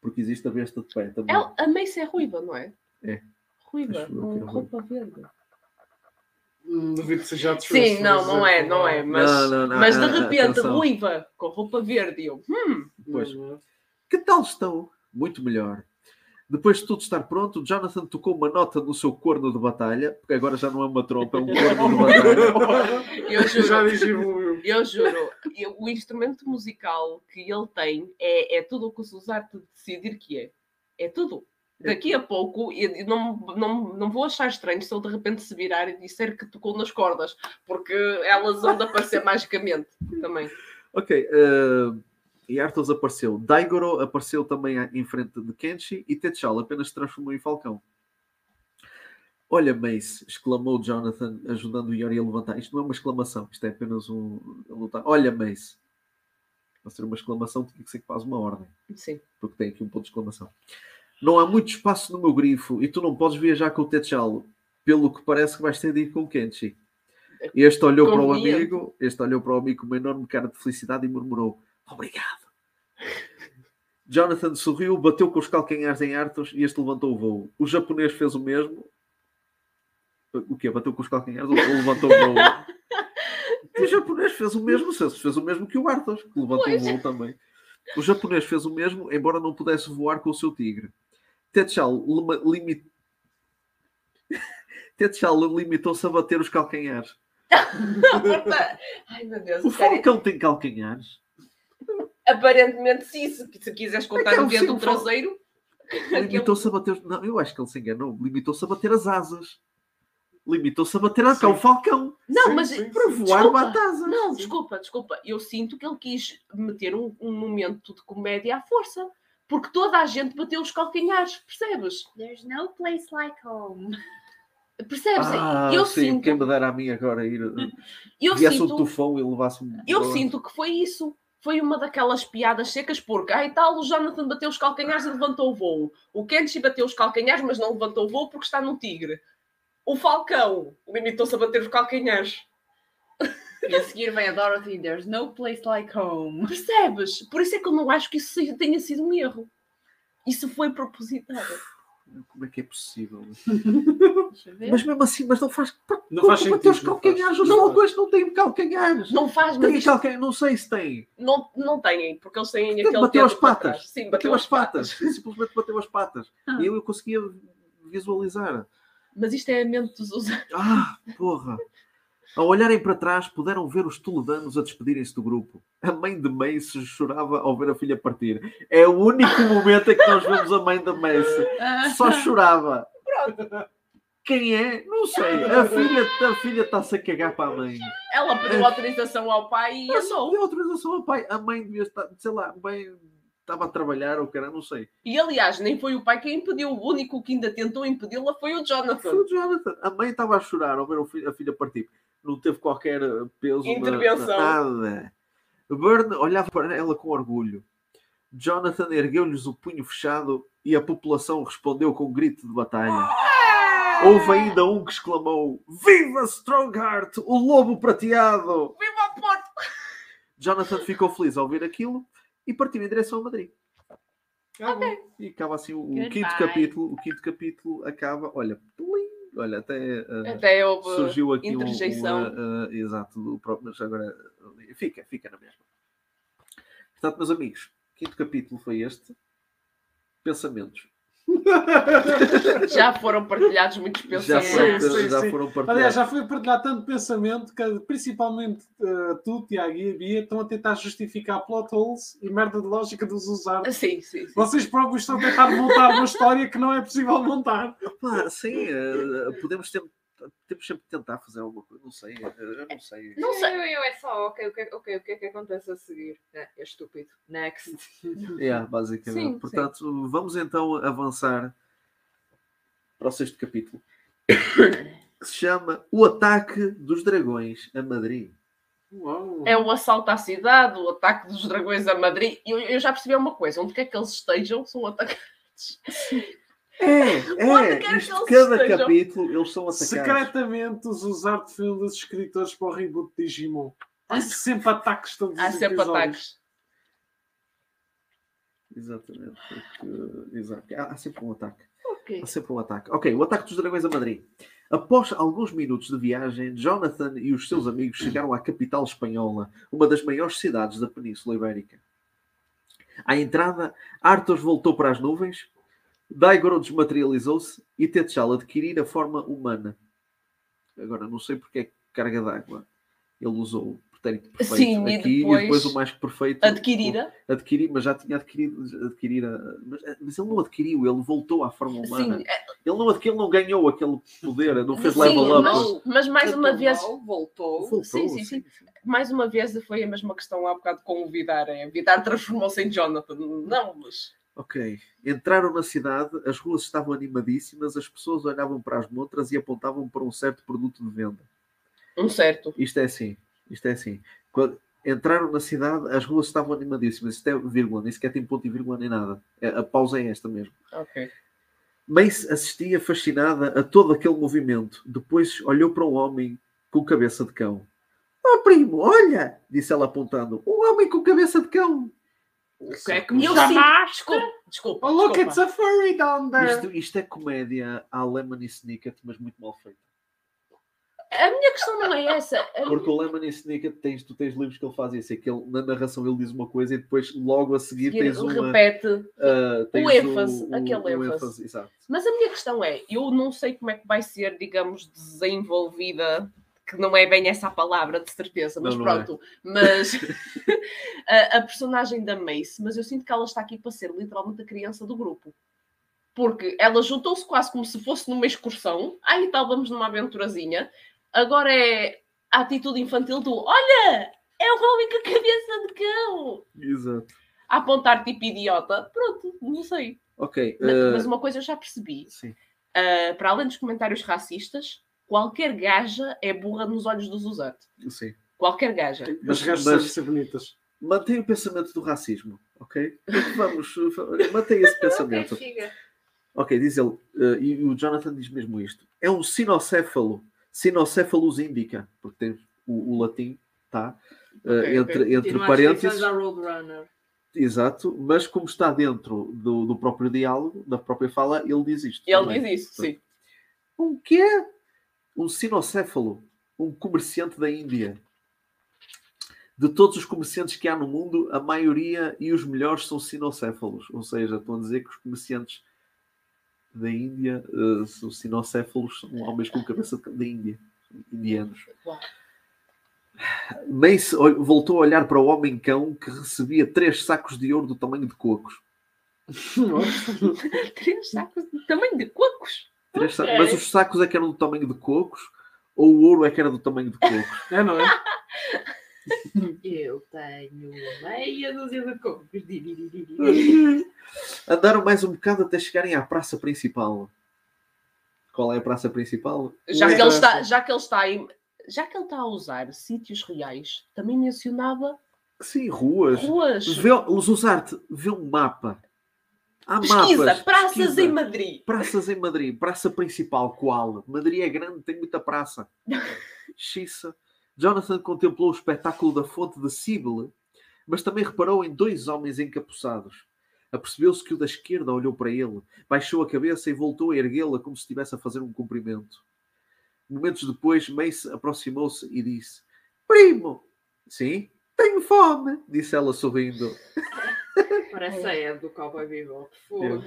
Porque existe a besta de pé também. Ela, a Mace é ruiva, não é? É. Ruiva, com é ruiva. roupa verde. Hum, Duvido que seja a Sim, não, não é, não é. Mas, Não, não, não, mas de repente, ruiva, com roupa verde. Eu, hum, Pois. Não, Que tal estão? Muito melhor. Depois de tudo estar pronto, Jonathan tocou uma nota no seu corno de batalha, porque agora já não é uma trompa, é um corno de batalha. eu juro. Eu juro, eu- o instrumento musical que ele tem é, é tudo o que o Suzarte decidir que é. É tudo. Daqui a pouco, eu não, não, não vou achar estranho se ele de repente se virar e disser que tocou nas cordas, porque elas vão de aparecer magicamente também. Ok, eh, e Arthos apareceu. Daigoro apareceu também em frente de Kenshi e Tetchal apenas se transformou em falcão. Olha, Mace, exclamou Jonathan, ajudando o Yori a levantar. Isto não é uma exclamação, isto é apenas um. lutar. Olha, Mace. Para ser uma exclamação, tinha que ser que faz uma ordem, Sim. porque tem aqui um ponto de exclamação. Não há muito espaço no meu grifo e tu não podes viajar com o Tetchal, pelo que parece que vais ter de ir com o Kenshi. Este olhou para o amigo, este olhou para o amigo com uma enorme cara de felicidade e murmurou: Obrigado. Jonathan sorriu, bateu com os calcanhares em Arthos e este levantou o voo. O japonês fez o mesmo. O quê? Bateu com os calcanhares ou ou levantou o voo? O japonês fez o mesmo, fez o mesmo que o Arthos, que levantou Pois. o voo também. O japonês fez o mesmo, embora não pudesse voar com o seu tigre. Tetchal lima- limi- Tetchal limitou-se a bater os calcanhares. Ai meu Deus, O falcão tem calcanhares? Aparentemente sim, se, se quiseres contar Aquele o fala- traseiro. Limitou-se a bater. os- Não, eu acho que ele se enganou. Limitou-se a bater as asas. Limitou-se a bater a Sim. o falcão. Não, Sim, mas sim, Para voar, Desculpa. bate asas. Não, desculpa, desculpa. Eu sinto que ele quis meter um, um momento de comédia à força. Porque toda a gente bateu os calcanhares, percebes? There's no place like home. Percebes? Ah, eu sim, sinto, quem me dera a mim agora ir. eu Viesse um sinto, tufão e levasse-me. eu sinto que foi isso. Foi uma daquelas piadas secas, porque ai tal, o Jonathan bateu os calcanhares e levantou o voo. O Kenshi bateu os calcanhares, mas não levantou o voo porque está no tigre. O Falcão limitou-se a bater os calcanhares. E a seguir vem a Dorothy. There's no place like home. Percebes? Por isso é que eu não acho que isso tenha sido um erro. Isso foi propositado. Como é que é possível? Deixa eu ver. Mas mesmo assim, mas não faz. Não faz Para ter os sentido, não calcanhares, faz. os Não falcões não têm calcanhares. Não faz, mas Tem isto calcanhares, não sei se tem. não, não têm, porque eles têm aquele bateu as patas. Sim, Bateu as patas. Simplesmente bateu as patas. Ah. E eu, eu conseguia visualizar. Mas isto é a mente dos. Ah, porra! Ao olharem para trás, puderam ver os toledanos a despedirem-se do grupo. A mãe de Mace chorava ao ver a filha partir. É o único momento em que nós vemos a mãe da Mace. Só chorava. Quem é? Não sei. A filha a filha está-se a cagar para a mãe. Ela pediu autorização ao pai e andou. deu autorização ao pai. A mãe devia estar, sei lá, bem, estava a trabalhar ou cara, não sei. E aliás, nem foi o pai quem impediu. O único que ainda tentou impedi-la foi o Foi Jonathan. o Jonathan. A mãe estava a chorar ao ver a filha partir. Não teve qualquer peso. na- Intervenção. nada. Burn olhava para ela com orgulho. Jonathan ergueu-lhes o punho fechado e a população respondeu com um grito de batalha. Houve ainda um que exclamou: Viva Strongheart, o lobo prateado! Viva a porta! Jonathan ficou feliz ao ver aquilo e partiu em direção a Madrid. Ah, bom. E acaba assim o, o Goodbye. quinto capítulo. O quinto capítulo acaba, olha, plim, olha, até eh, Até houve surgiu aqui um, interjeição. uma, eh, exato, do próprio, mas agora eh, fica, fica na mesma. Portanto, meus amigos, quinto capítulo foi este. Pensamentos. Já foram partilhados muitos Já, pensamentos. foi- Sim, sim, já sim. foram Aliás, partilhados. já foi partilhado tanto pensamento que, principalmente eh, tu, Tiago e a Bia, estão a tentar justificar plot holes e merda de lógica dos usar. Sim, sim, sim. Vocês próprios estão a tentar montar uma história que não é possível montar. Pá, sim, eh, podemos ter, temos sempre de tentar fazer alguma coisa. Não sei, eu não sei. Não sei. Eu, eu é só, ok, o que, ok, o que é que acontece a seguir? É, é estúpido. Next. É, basicamente. Sim, Portanto, vamos então avançar para o sexto capítulo. que se chama O Ataque dos Dragões a Madrid. Uau. É o assalto à cidade, o ataque dos dragões a Madrid. Eu, eu já percebi uma coisa: onde quer que eles estejam, são atacados. É, é. Isto, cada estejam? capítulo eles são atacados. Secretamente, os usar de filme dos escritores para o reboot de Digimon. Há sempre ataques todos Há os sempre episódios. ataques. Exatamente. porque- exato. Há, há sempre um ataque. Ok. Há sempre um ataque. Ok, o ataque dos dragões a Madrid. Após alguns minutos de viagem, Jonathan e os seus amigos chegaram à capital espanhola, uma das maiores cidades da Península Ibérica. À entrada, Arthos voltou para as nuvens, Daigoro desmaterializou-se e Tetchal adquirir a forma humana. Agora, não sei porque é que carga d'água ele usou o pretérito perfeito Sim, e aqui depois e depois o mais que perfeito Adquirira. adquiri, mas já tinha adquirido, adquirir a, mas, mas ele não adquiriu, ele voltou à forma humana. Sim, é- Ele não adquiriu, ele não ganhou aquele poder, não fez Sim, level up. mas- mas mais uma vez- Voltou. Voltou, sim, sim, sim. mais uma vez foi a mesma questão há bocado com o Vidar. É, Vidar transformou-se em Jonathan. Não, mas. Ok. Entraram na cidade, as ruas estavam animadíssimas, as pessoas olhavam para as montras e apontavam para um certo produto de venda. Um certo. Isto é assim, isto é assim. Quando entraram na cidade, as ruas estavam animadíssimas. Isto é vírgula, nem sequer tem ponto e vírgula nem nada. É- A pausa é esta mesmo. Ok. Mace assistia fascinada a todo aquele movimento. Depois olhou para um homem com cabeça de cão. Oh, primo, olha! Disse ela apontando. Um homem com cabeça de cão. O que é que me Eu chamaste? Desculpa, desculpa. Oh, look, desculpa. it's a furry down there. Isto, isto é comédia à Lemony Snicket, mas muito mal feita. A minha questão não é essa. A- Porque o Lemony Snicket, tens, tu tens livros que ele faz isso. É que ele, na narração ele diz uma coisa e depois logo a seguir seguir, tens uma... repete. ah, tens ênfase, aquele ênfase. Exato. Mas a minha questão é: eu não sei como é que vai ser, digamos, desenvolvida, que não é bem essa a palavra, de certeza, mas Não, não é. pronto. Mas a, a personagem da Mace, mas eu sinto que ela está aqui para ser literalmente a criança do grupo. Porque ela juntou-se quase como se fosse numa excursão. Aí tal, vamos numa aventurazinha. Agora é a atitude infantil do: olha, é o homem com a cabeça de cão. Exato. A apontar tipo idiota. Pronto, não sei. Ok. Ma- ah, Mas uma coisa eu já percebi. sim. Uh, para além dos comentários racistas, qualquer gaja é burra nos olhos dos Uzarte. Sim. Qualquer gaja. As gajas mas- devem ser bonitas. Mantém o pensamento do racismo, ok? Vamos, mantém esse pensamento. Ok, figa. Ok, diz ele, eh, e o Jonathan diz mesmo isto. É um sinocéfalo, sinocéfalos indica, porque tem o, o latim, tá? Eh, Ok, ok. entre entre Continua as parênteses, exato, mas como está dentro do, do próprio diálogo, da própria fala, ele diz isto. Ele também. diz isso, sim. Um quê? Um sinocéfalo, um comerciante da Índia. De todos os comerciantes que há no mundo, a maioria e os melhores são sinocéfalos. Ou seja, estão a dizer que os comerciantes da Índia eh, são sinocéfalos, são homens com cabeça da Índia, indianos. Mace ol- voltou a olhar para o homem-cão que recebia três sacos de ouro do tamanho de cocos. Três sacos de tamanho de cocos. Três sa- Ok. Mas os sacos é que eram do tamanho de cocos ou o ouro é que era do tamanho de cocos? É, não é? Eu tenho meia dúzia de cocos. Andaram mais um bocado até chegarem à praça principal. Qual é a praça principal? Já que, ele está, já que ele está em- já que ele está a usar sítios reais, também mencionava Sim, ruas. ruas. Vê, os usar-te, vê um mapa. Há Pesquisa, mapas. praças pesquisa. em Madrid. Praças em Madrid. Praça principal, qual? Madrid é grande, tem muita praça. Xissa. Jonathan contemplou o espetáculo da fonte de Sibyl, mas também reparou em dois homens encapuçados. Apercebeu-se que o da esquerda olhou para ele, baixou a cabeça e voltou a erguê-la como se estivesse a fazer um cumprimento. Momentos depois, Mace aproximou-se e disse: Primo! Sim? Tenho fome! Disse ela sorrindo. Parece a Ed do Cowboy Bebop. Fogo.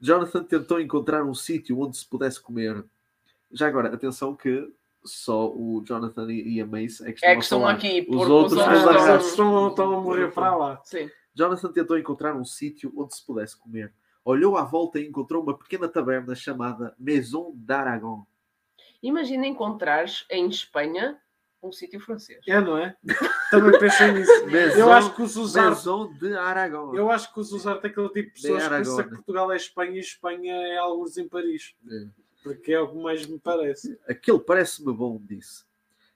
Jonathan tentou encontrar um sítio onde se pudesse comer. Já agora, atenção que só o Jonathan e a Mace é que estão, É que estão aqui. Os outros estão, estão a morrer para lá. Sim. Jonathan tentou encontrar um sítio onde se pudesse comer. Olhou à volta e encontrou uma pequena taberna chamada Maison d'Aragon. Imagina encontrares em Espanha um sítio francês. É, não é? Também pensei nisso. Maison, Eu acho que os usar de Aragon. Eu acho que os usar tem aquele tipo de pessoas que Aragona. pensa que Portugal é Espanha e Espanha é alguns em Paris. É. Porque é o que mais me parece. Aquele parece-me bom, disse.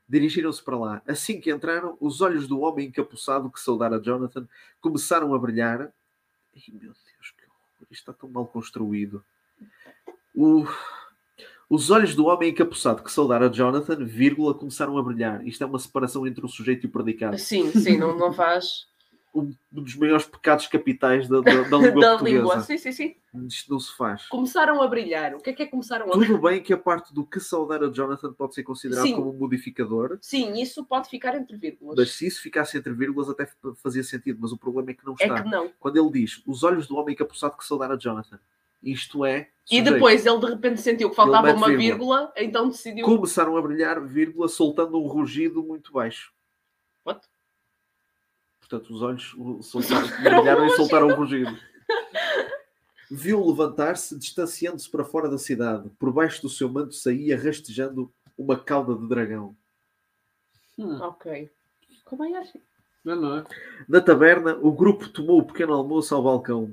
Dirigiram-se para lá. Assim que entraram, os olhos do homem encapuçado que saudara Jonathan começaram a brilhar. Ai, meu Deus, que horror! Isto está tão mal construído. O- Os olhos do homem encapuçado que saudara Jonathan, vírgula, começaram a brilhar. Isto é uma separação entre o sujeito e o predicado. Sim, sim, não, não faz Um dos maiores pecados capitais da, da, da língua da portuguesa. língua. Sim, sim, sim. Isto não se faz. Começaram a brilhar. O que é que é começaram a? Tudo bem que a parte do que saudara Jonathan pode ser considerado Sim. como um modificador, Sim, isso pode ficar entre vírgulas. mas se isso ficasse entre vírgulas até fazia sentido, mas o problema é que não É está. que não. Quando ele diz os olhos do homem encapuçado que saudara Jonathan, isto é. E sujeito. depois ele de repente sentiu que faltava uma vírgula. vírgula, então decidiu. começaram a brilhar, vírgula, soltando um rugido muito baixo. What? Portanto, os olhos o- soltaram, brilharam e soltaram um rugido. Viu levantar-se, distanciando-se para fora da cidade. Por baixo do seu manto saía rastejando uma cauda de dragão. Hum, Ok. Como é assim? não, não é? Na taberna, o grupo tomou o pequeno almoço ao balcão.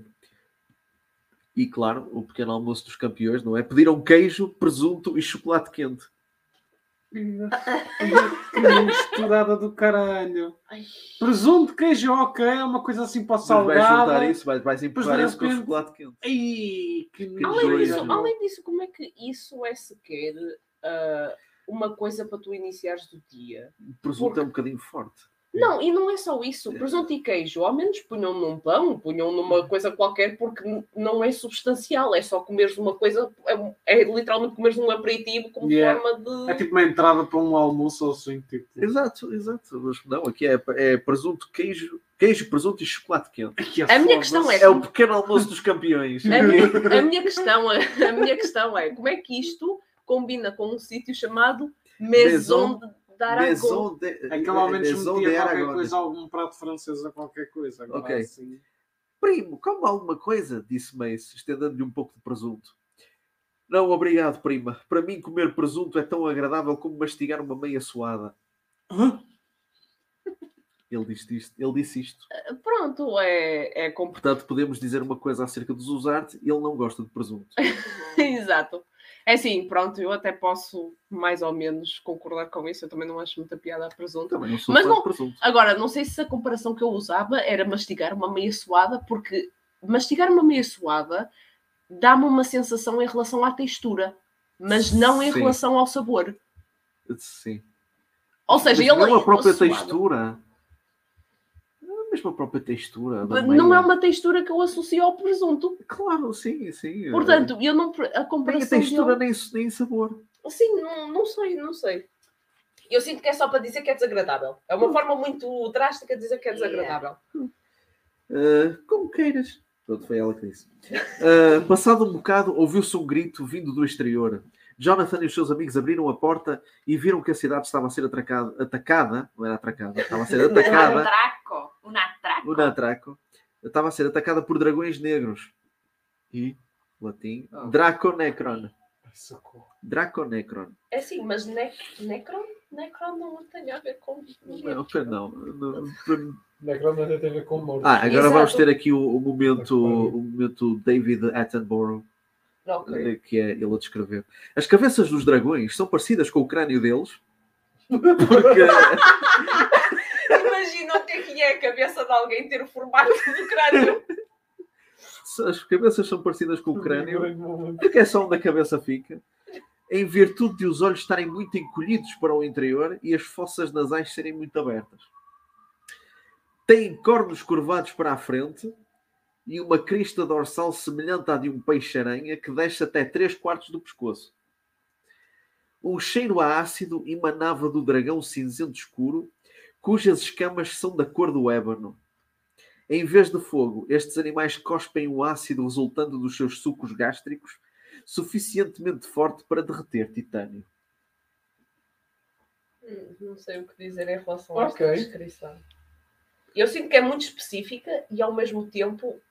E, claro, o pequeno almoço dos campeões, não é? Pediram queijo, presunto e chocolate quente. Que misturada do caralho. Presunto, queijo, ok, é uma coisa assim para o Mas vais juntar salgado. isso, vais, vais empurrar isso com chocolate quente. Ai, que Que Além disso, além disso, como é que isso é sequer ah, uma coisa para tu iniciares o dia? O presunto é um bocadinho forte. Não, e não é só isso. Presunto e queijo, ao menos punham num pão, punham numa coisa qualquer, porque não é substancial, é só comeres uma coisa, é, é literalmente comeres um aperitivo como Yeah. forma de. É tipo uma entrada para um almoço ou assim, tipo. Exato, exato. Mas não, aqui é, é presunto, queijo, queijo, presunto e chocolate quente. Que A minha questão é- É o pequeno almoço dos campeões. A minha, a minha questão é, a minha questão é como é que isto combina com um sítio chamado Maison? Maison de, É que ele ao menos Maison metia de qualquer Aragon. coisa, algum prato francês ou qualquer coisa. Agora, Ok. assim, Primo, come alguma coisa, disse Mace, estendendo-lhe um pouco de presunto. Não, obrigado, prima. Para mim, comer presunto é tão agradável como mastigar uma meia suada. Hã? Ele disse isto. Ele disse isto. Pronto, é, é com... Portanto, podemos dizer uma coisa acerca dos Usarte. Ele não gosta de presunto. Exato. É assim, pronto, eu até posso mais ou menos concordar com isso. Eu também não acho muita piada a presunto. Também não sou Mas não- presunto. Agora, não sei se a comparação que eu usava era mastigar uma meia suada, porque mastigar uma meia suada dá-me uma sensação em relação à textura, mas não em Sim. relação ao sabor. Sim. Ou seja, Mas ele não a própria suado. textura. Não é mesmo a própria textura. Não é uma textura que eu associo ao presunto. Claro, sim, sim. Portanto, eu não. A nem a comparação. textura, dele- nem, nem sabor. Sim, não, não sei, não sei. Eu sinto que é só para dizer que é desagradável. É uma forma muito drástica de dizer que é desagradável. Uh, como queiras. Pronto, foi ela que disse. Uh, passado um bocado, ouviu-se um grito vindo do exterior. Jonathan e os seus amigos abriram a porta e viram que a cidade estava a ser atracada, atacada, não era atracada, estava a ser atacada, atraco. Um atraco. o atraco, estava a ser atacada por dragões negros. E, latim, Ah. Draconecron. socorro. Draconecron. É sim, mas ne Necron? Necron não tem a ver com. Não, foi não. não- Necron até tem a ver com morte. Ah, agora Exato. vamos ter aqui o, o momento, o momento David Attenborough. Ok. eh, que é ele a descrever. As cabeças dos dragões são parecidas com o crânio deles, porque Imagina o que é que é a cabeça de alguém ter o formato do crânio. as cabeças são parecidas com o crânio, porque é só onde a cabeça fica, em virtude de os olhos estarem muito encolhidos para o interior e as fossas nasais serem muito abertas. Têm cornos curvados para a frente e uma crista dorsal semelhante à de um peixe-aranha que desce até 3 quartos do pescoço. Um cheiro a ácido emanava do dragão cinzento escuro, cujas escamas são da cor do ébano. Em vez de fogo, estes animais cospem o ácido resultando dos seus sucos gástricos, suficientemente forte para derreter titânio. Hum, Não sei o que dizer em relação Ok. a esta descrição. Eu sinto que é muito específica e ao mesmo tempo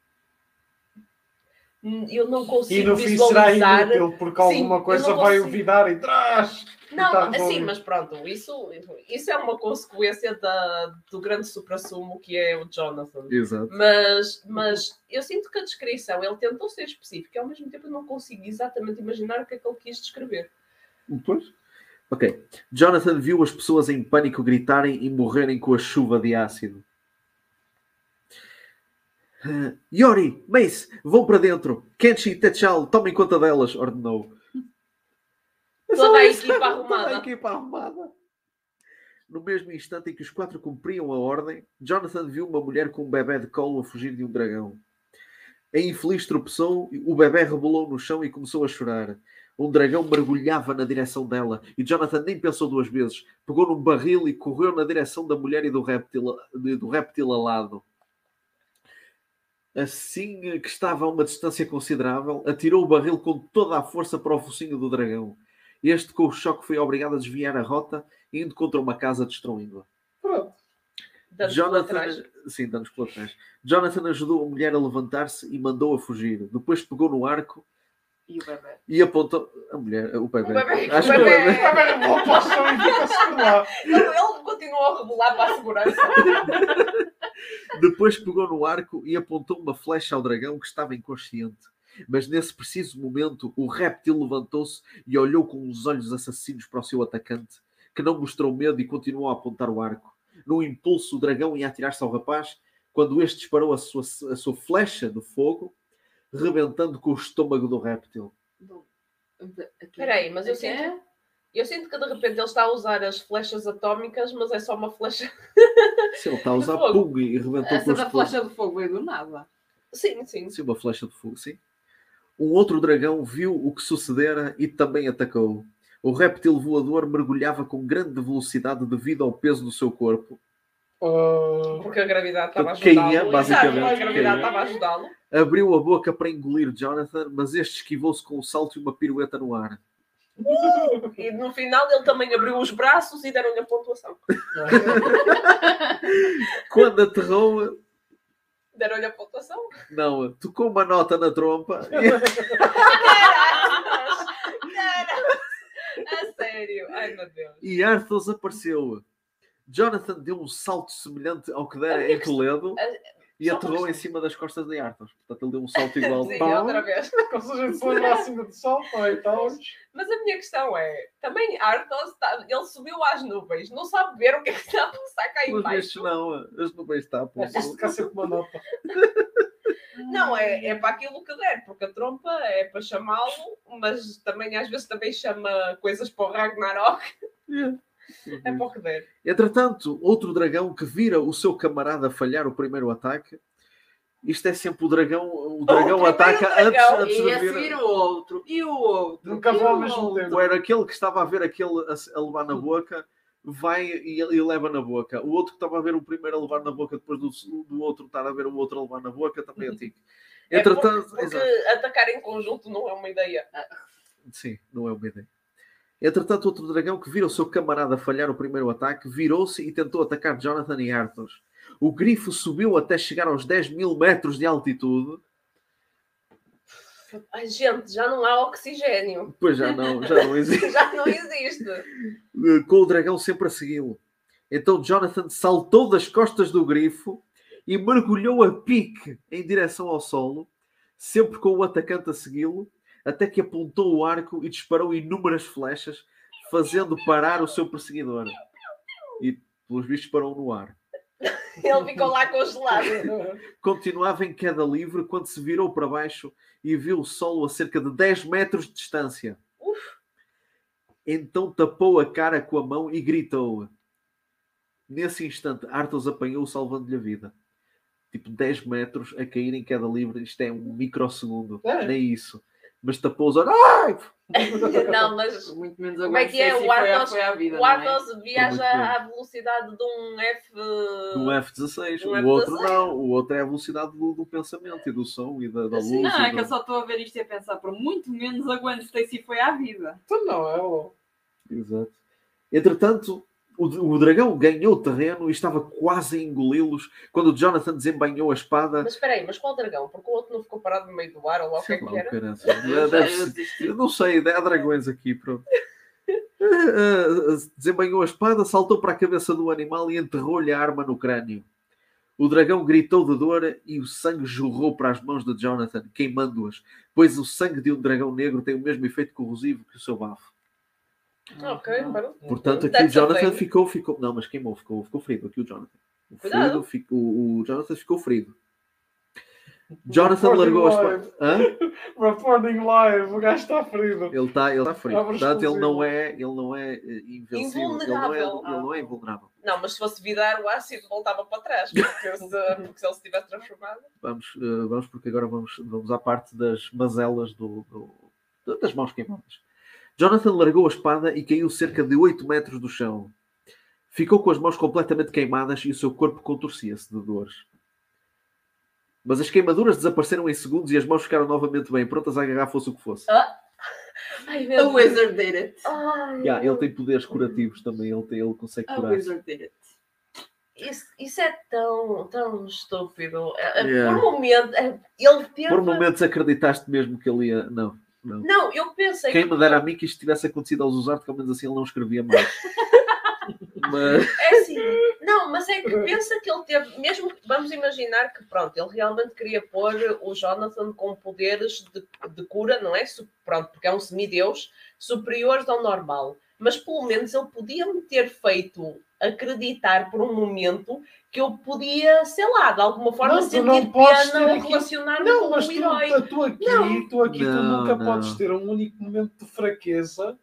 eu não E consigo no fim será visualizar. inútil, porque Sim, alguma coisa vai consigo. olvidar e trás. Não, Tá assim, mas pronto, isso, isso é uma consequência da, do grande supra-sumo que é o Jonathan. Exato. Mas, mas eu sinto que a descrição, ele tentou ser específico e ao mesmo tempo eu não consigo exatamente imaginar o que é que ele quis descrever. Pois. Ok. Jonathan viu as pessoas em pânico gritarem e morrerem com a chuva de ácido. Ah, Yori, Mace, vão para dentro. Kenshi e Techal, tomem conta delas, ordenou. É Toda a equipa Toda a arrumada. equipa arrumada. No mesmo instante em que os quatro cumpriam a ordem, Jonathan viu uma mulher com um bebê de colo a fugir de um dragão. A infeliz tropeçou, o bebê rebolou no chão e começou a chorar. Um dragão mergulhava na direção dela e Jonathan nem pensou duas vezes. Pegou num barril e correu na direção da mulher e do réptil, do réptil alado. Assim que estava a uma distância considerável, atirou o barril com toda a força para o focinho do dragão. Este, com o choque, foi obrigado a desviar a rota, indo contra uma casa destruindo-a. Pronto. Danos Jonathan, sim, danos colaterais. Jonathan ajudou a mulher a levantar-se e mandou-a fugir. Depois pegou no arco E o bebê. e apontou. A mulher, o bebê. O bebê, Acho o que o bebê. bebê. Está bem, vou para o chão e lá. Ele, ele continuou a rebolar para a segurança. Depois pegou no arco e apontou uma flecha ao dragão que estava inconsciente. Mas nesse preciso momento, o réptil levantou-se e olhou com os olhos assassinos para o seu atacante, que não mostrou medo e continuou a apontar o arco. Num impulso, o dragão ia atirar-se ao rapaz, quando este disparou a sua, a sua flecha de fogo, rebentando com o estômago do réptil. Espera aí, mas eu sinto- Eu sinto que de repente ele está a usar as flechas atómicas, mas é só uma flecha. Se ele está a usar fogo. pum e rebentou Essa da flecha de fogo veio do nada. Sim, sim. Sim, uma flecha de fogo, sim. Um outro dragão viu o que sucedera e também atacou. O réptil voador mergulhava com grande velocidade devido ao peso do seu corpo. Ah, Porque a gravidade estava a Caía, ajudá-lo. basicamente, Exato, a gravidade caía. estava a ajudá-lo. Abriu a boca para engolir Jonathan, mas este esquivou-se com um salto e uma pirueta no ar. E no final ele também abriu os braços e deram-lhe a pontuação. Quando aterrou, Deram-lhe a pontuação. não, tocou uma nota na trompa Cara, a sério. Ai meu Deus. e Arthos apareceu. Jonathan deu um salto semelhante ao que dera em Toledo a- e aterrou em cima das costas de Arthos. Portanto, ele deu um salto igual. Sim, outra vez. A gente se lembra acima do sol, é? Então, Mas a minha questão é: também Arthos, está- ele subiu às nuvens, não sabe ver o que é que está a passar cá Pelos vistos, embaixo. não. As nuvens tapam. é preciso ficar sempre uma nota. Não, é, é para aquilo que der, porque a trompa é para chamá-lo, mas também às vezes também chama coisas para o Ragnarok, é para o que der. Entretanto, outro dragão que vira o seu camarada falhar o primeiro ataque. Isto é sempre o dragão. O dragão primeiro ataca dragão, antes, antes E de a vir. seguir o outro. E o outro. Nunca vou ao o mesmo tempo. Ou era aquele que estava a ver aquele a, a levar na boca, vai e, e leva na boca. O outro que estava a ver o primeiro a levar na boca, depois do, do outro estar a ver o outro a levar na boca, também é tico. É Entretanto, porque, porque exato. atacar em conjunto não é uma ideia. Sim, não é uma ideia. Entretanto, outro dragão que vira o seu camarada falhar o primeiro ataque, virou-se e tentou atacar Jonathan e Arthur. O grifo subiu até chegar aos 10 mil metros de altitude. Ai, gente, já não há oxigênio. Pois já não, já não existe. Já não existe. com o dragão sempre a segui-lo. Então Jonathan saltou das costas do grifo e mergulhou a pique em direção ao solo, sempre com o atacante a segui-lo, até que apontou o arco e disparou inúmeras flechas, fazendo parar o seu perseguidor. E, pelos vistos, parou no ar. Ele ficou lá congelado. Continuava em queda livre quando se virou para baixo e viu o solo a cerca de 10 metros de distância. Então tapou a cara com a mão e gritou. Nesse instante, Arthos apanhou, salvando-lhe a vida. Tipo 10 metros a cair em queda livre. Isto é um microsegundo. É. Nem isso. Mas tapou os olhos. Ai! Não, mas Muito menos Como é que é? o foi a- foi à vida, o é? Athos viaja à velocidade de um F. Do F-16. Um o outro F-16. não. O outro é a velocidade do, do pensamento e do som e da, da luz. Sim. Não, é que do- eu só estou a ver isto e a pensar, por muito menos a Gwen Stacy foi à vida. Então não, é o. Exato. Entretanto, o, o dragão ganhou terreno e estava quase a engoli-los quando Jonathan desembainhou a espada. Mas espera aí, mas qual dragão? Porque o outro não ficou parado no meio do ar ou lá o que é que era? caramba. Eu não sei, há dragões aqui, pronto. Ah, ah, desembanhou a espada, saltou para a cabeça do animal e enterrou-lhe a arma no crânio. O dragão gritou de dor e o sangue jorrou para as mãos de Jonathan, queimando-as, pois o sangue de um dragão negro tem o mesmo efeito corrosivo que o seu bafo. Ok, pronto. Portanto, aqui That's o Jonathan ficou, ficou. Não, mas queimou, ficou, ficou ferido aqui o Jonathan. O, Cuidado. ferido, ficou, o Jonathan ficou ferido. Jonathan Reporting largou live. Hã? Reporting live, o gajo está ferido. Ele está ele tá ferido. Portanto, ele não é, ele não é eh, invencível. Ele não é, Invulnerável. ele não é invulnerável. Não, mas se fosse vidar o ácido, voltava para trás. Porque se, porque se ele se tivesse transformado. Vamos, eh, vamos porque agora vamos, vamos à parte das mazelas do, do- das mãos queimadas. Jonathan largou a espada e caiu cerca de 8 metros do chão. Ficou com as mãos completamente queimadas e o seu corpo contorcia-se de dores. Mas as queimaduras desapareceram em segundos e as mãos ficaram novamente bem, prontas a agarrar fosse o que fosse. Ai, A meu wizard did it. Ai, Yeah, ele tem poderes curativos também, ele, tem, ele consegue A curar. wizard did it. Isso, isso é tão, tão estúpido. É, é, Yeah. Por um momento, é, ele teve. Por momentos acreditaste mesmo que ele ia. Não, não. Não, eu pensei Quem que. me dera a mim que isto tivesse acontecido aos Uzarte, que ao menos assim ele não escrevia mais. Mas. É assim, não, mas é que pensa que ele teve, mesmo que vamos imaginar que pronto, ele realmente queria pôr o Jonathan com poderes de, de cura, não é? Pronto, porque é um semideus, superiores ao normal. Mas pelo menos ele podia ter feito acreditar por um momento que eu podia, sei lá, de alguma forma Não, tu sentir não podes pena aqui- relacionar-me Não, com mas o tu, herói. tu aqui, Não. tu aqui tu Não, nunca não. podes ter um único momento de fraqueza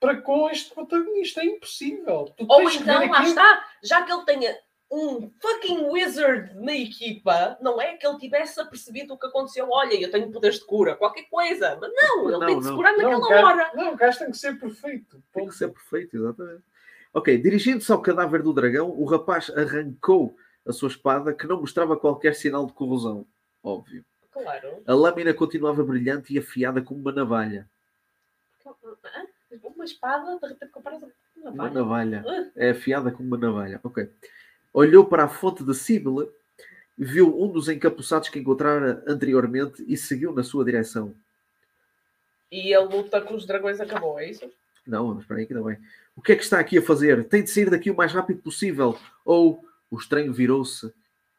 para com este protagonista. É impossível. Tu Ou então, lá está, já que ele tenha um fucking wizard na equipa, não é que ele tivesse apercebido o que aconteceu. Olha, eu tenho poderes de cura, qualquer coisa. Mas não, ele Não, tem de se não. curar Não, naquela o gajo- hora. Não, o gajo tem que ser perfeito. Tem que ser perfeito, exatamente. Ok, dirigindo-se ao cadáver do dragão, o rapaz arrancou a sua espada, que não mostrava qualquer sinal de corrosão. Óbvio. Claro. A lâmina continuava brilhante e afiada como uma navalha. Uma espada, de repente comparas uma Uma navalha. navalha. É afiada como uma navalha. Ok. Olhou para a fonte de Sibyl, viu um dos encapuçados que encontrara anteriormente e seguiu na sua direção. E a luta com os dragões acabou, é isso? Não, mas espera aí que não é. O que é que está aqui a fazer? Tem de sair daqui o mais rápido possível. Ou o estranho virou-se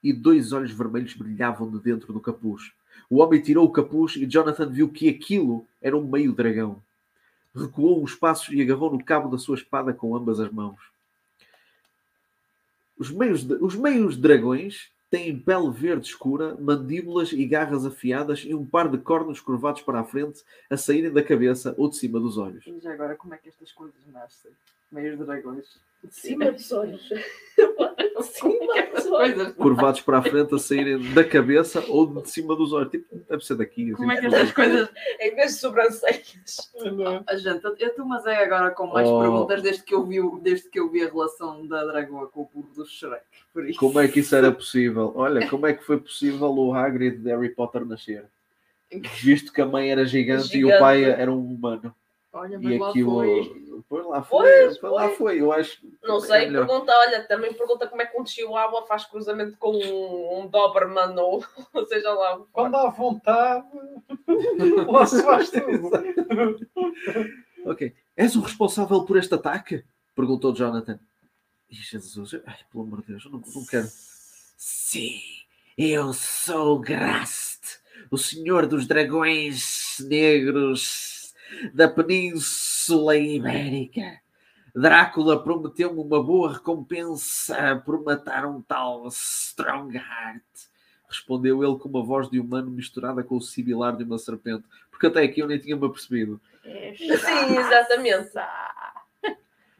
e dois olhos vermelhos brilhavam de dentro do capuz. O homem tirou o capuz e Jonathan viu que aquilo era um meio dragão. Recuou uns passos e agarrou no cabo da sua espada com ambas as mãos. Os meios, os meios dragões têm pele verde escura, mandíbulas e garras afiadas e um par de cornos curvados para a frente a saírem da cabeça ou de cima dos olhos. E já agora, como é que estas coisas nascem? Meios dragões. De cima dos olhos. Cima dos olhos. Coisas. curvados para a frente a saírem da cabeça ou de cima dos olhos. Tipo, deve ser daqui. assim. Como é que estas coisas. Em vez de sobrancelhas. Ah, gente, eu estou mas é agora com mais Oh. perguntas desde que, eu vi, desde que eu vi a relação da dragoa com o burro do Shrek. Por isso. Como é que isso era possível? Olha, como é que foi possível o Hagrid de Harry Potter nascer? Visto que a mãe era gigante, e o Gigante. pai era um humano. Olha, mas E lá aquilo. foi. Pois lá foi. Pois, pois lá foi. foi. Eu acho. Não é sei, melhor. pergunta, olha, também pergunta como é que um chihuahua faz cruzamento com um, um Doberman ou ou seja lá. Quando há vontade, lá se faz tudo. Ok. És o responsável por este ataque? Perguntou Jonathan. Ih, Jesus, ai, pelo amor de Deus, eu não, não quero. Sim, eu sou Grast, o senhor dos dragões negros da Península Ibérica. Drácula prometeu-me uma boa recompensa por matar um tal Strongheart. Respondeu ele com uma voz de humano misturada com o sibilar de uma serpente. Porque até aqui eu nem tinha-me apercebido. Sim, exatamente.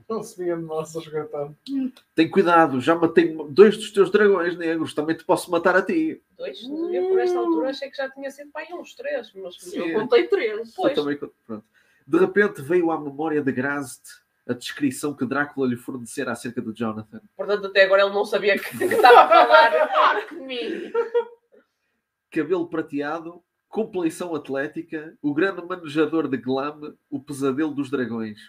Não se vinha de nós a jogar tanto. Tem cuidado, já matei dois dos teus dragões negros, também te posso matar a ti. Dois, eu por esta altura achei que já tinha sido para aí uns três, mas Sim. Eu contei três. Pois. Eu também, pronto. De repente veio à memória de Grazd a descrição que Drácula lhe fornecera acerca de Jonathan. portanto até agora ele não sabia que, que estava a falar. Fuck me! Cabelo prateado, compleição atlética, o grande manejador de glam, o pesadelo dos dragões.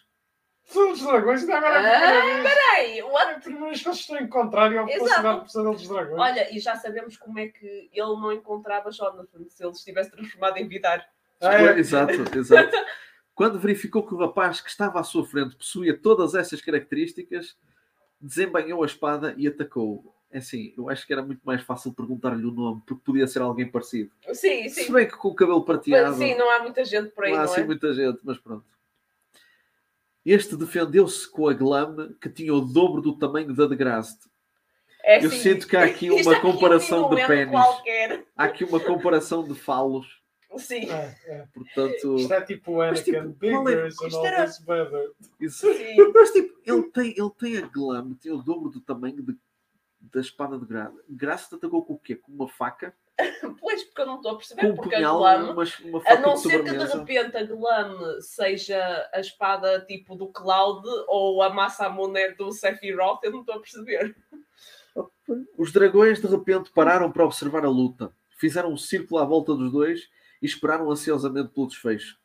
São os dragões, ainda agora. Ah, Ei, what? É a primeira vez que eles estão em contrário ao Exato. personagem do pesadelo dos dragões. Olha, e já sabemos como é que ele não encontrava Jonathan se ele estivesse transformado em Vidar. Ah, é. Exato, exato. Quando verificou que o rapaz que estava à sua frente possuía todas essas características, desembanhou a espada e atacou. É assim, eu acho que era muito mais fácil perguntar-lhe o nome, porque podia ser alguém parecido. Sim, Se sim. bem que com o cabelo prateado, Sim, não há muita gente por aí, não há não assim é? muita gente, mas pronto. Este defendeu-se com a glame que tinha o dobro do tamanho da de Grast. É Eu assim, sinto que há aqui uma aqui é um comparação de minuendo pênis. qualquer. Há aqui uma comparação de falos, Sim, É, é. portanto. Isto é tipo Anakin, tipo, é- isto era- isso- sim. Mas tipo, ele tem, ele tem a glame, tem o dobro do tamanho de- da espada de Grast. Grast atacou com o quê? Com uma faca? Pois, porque eu não estou a perceber, um porque a punhal, glame, uma, uma a não ser que de repente a glame seja a espada tipo do Cloud ou a Masamune do Sephiroth, eu não estou a perceber. Os dragões de repente pararam para observar a luta. Fizeram um círculo à volta dos dois e esperaram ansiosamente pelo desfecho.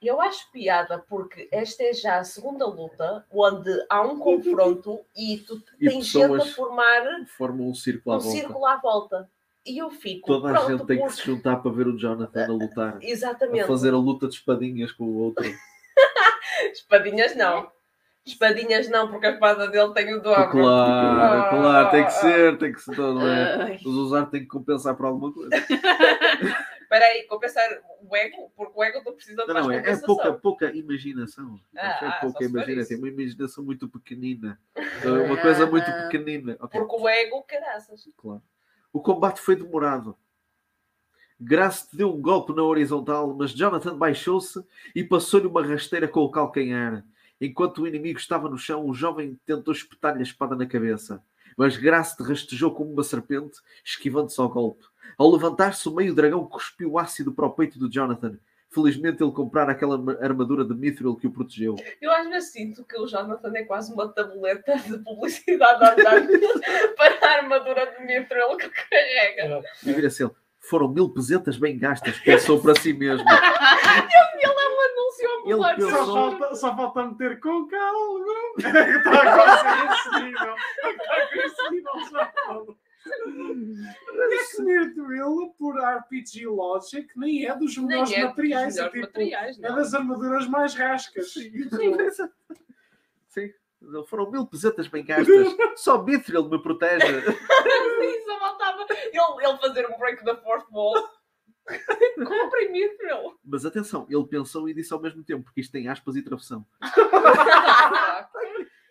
Eu acho piada porque esta é já a segunda luta onde há um confronto e tu E tens gente a formar Formam um círculo à um volta. círculo à volta. E eu fico, Toda a gente tem que porque- se juntar para ver o Jonathan a lutar. A Exatamente. fazer a luta de espadinhas com o outro. Espadinhas não. Espadinhas não, porque a espada dele tem o dobro. Claro, Ah, claro, tem que ah, ser, tem que ser. Não é? Os usar tem que compensar por alguma coisa. Espera aí, compensar o ego, porque o ego tu precisa de Não, não, é, é pouca, pouca imaginação. Ah, que é ah, pouca for imaginação. Tem uma imaginação muito pequenina. É uma coisa muito Ah. pequenina. Ok, Porque o ego, caraças. claro. O combate foi demorado. Grast deu um golpe na horizontal, mas Jonathan baixou-se e passou-lhe uma rasteira com o calcanhar. Enquanto o inimigo estava no chão, o jovem tentou espetar-lhe a espada na cabeça. Mas Grast rastejou como uma serpente, esquivando-se ao golpe. Ao levantar-se, o meio-dragão cuspiu ácido para o peito do Jonathan. Felizmente ele comprara aquela armadura de Mithril que o protegeu. Eu às vezes sinto que o Jonathan é quase uma tabuleta de publicidade a andar para a armadura de Mithril que carrega. E vira-se ele. Foram mil pesetas bem gastas, pensou para si mesmo. Ele é um anúncio pensou- Só falta, só falta meter com calma. Está quase esse nível. Está com esse nível já falta. É que Nerdville, por RPG Logic, nem é dos Nem melhores é dos materiais. melhores é, tipo, materiais, é das armaduras mais rascas. Sim, foram mil pesetas bem gastas. Só Mithril me protege. Sim, só faltava ele, ele fazer um break da fourth wall. Comprem Mithril. Mas atenção, ele pensou e disse ao mesmo tempo, porque isto tem aspas e travessão.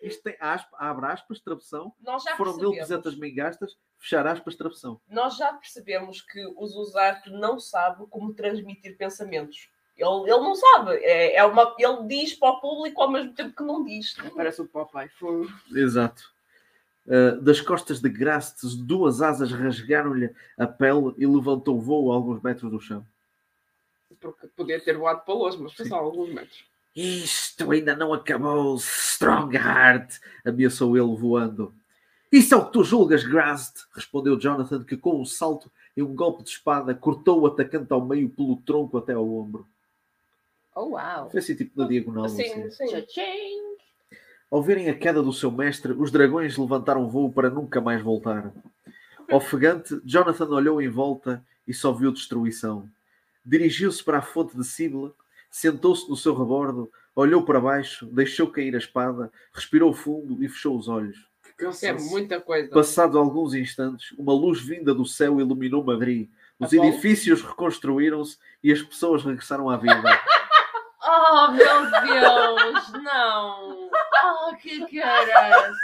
Isto tem aspas, abre aspas, travessão. Nós já Foram mil pesetas bem gastas, fechar aspas, travessão. nós já percebemos que o Zuzarte não sabe como transmitir pensamentos. Ele, ele não sabe. É, é uma, ele diz para o público ao mesmo tempo que não diz. Parece o Popeye. Foi. Exato. Uh, das costas de Grast, duas asas rasgaram-lhe a pele e levantou voo a alguns metros do chão. Porque podia ter voado para longe, mas foi só alguns metros. Isto ainda não acabou, Strongheart! ameaçou ele voando. Isso é o que tu julgas, Grast! respondeu Jonathan, que com um salto e um golpe de espada cortou o atacante ao meio pelo tronco até ao ombro. Oh, uau. Foi assim, tipo na diagonal. Sim, assim. sim. Tchau-tchau. Ao verem a queda do seu mestre, os dragões levantaram voo para nunca mais voltar. Ofegante, Jonathan olhou em volta e só viu destruição. Dirigiu-se para a fonte de Sibyl, sentou-se no seu rebordo, olhou para baixo, deixou cair a espada, respirou fundo e fechou os olhos. Isso é muita coisa. Passado alguns instantes, uma luz vinda do céu iluminou Madrid. Os Apolo? edifícios reconstruíram-se e as pessoas regressaram à vida. Oh, meu Deus! Não! Oh, que caraças!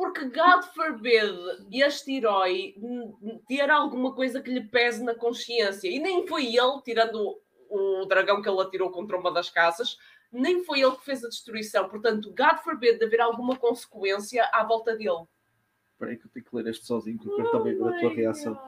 Porque, God forbid, este herói ter alguma coisa que lhe pese na consciência. E nem foi ele, tirando o, dragão que ele atirou contra uma das casas, nem foi ele que fez a destruição. Portanto, God forbid de haver alguma consequência à volta dele. Espera aí que eu tenho que ler este sozinho, porque depois também ver a tua reação.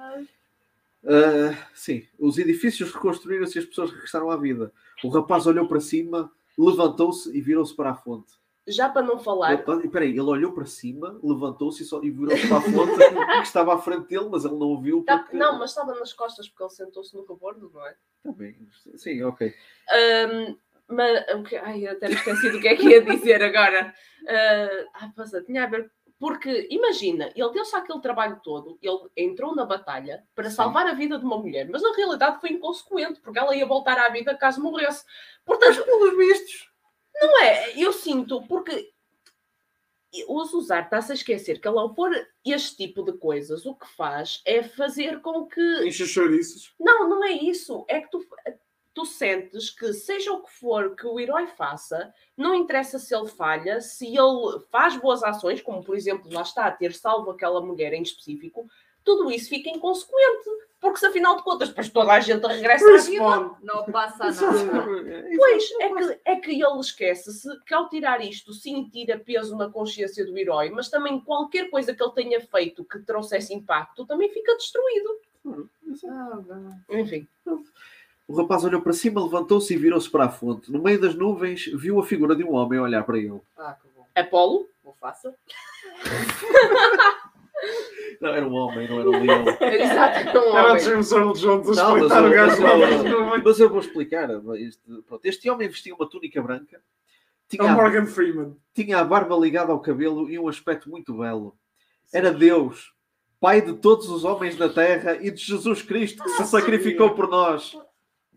Ah, sim, os edifícios reconstruíram-se e as pessoas regressaram à vida. O rapaz olhou para cima, levantou-se e virou-se para a fonte. Já para não falar, Ele- Espera aí, ele olhou para cima, levantou-se e, só- e virou-se para a fonte que estava à frente dele, mas ele não o viu tá- porque... não, mas estava nas costas porque ele sentou-se no rebordo, não é? Tá bem, Sim, ok. Ahm, mas, o que- ai, eu até me esqueci do que é que ia dizer agora. Ah, ai, passa, tinha a ver. Porque, imagina, ele deu-se aquele trabalho todo, ele entrou na batalha para salvar a vida de uma mulher, mas na realidade foi inconsequente, porque ela ia voltar à vida caso morresse. Portanto, Pelos vistos. Não é? Eu sinto, porque o Zuzar está-se a esquecer que ele, ao pôr este tipo de coisas, o que faz é fazer com que Enche chouriços. não, não é isso. É que tu, tu sentes que, seja o que for que o herói faça, não interessa se ele falha, se ele faz boas ações, como por exemplo, lá está, ter salvo aquela mulher em específico, tudo isso fica inconsequente. Porque se afinal de contas, depois toda a gente regressa à vida. Não passa nada. Pois, é que, é que ele esquece-se que ao tirar isto, sim, tira peso na consciência do herói, mas também qualquer coisa que ele tenha feito que trouxesse impacto também fica destruído. Enfim. O rapaz olhou para cima, levantou-se e virou-se para a fonte. No meio das nuvens, viu a figura de um homem a olhar para ele. Ah, que bom. Apolo, Vou faça. Não, era um homem, não era um leão. exato, um Era o homem. James Earl Jones a Não, eu- o gajo mas. Mas eu vou explicar. Este, pronto, este homem vestia uma túnica branca, É tinha o a, Morgan Freeman. tinha a barba ligada ao cabelo e um aspecto muito belo. Era Deus, Pai de todos os homens da terra e de Jesus Cristo que se sacrificou por nós.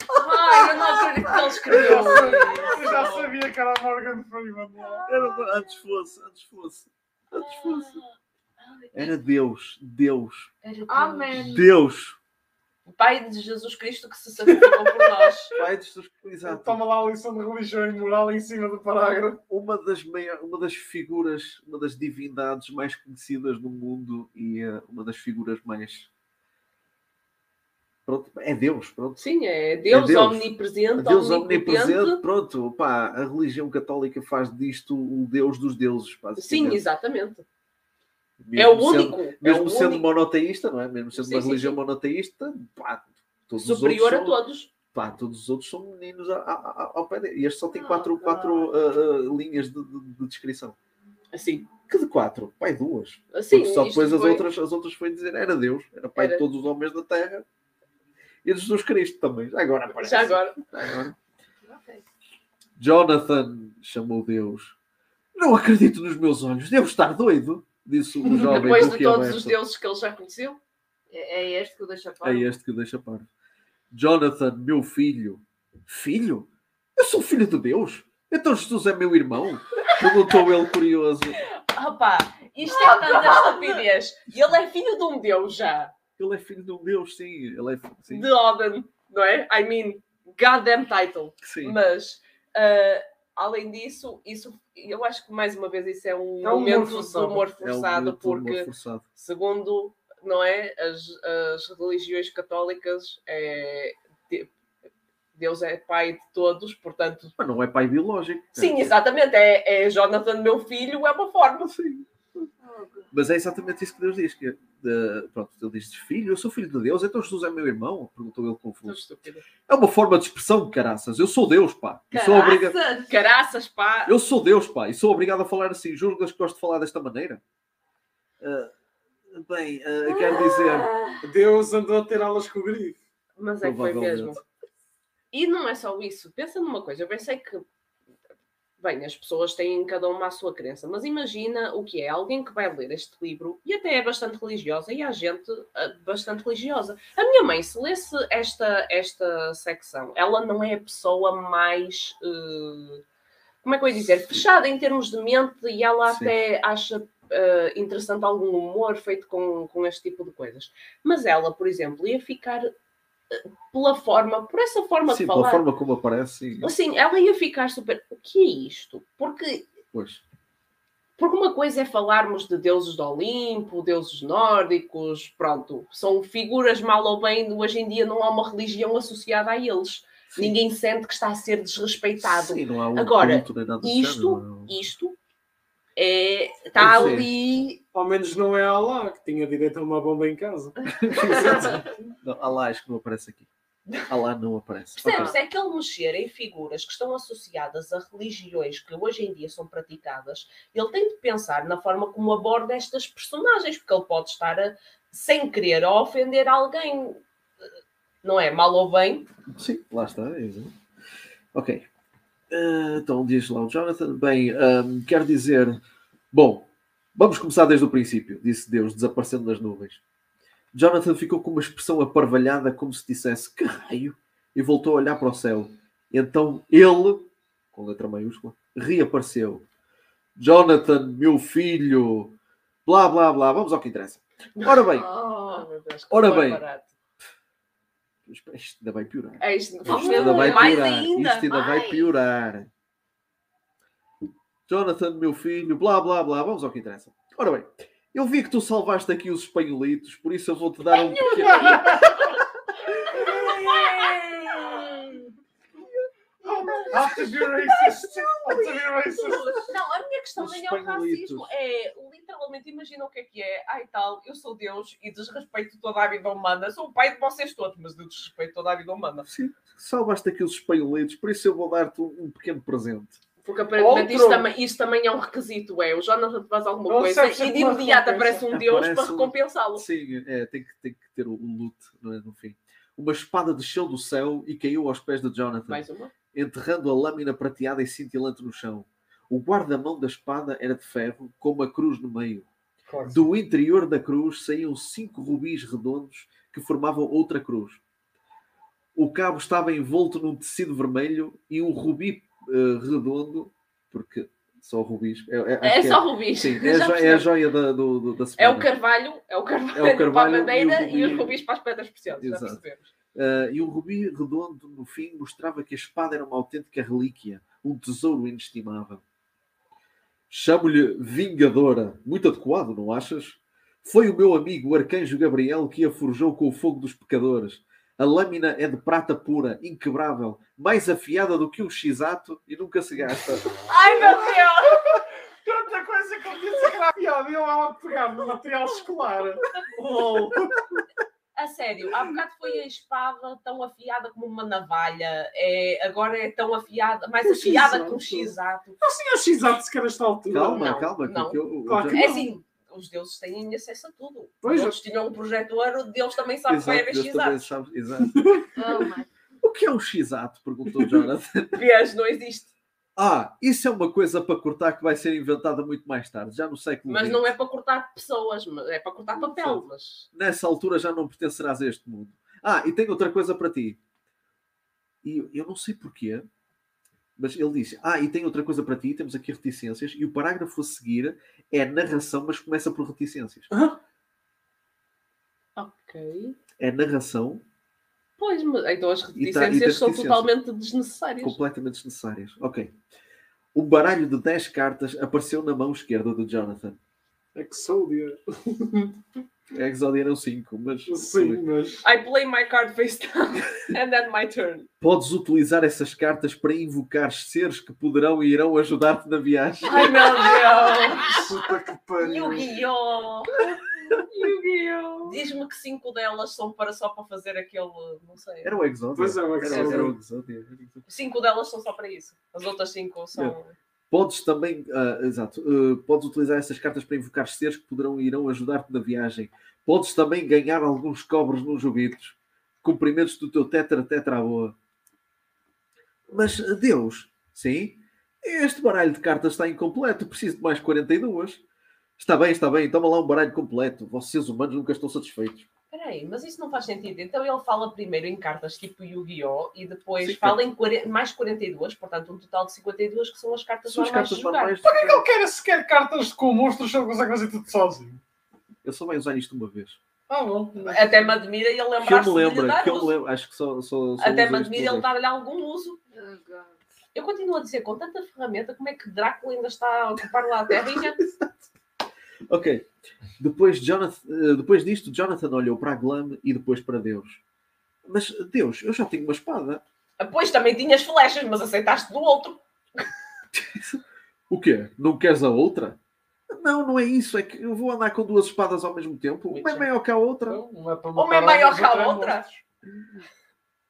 Ai, eu não acredito que ele escreveu Eu já sabia que era o Morgan Freeman. Era, antes fosse, antes fosse, antes fosse. Era Deus, Deus, Amém. Deus. Pai de Jesus Cristo que se sacrificou por nós. Pai de Jesus Exato. Toma lá a lição de religião e moral em cima do parágrafo. uma das, maior, uma das figuras, uma das divindades mais conhecidas no mundo e eh, uma das figuras mais. Pronto, é Deus, pronto. Sim, é Deus, Deus. omnipresente, Deus omnipotente. omnipresente, pronto, pá, a religião católica faz disto o Deus dos deuses, Sim, exatamente. Mesmo É o sendo- único. é mesmo o sendo único monoteísta, não é? Mesmo sendo Sim, uma sim, religião sim. monoteísta, pá, todos superior os a são, todos. pá, todos os outros são meninos a- a- a- ao pé dele. E este só tem Oh, quatro, quatro ah, ah, linhas de, de- de descrição. Assim, Que de quatro? Pai, duas. assim Porque só depois as foi- outras, as outras foi dizer era Deus, era Pai Era. de todos os homens da terra e de Jesus Cristo também. Agora aparece. Já agora. Agora. Jonathan chamou Deus. Não acredito nos meus olhos, devo estar doido, disse o jovem Depois de todos os deuses que ele já conheceu. É, é este que o deixa É para. este que deixa parvo. Jonathan, meu filho. Filho? Eu sou filho de Deus? Então Jesus é meu irmão? Perguntou ele curioso. Opá, isto é tanta estupidez. Ele é filho de um deus já. Ele é filho de um Deus, sim. Ele é sim, De Odin, não é? I mean, goddamn title. sim. Mas, ah, além disso, isso, eu acho que mais uma vez isso é um É um humor momento forçado. de humor É um forçado, humor porque, forçado. segundo, não é? As, as religiões católicas, é, de- Deus é pai de todos, portanto. Mas não é pai biológico. Sim, exatamente. É, é Jonathan, meu filho, é uma forma. Sim. Mas é exatamente isso que Deus diz. Que, de- pronto, ele diz: Filho, eu sou filho de Deus, então Jesus é meu irmão? Perguntou ele confuso. É uma forma de expressão, caraças. Eu sou Deus, pá. E sou obriga... Caraças! Caraças, pá! Eu sou Deus, pá. E sou obrigado a falar assim. Julgas que gosto de falar desta maneira? Ah, bem, ah, quero dizer. Deus andou a ter aulas com o grifo. Mas é que foi mesmo. E não é só isso. Pensa numa coisa. Eu pensei que, bem, as pessoas têm cada uma a sua crença, mas imagina o que é alguém que vai ler este livro e até é bastante religiosa e há gente ah, bastante religiosa. A minha mãe, se lesse esta, esta secção, ela não é a pessoa mais. eh, como é que eu ia dizer? Fechada em termos de mente e ela Sim. até acha eh, interessante algum humor feito com, com este tipo de coisas. Mas ela, por exemplo, ia ficar pela forma, por essa forma Sim, de pela falar. forma como aparece. sim. Assim, ela ia ficar super. O que é isto? Porque, Pois. porque uma coisa é falarmos de deuses do Olimpo, deuses nórdicos, pronto, são figuras mal ou bem, hoje em dia não há uma religião associada a eles. Sim. Ninguém sente que está a ser desrespeitado. Sim, não há um Agora, isto- género, Isto é, está é. ali. Ao menos não é Allah, que tinha direito a uma bomba em casa. não. Alá acho que não aparece aqui. Alá não aparece. Percebes? Ok. É que ele mexer em figuras que estão associadas a religiões que hoje em dia são praticadas, ele tem de pensar na forma como aborda estas personagens, porque ele pode estar a, sem querer a ofender alguém, não é? Mal ou bem. Sim, lá está. é. Ok. Ah, então diz lá o Jonathan. Bem, ahm, quer dizer, bom, Vamos começar desde o princípio, disse Deus, desaparecendo nas nuvens. Jonathan ficou com uma expressão aparvalhada, como se dissesse que raio, e voltou a olhar para o céu. Então ele, com letra maiúscula, reapareceu. Jonathan, meu filho, blá blá blá, vamos ao que interessa. Ora bem, Oh, Deus, Ora bem. barato. Isto ainda vai piorar. É isto, Isto ainda vai mais piorar. ainda, Isto ainda vai mais. piorar. Jonathan, meu filho, blá blá blá, vamos ao que interessa. Ora bem, eu vi que tu salvaste aqui os espanholitos, por isso eu vou-te dar um pequeno. Have to be racist. Have to be racist. Não, a minha questão nem é o racismo. É literalmente, imagina o que é que é. Ai tal, eu sou Deus e desrespeito toda a vida humana. Sou o pai de vocês todos, mas eu desrespeito toda a vida humana. Sim, salvaste aqui os espanholitos, por isso eu vou dar-te um, um pequeno presente. Porque aparentemente Outro. isso também, isso também é um requisito. É o Jonathan faz alguma Não coisa serve e de imediato aparece um Deus Aparece para um- recompensá-lo. Sim, é, tem, que, tem que ter o, o loot não é, no fim. Uma espada desceu do céu e caiu aos pés de Jonathan. Mais uma. Enterrando a lâmina prateada e cintilante no chão. O guarda-mão da espada era de ferro, com uma cruz no meio. Claro. Do interior da cruz saíam cinco rubis redondos que formavam outra cruz. O cabo estava envolto num tecido vermelho e um rubi eh, redondo, porque só rubis. É, é- É só rubis. Sim, é, a Já jo- é a joia da, do, do- da É semana. o carvalho, é o carvalho, É o carvalho para a madeira e e, os rubis para as pedras preciosas. Já Exato. Uh, e um rubi redondo no fim mostrava que a espada era uma autêntica relíquia, um tesouro inestimável. Chamo-lhe Vingadora, muito adequado, não achas? Foi o meu amigo, o arcanjo Gabriel, que a forjou com o fogo dos pecadores. A lâmina é de prata pura, inquebrável, mais afiada do que um x-ato e nunca se gasta. Ai meu Deus! Tanta coisa que eu disse que era e eu lá a pegar no material escolar. Oh. A sério, há bocado foi a espada tão afiada como uma navalha. É, agora é tão afiada, mais Um afiada X-ato. que um x-ato. Não tinha x-ato sequer a esta altura. Calma, Não, calma, não. que eu- Claro que É não. assim, os deuses têm acesso a tudo. Pois Os outros tinham um projetor, Deus também sabe que vai Exato, também x-atos. sabe- exato. Oh. O que é um x-ato? perguntou Jonathan. Vês, não existe. Ah, isso é uma coisa para cortar que vai ser inventada muito mais tarde, já no século Mas não é para cortar pessoas, mas é para cortar papel. Mas Nessa altura já não pertencerás a este mundo. Ah, e tenho outra coisa para ti. E eu não sei porquê, mas ele disse: Ah, e tenho outra coisa para ti, temos aqui reticências, e o parágrafo a seguir é narração, mas começa por reticências. ok. É narração Pois, mas então as tá- reticências tens são totalmente desnecessárias. completamente desnecessárias. Ok. Um baralho de 10 cartas apareceu na mão esquerda do Jonathan. Exodia. Exodia eram 5, mas. Sim, mas. I play my card face down and then my turn. Podes utilizar essas cartas para invocar seres que poderão e irão ajudar-te na viagem. Ai meu Deus! Puta que pariu. Yu-Gi-Oh! Yu-Gi-Oh! Diz-me que cinco delas são para só para fazer aquele. Não sei. Era o Exodia. Pois é, o Era, Exodia. era o Exodia. Cinco delas são só para isso. As outras cinco são. Podes também, ah, exato, ah, podes utilizar essas cartas para invocar seres que poderão e irão ajudar-te na viagem. Podes também ganhar alguns cobres nos joguitos. Cumprimentos do teu tetra tetra boa. Mas Deus, sim, este baralho de cartas está incompleto. Preciso de mais 42. Está bem, está bem. Toma lá um baralho completo. Vocês humanos nunca estão satisfeitos. Espera aí, mas isso não faz sentido. Então ele fala primeiro em cartas tipo Yu-Gi-Oh! e depois Sim, fala em 40 mais 42, portanto um total de 52 que são as cartas São as normais cartas de jogar. normais. Para que ele quer sequer cartas com monstros se ele consegue fazer tudo sozinho? Eu só vai usar isto uma vez. Ah, bom. Até me admira ele Que eu lembrar-se me lembro, que eu me lembro. Acho que só, só, só Até me admira ele dar-lhe algum uso. Oh. Eu continuo a dizer, com tanta ferramenta, como é que Drácula ainda está a ocupar lá a terrinha? Ok. Depois, Jonathan, eh, depois disto, Jonathan olhou para a Glam e depois para Deus. Mas, Deus, eu já tenho uma espada. Depois também tinhas flechas, mas aceitaste do outro. O quê? Não queres a outra? Não, não é isso. É que eu vou andar com duas espadas ao mesmo tempo. Uma é maior que a outra. Então, Não é Uma é maior que a outra é.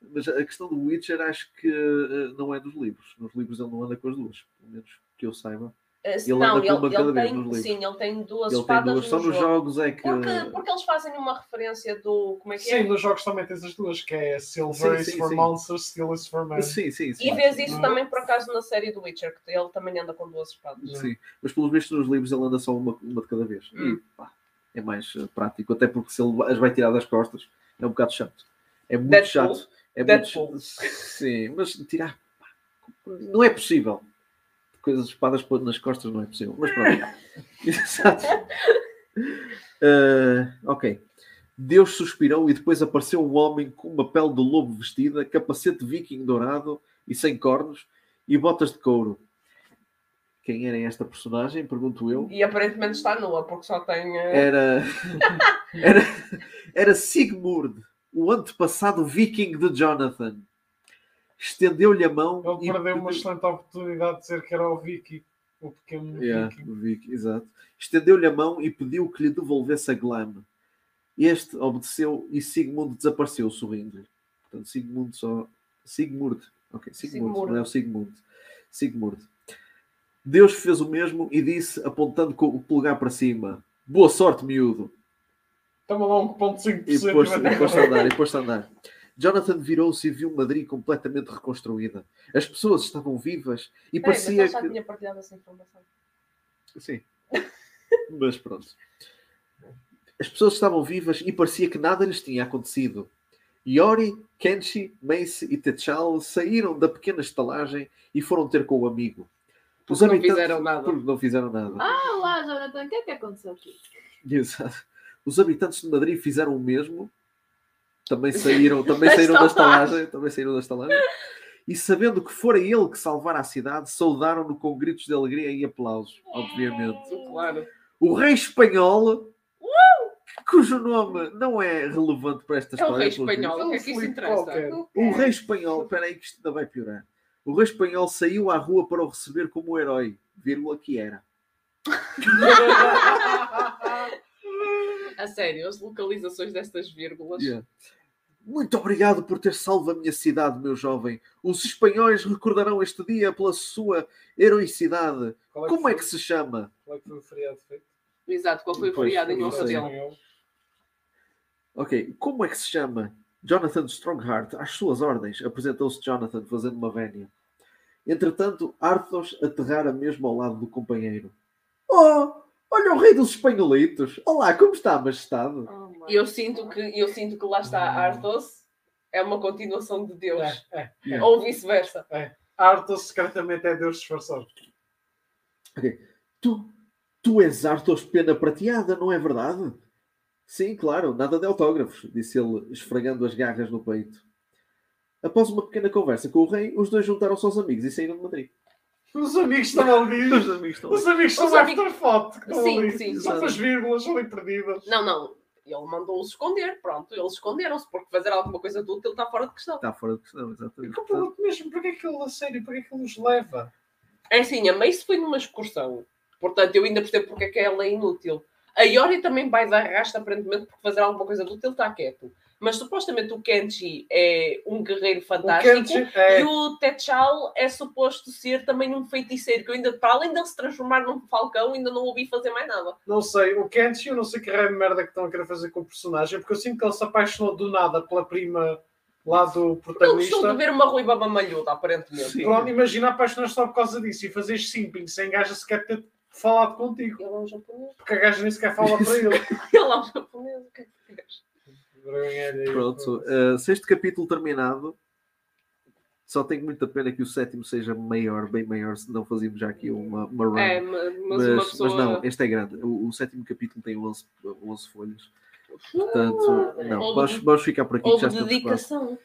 Mas a questão do Witcher acho que eh, não é dos livros. Nos livros ele não anda com as duas. Pelo menos que eu saiba. Eh, Ele não, anda com uma ele, ele tem, nos sim, ele tem duas Ele tem espadas duas. Só no nos jogo. jogos é que. Porque, porque eles fazem uma referência do. Como é que Sim, é? nos jogos também tens as duas, que é Silver Sim, is sim, for sim. Monsters, Steel is for Men. Sim, sim, sim. E vês isso Uhum. também por acaso na série do Witcher, que ele também anda com duas espadas. Sim, mas pelos vistos nos livros ele anda só uma, uma de cada vez. Hum. E pá, é mais eh, prático, até porque se ele as vai tirar das costas é um bocado chato. É muito Deadpool. chato. É Deadpool. muito chato. Sim, mas tirar pá, não é possível. Coisas espadas nas costas não é possível. Mas pronto. Exato. Eh, ok. Deus suspirou e depois apareceu um homem com uma pele de lobo vestida, capacete viking dourado e sem cornos e botas de couro. Quem era esta personagem? Pergunto eu. E aparentemente está nua, porque só tem. eh, Era, era, era Sigmund, o antepassado viking de Jonathan. Estendeu-lhe a mão. Ele e perdeu uma excelente oportunidade de dizer que era o Vicky, o pequeno Yeah, Viking. o Viking, exato. Estendeu-lhe a mão e pediu que lhe devolvesse a glam. Este obedeceu e Sigmund desapareceu, sorrindo-lhe. Portanto, Sigmund só. Sigmund. Ok, Sigmund, Sigmund. não é o Sigmund. Sigmund. Deus fez o mesmo e disse, apontando com o polegar para cima: Boa sorte, miúdo. Toma lá 1.5% E e pôs-se a andar, e pôs-se a andar. Jonathan virou-se e viu Madrid completamente reconstruída. As pessoas estavam vivas e mas parecia ele já que. tinha partilhado essa informação. Sim. Mas pronto. As pessoas estavam vivas e parecia que nada lhes tinha acontecido. Yori, Kenshi, Mace e Techal saíram da pequena estalagem e foram ter com o amigo. Os Porque não habitantes- fizeram nada. Porque não fizeram nada. Ah, lá, Jonathan, o que é que aconteceu aqui? Exato. Os habitantes de Madrid fizeram o mesmo. Também saíram, também Da saíram da estalagem. Também saíram da estalagem. E sabendo que fora ele que salvara a cidade, saudaram-no com gritos de alegria e aplausos, obviamente. Claro. O rei espanhol, cujo nome não é relevante para esta É o história. rei espanhol, o que é que isso Filipe interessa? O rei espanhol, espera aí que isto ainda vai piorar. O rei espanhol saiu à rua para o receber como um herói, vírgula que era. A sério, as localizações destas vírgulas. Yeah. Muito obrigado por ter salvo a minha cidade, meu jovem. Os espanhóis recordarão este dia pela sua heroicidade. Qual Como é foi- que se chama? Qual é que foi o feriado feito? Exato, qual foi o Pois, feriado em honra dele? Ok, como é que se chama? Jonathan Strongheart, às suas ordens, apresentou-se Jonathan fazendo uma vénia. Entretanto, Arthos aterrara mesmo ao lado do companheiro. Oh, olha o rei dos espanholitos! Olá, como está, majestade? E eu sinto que eu sinto que lá está Arthos é uma continuação de Deus. É, é. Yeah. Ou vice-versa. Arthos secretamente é Deus disfarçado. Tu, tu és Arthos Pena Prateada, não é verdade? Sim, claro, nada de autógrafos, disse ele, esfregando as garras no peito. Após uma pequena conversa com o rei, os dois juntaram-se aos amigos e saíram de Madrid. Os amigos estão ali. Os amigos estão Os amigos são Os amigos- estão Sim, ali. sim, Só sim. com as vírgulas ali perdidas. Não, não. Ele mandou-os esconder. Pronto, eles esconderam-se, porque fazer alguma coisa de útil está fora de questão. Está fora de questão, exatamente. Eu pergunto mesmo, para que é que ele, a sério, para que é que ele os leva? É assim, a Mace foi numa excursão. Portanto, eu ainda percebo porque é que ela é inútil. A Yori também vai dar rasta, aparentemente, porque fazer alguma coisa de útil está quieto. Mas supostamente o Kenshi é um guerreiro O fantástico. Kenji é. E o Techal é suposto ser também um feiticeiro, que ainda, para além dele se transformar num falcão, ainda não ouvi fazer mais nada. Não sei, o Kenji, eu não sei que raio de merda que estão a querer fazer com o personagem, porque eu sinto que ele se apaixonou do nada pela prima lá do Ele gostou de protagonista. ver uma ruiva mamalhuda, aparentemente. Sim. Pronto, imagina apaixonar só por causa disso e fazer simping sem gaja sequer ter falado contigo. Ele é um japonês. Porque a gaja nem sequer fala para ele. Ele é um japonês. O que é que. Pronto, uh, sexto capítulo terminado. Só tenho muita pena que o sétimo seja maior, bem maior, senão fazíamos já aqui uma, uma run. É, mas, mas uma mas pessoa. não, este é grande. O, o sétimo capítulo tem 11, 11 folhas. Portanto, não, Houve vamos, vamos ficar por aqui. que já Houve quase- dedicação.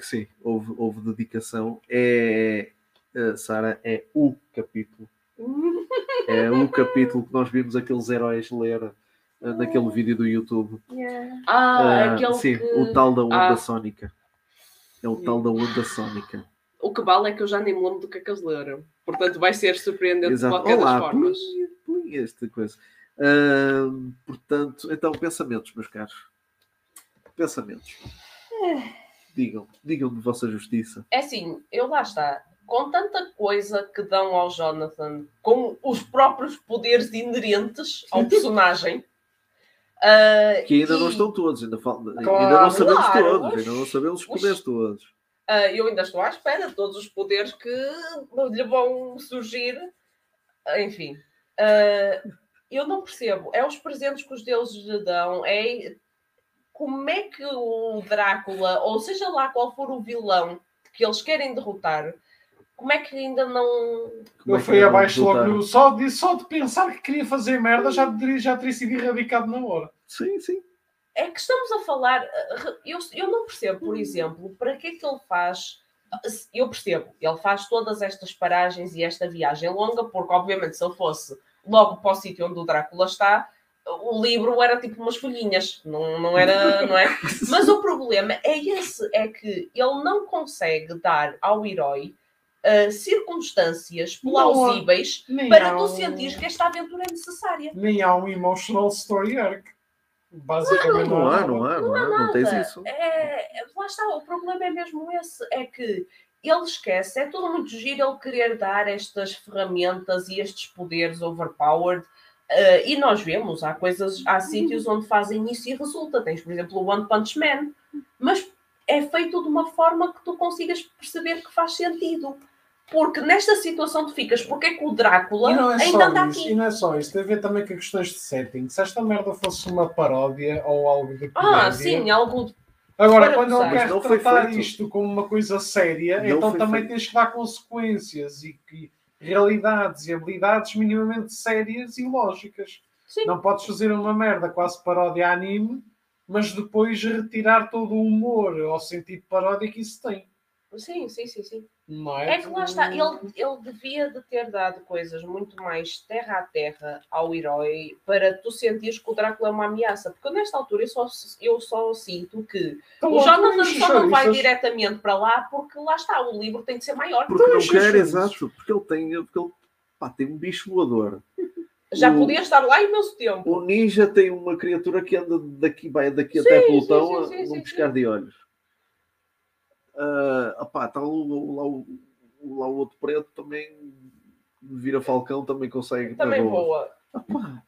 Sim, houve, houve dedicação. É, uh, Sara, é o capítulo. É o capítulo que nós vimos aqueles heróis ler uh, naquele vídeo do YouTube. Ah, Ah, aquele sim, que... o tal da onda Ah. sónica. É o tal da onda sónica. O que vale é que eu já nem me lembro do que é que eles leram. Portanto, vai ser surpreendente Exato. de qualquer das Olá, formas. plim, plim, esta coisa. Ahm, portanto, então, pensamentos, meus caros. Pensamentos. Digam, digam de vossa justiça. É assim, eu lá está. com tanta coisa que dão ao Jonathan, com os próprios poderes inerentes ao personagem. Ah, Que ainda e, não estão todos, ainda, ainda Claro, não sabemos claro. todos, ainda não sabemos os poderes todos. ah, eu ainda estou à espera de todos os poderes que lhe vão surgir. Enfim, ah, eu não percebo. É os presentes que os deuses lhe dão, é como é que o Drácula, ou seja lá qual for o vilão que eles querem derrotar, como é que ainda não. Como Eu é fui abaixo logo no. Só de, só de pensar que queria fazer merda já teria, já teria sido erradicado na hora. Sim, sim. É que estamos a falar. Eu, eu não percebo, por exemplo, para que é que ele faz. Eu percebo, ele faz todas estas paragens e esta viagem longa, porque, obviamente, se ele fosse logo para o sítio onde o Drácula está, o livro era tipo umas folhinhas, não, não era, não é? Mas o problema é esse, é que ele não consegue dar ao herói ah, circunstâncias Não, plausíveis Nem para há tu um- sentires que esta aventura é necessária. Nem há um emotional story arc. Basicamente Não há, nada. não há, não há, não tens isso. É, lá está, o problema é mesmo esse, é que ele esquece, é tudo muito giro ele querer dar estas ferramentas e estes poderes overpowered. eh, e nós vemos, há coisas, há sítios onde fazem isso e resulta. Tens, por exemplo, o One Punch Man, mas é feito de uma forma que tu consigas perceber que faz sentido. Porque nesta situação tu ficas, porque é que o Drácula E não é ainda anda só isso, aqui? e não é só isso, tem a ver também com questões de setting. Se esta merda fosse uma paródia ou algo de Ah, comédia- sim, algo de Agora, para quando ele quer não tratar isto como uma coisa séria, Não então também feito. tens que dar consequências e, e realidades e habilidades minimamente sérias e lógicas. Sim. Não podes fazer uma merda quase paródia anime, mas depois retirar todo o humor ao sentido paródia que isso tem. Sim, sim, sim, sim. Não é? Que lá está, ele, ele devia de ter dado coisas muito mais terra a terra ao herói para tu sentires que o Drácula é uma ameaça. Porque nesta altura eu só, eu só sinto que Então, o Jonathan só não vai diretamente para lá porque lá está, o livro tem de ser maior. Porque não Então, quer, isso- exato. Porque ele tem, porque ele, pá, tem um bicho voador. Já o- podia estar lá imenso tempo. O ninja tem uma criatura que anda daqui, vai daqui Sim, até Plutão sim, a sim, piscar de olhos. Ah, opá, tá o, o- lá, o, o- lá o outro preto também vira Falcão, também consegue. Também boa. boa.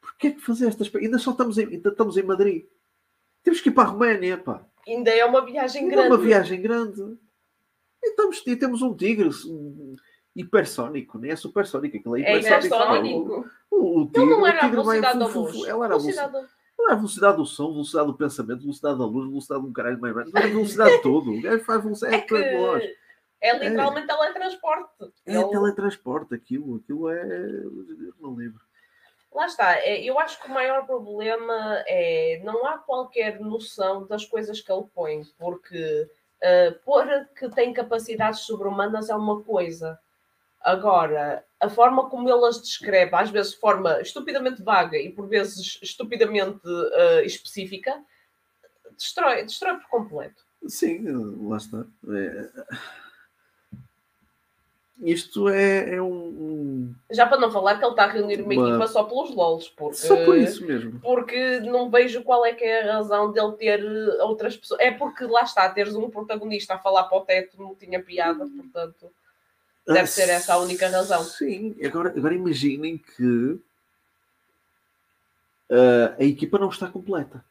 Porquê é que fazer estas. Ainda só estamos em, ainda estamos em Madrid. Temos que ir para a Roménia, pá. Ainda é uma viagem Ainda é grande. uma viagem grande. E, estamos, e temos um tigre um, hipersónico, não é supersónico, aquilo é É hipersónico. hipersónico. O, o tigre, Ele não o era a tigre vai velocidade da luz. Ela era a velocidade, Velocidade da- não é velocidade do som, velocidade do pensamento, velocidade da luz, velocidade de um caralho mais velho. Não é velocidade de tudo. O gajo faz velocidade É que é é literalmente teletransporte. É Ele- teletransporte, aquilo, aquilo é. Não lembro. Lá está, é, eu acho que o maior problema é não há qualquer noção das coisas que ele põe, porque uh, pôr que tem capacidades sobre-humanas é uma coisa. Agora, a forma como ele as descreve, às vezes de forma estupidamente vaga e por vezes estupidamente uh, específica, destrói, destrói por completo. Sim, lá está. É- Isto é, é um. Já para não falar que ele está a reunir uma Uma- equipa só pelos LOLs, porque Só por isso mesmo. porque não vejo qual é que é a razão dele ter eh, outras pessoas. É porque lá está, teres um protagonista a falar para o teto não tinha piada, portanto, deve ser essa a única razão. Sim, agora, agora imaginem que ah, a equipa não está completa.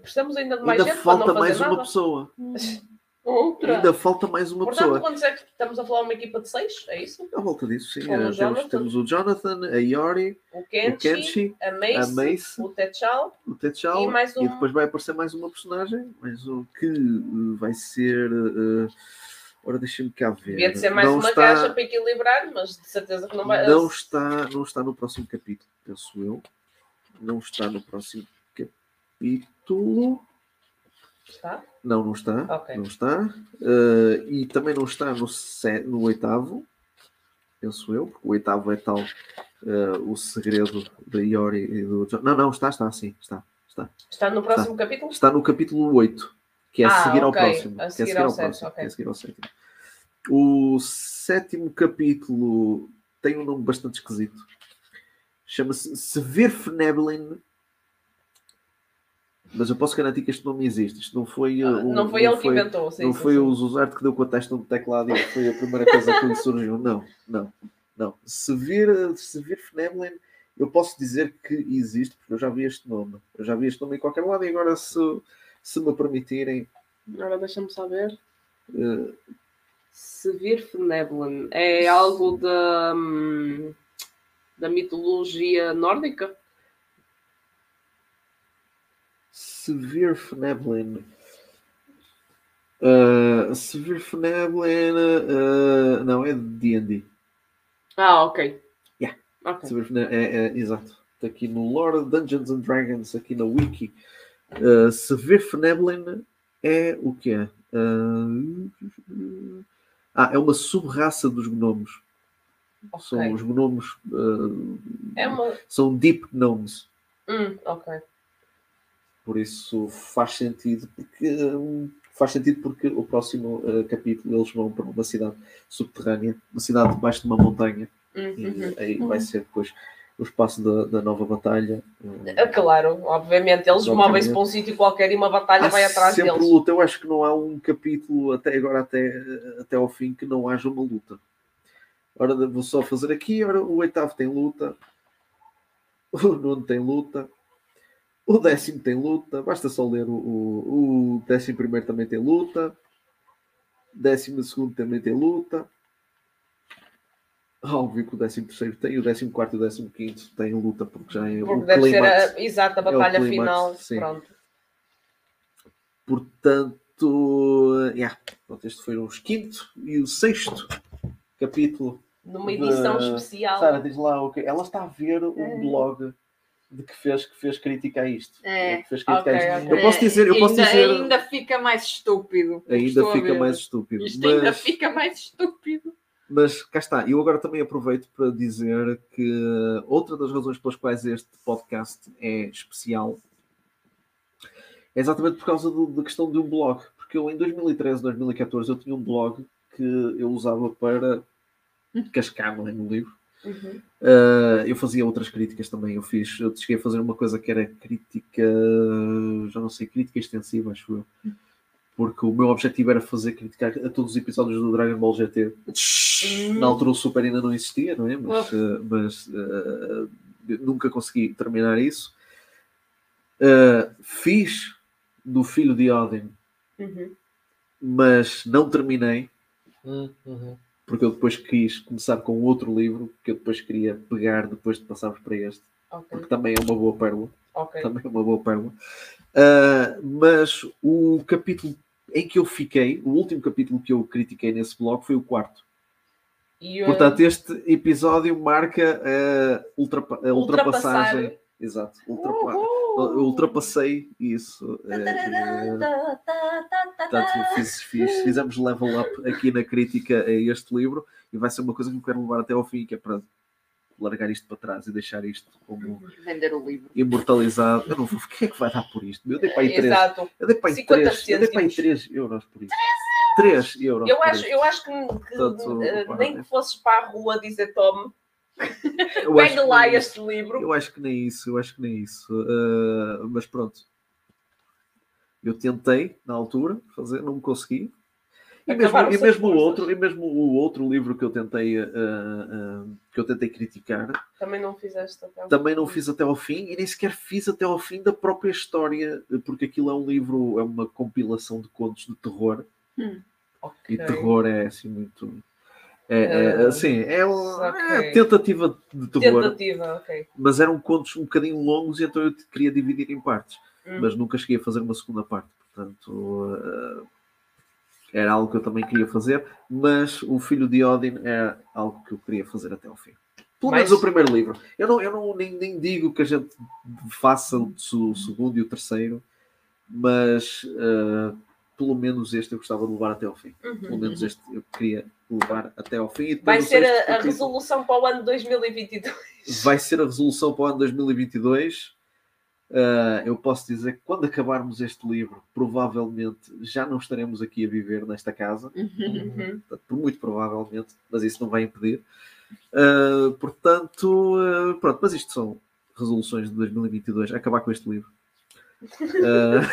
Precisamos ainda de mais Ainda gente falta mais uma nada. pessoa. Outra. Ainda falta mais uma Portanto, pessoa. quando dizer que estamos a falar uma equipa de seis, é isso? À volta disso, sim. Ah, temos, temos o Jonathan, a Iori, O o Kenshi, Kenshi, a a Mace, Mace, o Techal o Techal e mais um. E depois vai aparecer mais uma personagem, mas o que uh, vai ser. uh, ora, deixa-me cá ver. Devia de ser mais não uma está, caixa para equilibrar, mas de certeza que não vai. Não está, não está no próximo capítulo, penso eu. Não está no próximo capítulo. Está? Não, não está. Ok. Não está. Uh, e também não está no, sé- no oitavo, penso eu, porque o oitavo é tal uh, o segredo da Iori e do John. Não, não, está, está, sim, está. Está, Está no próximo capítulo? está no capítulo 8, que é Ah, seguir ao próximo. a que seguir é ao ao sétimo, próximo. ok. que é seguir ao sétimo. O sétimo capítulo tem um nome bastante esquisito. Chama-se Severe Fneblin. Mas eu posso garantir que este nome existe. Isto não foi. Ah, o- não foi ele que inventou, sim, não sim, foi sim. o Zuzarte que deu com a testa no teclado e foi a primeira coisa que lhe surgiu. Não, não, não. Se vir, se vir Fneblin, eu posso dizer que existe, porque eu já vi este nome. Eu já vi este nome em qualquer lado e agora, se, se me permitirem. Agora deixa-me saber. eh, Sevir Fneblin é algo da, hum, da mitologia nórdica? Severe Fneblin. Uh, Severe Fneblin. uh, não, é de D&D. Ah, ok. Yeah. Ok. Severe Fne- é, é, exato. Está aqui no Lore Dungeons and Dragons, aqui na Wiki. Uh, Severe Fneblin é o que é? ah, é uma sub-raça dos gnomos. São Ok. os gnomos. uh, É uma. São deep gnomes. Hum, ok. Por isso faz sentido porque faz sentido porque o próximo uh, capítulo eles vão para uma cidade subterrânea, uma cidade debaixo de uma montanha, Hum, e uhum. aí vai ser depois o espaço da, da nova batalha. Hum, Ah, Claro, obviamente. Eles movem-se para um sítio qualquer e uma batalha Há vai atrás sempre deles. luta. Eu acho que não há um capítulo até agora, até, até ao fim, que não haja uma luta. Ora, vou só fazer aqui. Ora, o oitavo tem luta. O nono tem luta. O décimo tem luta. Basta só ler o, o, o décimo primeiro também tem luta. Décimo segundo também tem luta. Óbvio que o décimo terceiro tem. O décimo quarto e o décimo quinto têm luta porque já é Porque o deve ser clímax. a, exato, a É o batalha clímax, final. sim. Pronto. Portanto, yeah, pronto, este foi os quinto e o sexto capítulo. Numa edição Da- especial. Sara, diz lá o que Ela está a ver um É. blog de que fez, que fez crítica a isto. É. Que fez crítica a Ok, isto. ok. Eu posso dizer, eu posso ainda, dizer. ainda fica mais estúpido. o Ainda a fica mais estúpido. Isto ainda Mas, fica mais estúpido. Mas cá está. Eu agora também aproveito para dizer que outra das razões pelas quais este podcast é especial é exatamente por causa do- da questão de um blog. Porque eu em 2013, 2014, eu tinha um blog que eu usava para cascar não é, no livro. Uhum. Uh, eu fazia outras críticas também. Eu fiz, eu cheguei a fazer uma coisa que era crítica, já não sei, crítica extensiva, acho eu. Porque o meu objetivo era fazer crítica a todos os episódios do Dragon Ball GT. Na altura o Super ainda não existia, não é? Mas, uh, mas, uh, nunca consegui terminar isso. Uh, fiz do Filho de Odin, Uhum. mas não terminei Uhum. porque eu depois quis começar com outro livro que eu depois queria pegar depois de passarmos para este, Ok, porque também é uma boa pérola. ok. Também é uma boa pérola. Ah, mas o capítulo em que eu fiquei, o último capítulo que eu critiquei nesse blog foi o quarto. E, uh, Portanto, este episódio marca a, ultrapa- a ultrapassagem. ultrapassar. Exato, ultrapa- Uhul! ultrapassei isso. Portanto, fiz- fiz- fizemos level up aqui na crítica a este livro e vai ser uma coisa que eu quero levar até ao fim, que é para largar isto para trás e deixar isto como Vender o livro. imortalizado. Eu não vou. Quem é que vai dar por isto? Eu dei para aí 3 Exato. eu dei para aí 50 3 eu dei para aí cêntimos. 3 euros por isto. 3 euros. Eu acho, eu acho que, que, Portanto, uh, pá, nem que fosses para a rua dizer tome, pega que lá nem este livro. Eu acho que nem isso, eu acho que nem isso. Ah, mas pronto. Eu tentei na altura fazer, não consegui. E mesmo, e mesmo o outro, e mesmo o outro livro que eu tentei ah, ah, que eu tentei criticar, Também não fizeste até ao também não fim. fiz até ao fim e nem sequer fiz até ao fim da própria história, porque aquilo é um livro, é uma compilação de contos de terror. Ok. E terror é assim muito. É, é, assim, é, uma ok. é tentativa de terror, Tentativa, ok. mas eram contos um bocadinho longos e então eu queria dividir em partes, Hum. mas nunca cheguei a fazer uma segunda parte, portanto eh, era algo que eu também queria fazer, mas o Filho de Odin é algo que eu queria fazer até ao fim. Pelo Mas- menos o primeiro livro. Eu não, eu não nem, nem digo que a gente faça o o segundo e o terceiro, mas eh, pelo menos este eu gostava de levar até ao fim. Pelo Uhum. menos este eu queria levar até ao fim. Vai ser a, a resolução para o ano 2022. vai ser a resolução para o ano 2022. Ah, eu posso dizer que quando acabarmos este livro, provavelmente já não estaremos aqui a viver nesta casa, Uhum. portanto, por muito provavelmente, mas isso não vai impedir. Ah, portanto, ah, pronto, mas isto são resoluções de 2022, acabar com este livro. Uh,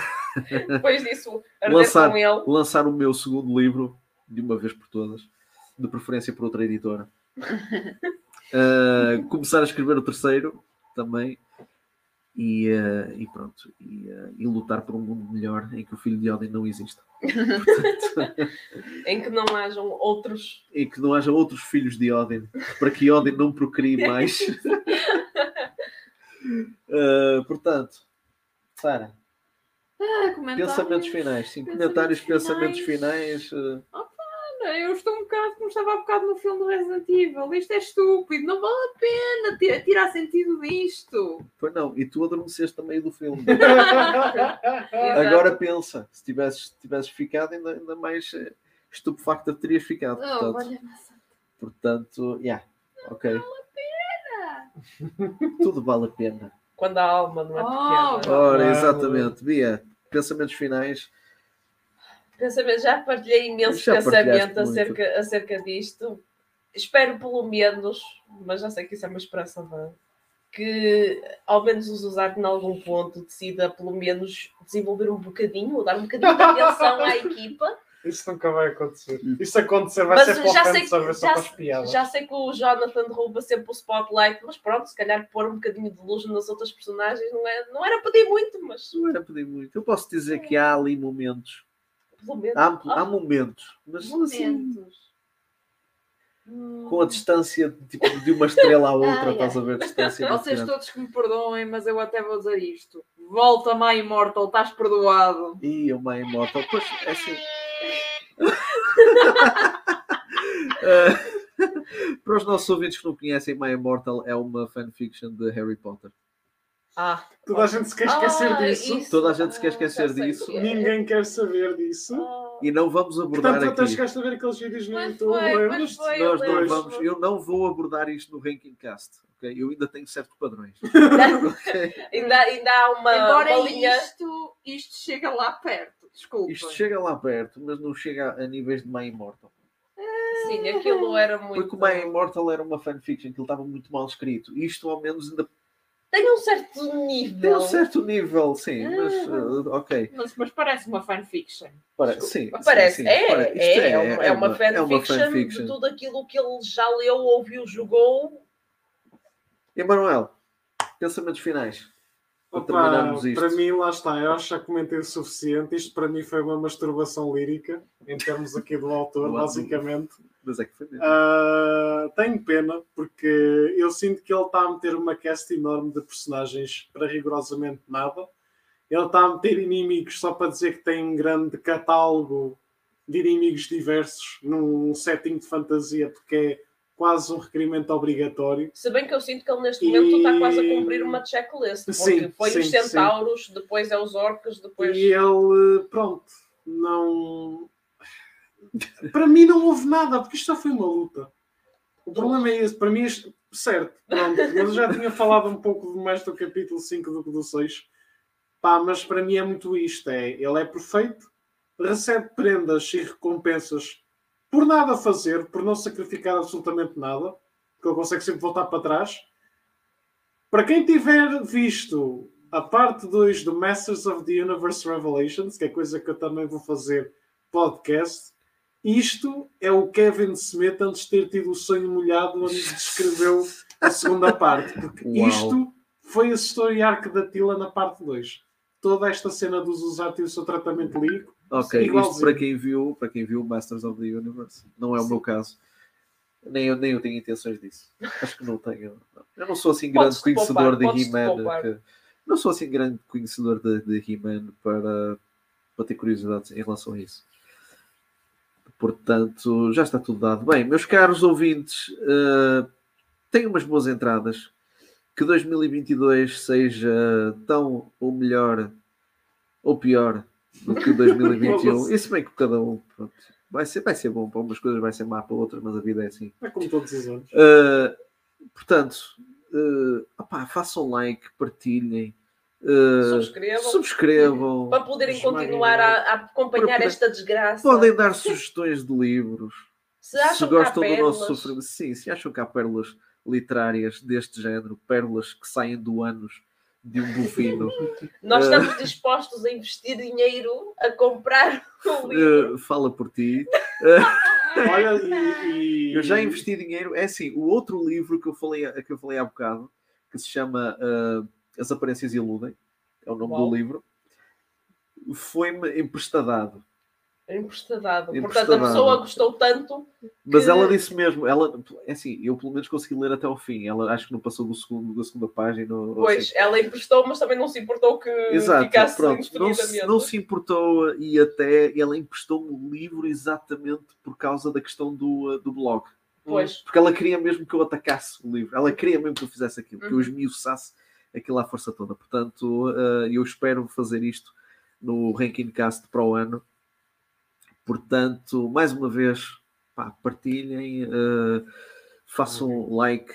Depois disso, Lançar- com ele. lançar o meu segundo livro de uma vez por todas, de preferência por outra editora. Uh, começar a escrever o terceiro também. E, uh, e pronto, e, uh, e lutar por um mundo melhor em que o filho de Odin não exista. Portanto, Em que não hajam outros. e que não haja outros filhos de Odin, para que Odin não procrie mais. Uh, portanto, Sara, Ah, pensamentos finais, sim, comentários, pensamentos finais. finais. Eu estou um bocado como estava há bocado no filme do Resident Evil. Isto é estúpido, não vale a pena ti- tirar sentido disto. Pois não, e tu adormeceste a meio do filme. Agora pensa, se tivesses, se tivesses ficado, ainda, ainda mais eh, estupefacta terias ficado. Oh, Portanto, portanto yeah, ok. Tudo vale a pena. Quando a alma não é Oh, pequena. Ora, exatamente. Bia, pensamentos finais. Pensamento, já partilhei imenso Já pensamento acerca, acerca disto. Espero pelo menos, mas já sei que isso é uma esperança vã, que ao menos os usar em algum ponto decida pelo menos desenvolver um bocadinho, ou dar um bocadinho de atenção à equipa. Isso nunca vai acontecer. Isso acontecer vai Mas ser para já sei que- já- para as piadas. Já sei que o Jonathan rouba sempre o spotlight, mas pronto, se calhar pôr um bocadinho de luz nas outras personagens não, é, não era pedir muito, mas Não era pedir muito. Eu posso dizer que há ali momentos. Há, há momentos. Mas assim, Momentos. Hum. com a distância tipo, de uma estrela à outra, Ah, estás a ver? Distância Vocês diferente. todos que me perdoem, mas eu até vou dizer isto. Volta, My Immortal, estás perdoado. E o My Immortal, pois é assim. Eh, para os nossos ouvintes que não conhecem, My Immortal é uma fanfiction de Harry Potter. Ah, Toda a gente se quer esquecer Ah, disso. isso. Toda a gente se quer Ah, esquecer sei disso. é. Ninguém quer saber disso. Ah, E não vamos abordar Portanto, até aqui. chegaste a ver aqueles vídeos no YouTube. foi. Nós eu não vamos, eu não vou abordar isto no Ranking Cast. ok? Eu ainda tenho certos padrões. ainda, ainda há uma, Embora uma linha. isto, isto chega lá perto. Desculpa. Isto chega lá perto, mas não chega a níveis de My Immortal. Sim, aquilo era muito. Porque o My Immortal era uma fanfiction que ele estava muito mal escrito. Isto ao menos ainda Tem um certo nível. tem um certo nível, sim, mas Ah. uh, ok. Mas, mas parece uma fanfiction. Para, sim, Parece, sim, sim. é, Para- é, isto é, uma, é uma é uma fanfiction fanfiction. de tudo aquilo que ele já leu, ouviu, jogou. Emanuel, pensamentos finais. Opa, terminarmos isto. para mim, lá está. Eu acho que já comentei o suficiente. Isto para mim foi uma masturbação lírica, em termos aqui do autor, basicamente. Mas é que foi mesmo. Ah, tenho pena, porque eu sinto que ele está a meter uma cast enorme de personagens para rigorosamente nada. Ele está a meter inimigos só para dizer que tem um grande catálogo de inimigos diversos num setting de fantasia, porque é quase um requerimento obrigatório. Se bem que eu sinto que ele neste E- momento está quase a cumprir uma checklist. Porque Sim, foi os sim, centauros, depois é os orcos, depois. E ele, pronto, não. Para mim não houve nada, porque isto só foi uma luta. O problema é esse, para mim, isto- certo, pronto, eu já tinha falado um pouco mais do capítulo 5 do que do 6. Pá, mas para mim é muito isto: é, ele é perfeito, recebe prendas e recompensas por nada fazer, por não sacrificar absolutamente nada, porque ele consegue sempre voltar para trás. Para quem tiver visto a parte 2 do Masters of the Universe Revelations, que é coisa que eu também vou fazer podcast, isto é o Kevin Smith antes de ter tido o sonho molhado onde descreveu a segunda parte. Porque Uau. isto foi a story arc da Tila na parte 2. Toda esta cena dos usar e o seu tratamento lírico. Ok, isto para quem viu, para quem viu Masters of the Universe, não é o Sim. meu caso. Nem eu, nem eu tenho intenções disso. Acho que não tenho. não. Eu não sou assim grande conhecedor de He-Man. Não sou assim grande conhecedor de, de He-Man para, para ter curiosidade em relação a isso. Portanto, já está tudo dado. Bem, meus caros ouvintes, eh, tenham umas boas entradas. Que 2022 seja tão ou melhor ou pior do que 2021. Isso bem que cada um pronto, vai, ser, vai ser bom para umas coisas, vai ser má para outras, mas a vida é assim. É como todos os anos. Uh, portanto, uh, opá, façam like, partilhem, uh, Subscrevam. subscrevam, Para poderem continuar a, a acompanhar Para- esta desgraça. podem dar sugestões de livros. Se acham se gostam do nosso sofrimento, sim, se acham que há pérolas literárias deste género, pérolas que saem do anos de um bovino. Nós Eh. estamos dispostos a investir dinheiro a comprar o livro. Uh, fala por ti. Olha, e- Eu já investi dinheiro. É assim, o outro livro que eu falei, que eu falei há bocado, que se chama uh, As Aparências Iludem, é o nome Uau. do livro, foi-me emprestadado. É emprestadado. Portanto, a pessoa gostou tanto. Mas Que- ela disse mesmo, ela, é assim, eu pelo menos consegui ler até ao fim. Ela acho que não passou do segundo, da segunda página. ou Pois, assim. ela emprestou, mas também não se importou que Exato, ficasse pronto. Não se, não se importou e até ela emprestou-me o livro exatamente por causa da questão do, uh, do blog. Pois. Porque ela queria mesmo que eu atacasse o livro. Ela queria mesmo que eu fizesse aquilo, que eu Uhum. esmiuçasse aquilo à força toda. Portanto, uh, eu espero fazer isto no Ranking Cast para o ano. Portanto, mais uma vez, pá, partilhem, uh, façam um like,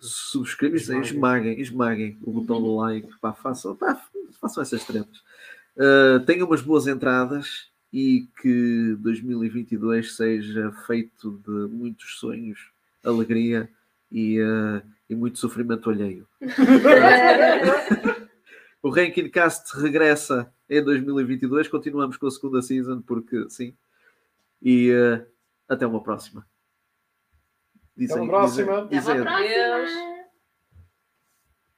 subscrevam-se, Esmaguem. esmaguem, esmaguem o botão do like, pá, façam, pá, façam essas tretas. Uh, tenham umas boas entradas e que 2022 seja feito de muitos sonhos, alegria e, uh, e muito sofrimento alheio. O Ranking Cast regressa em 2022, continuamos com a segunda season, porque sim. E uh, até uma próxima. Até Dizem- uma próxima. dizem- Até uma dizem- próxima.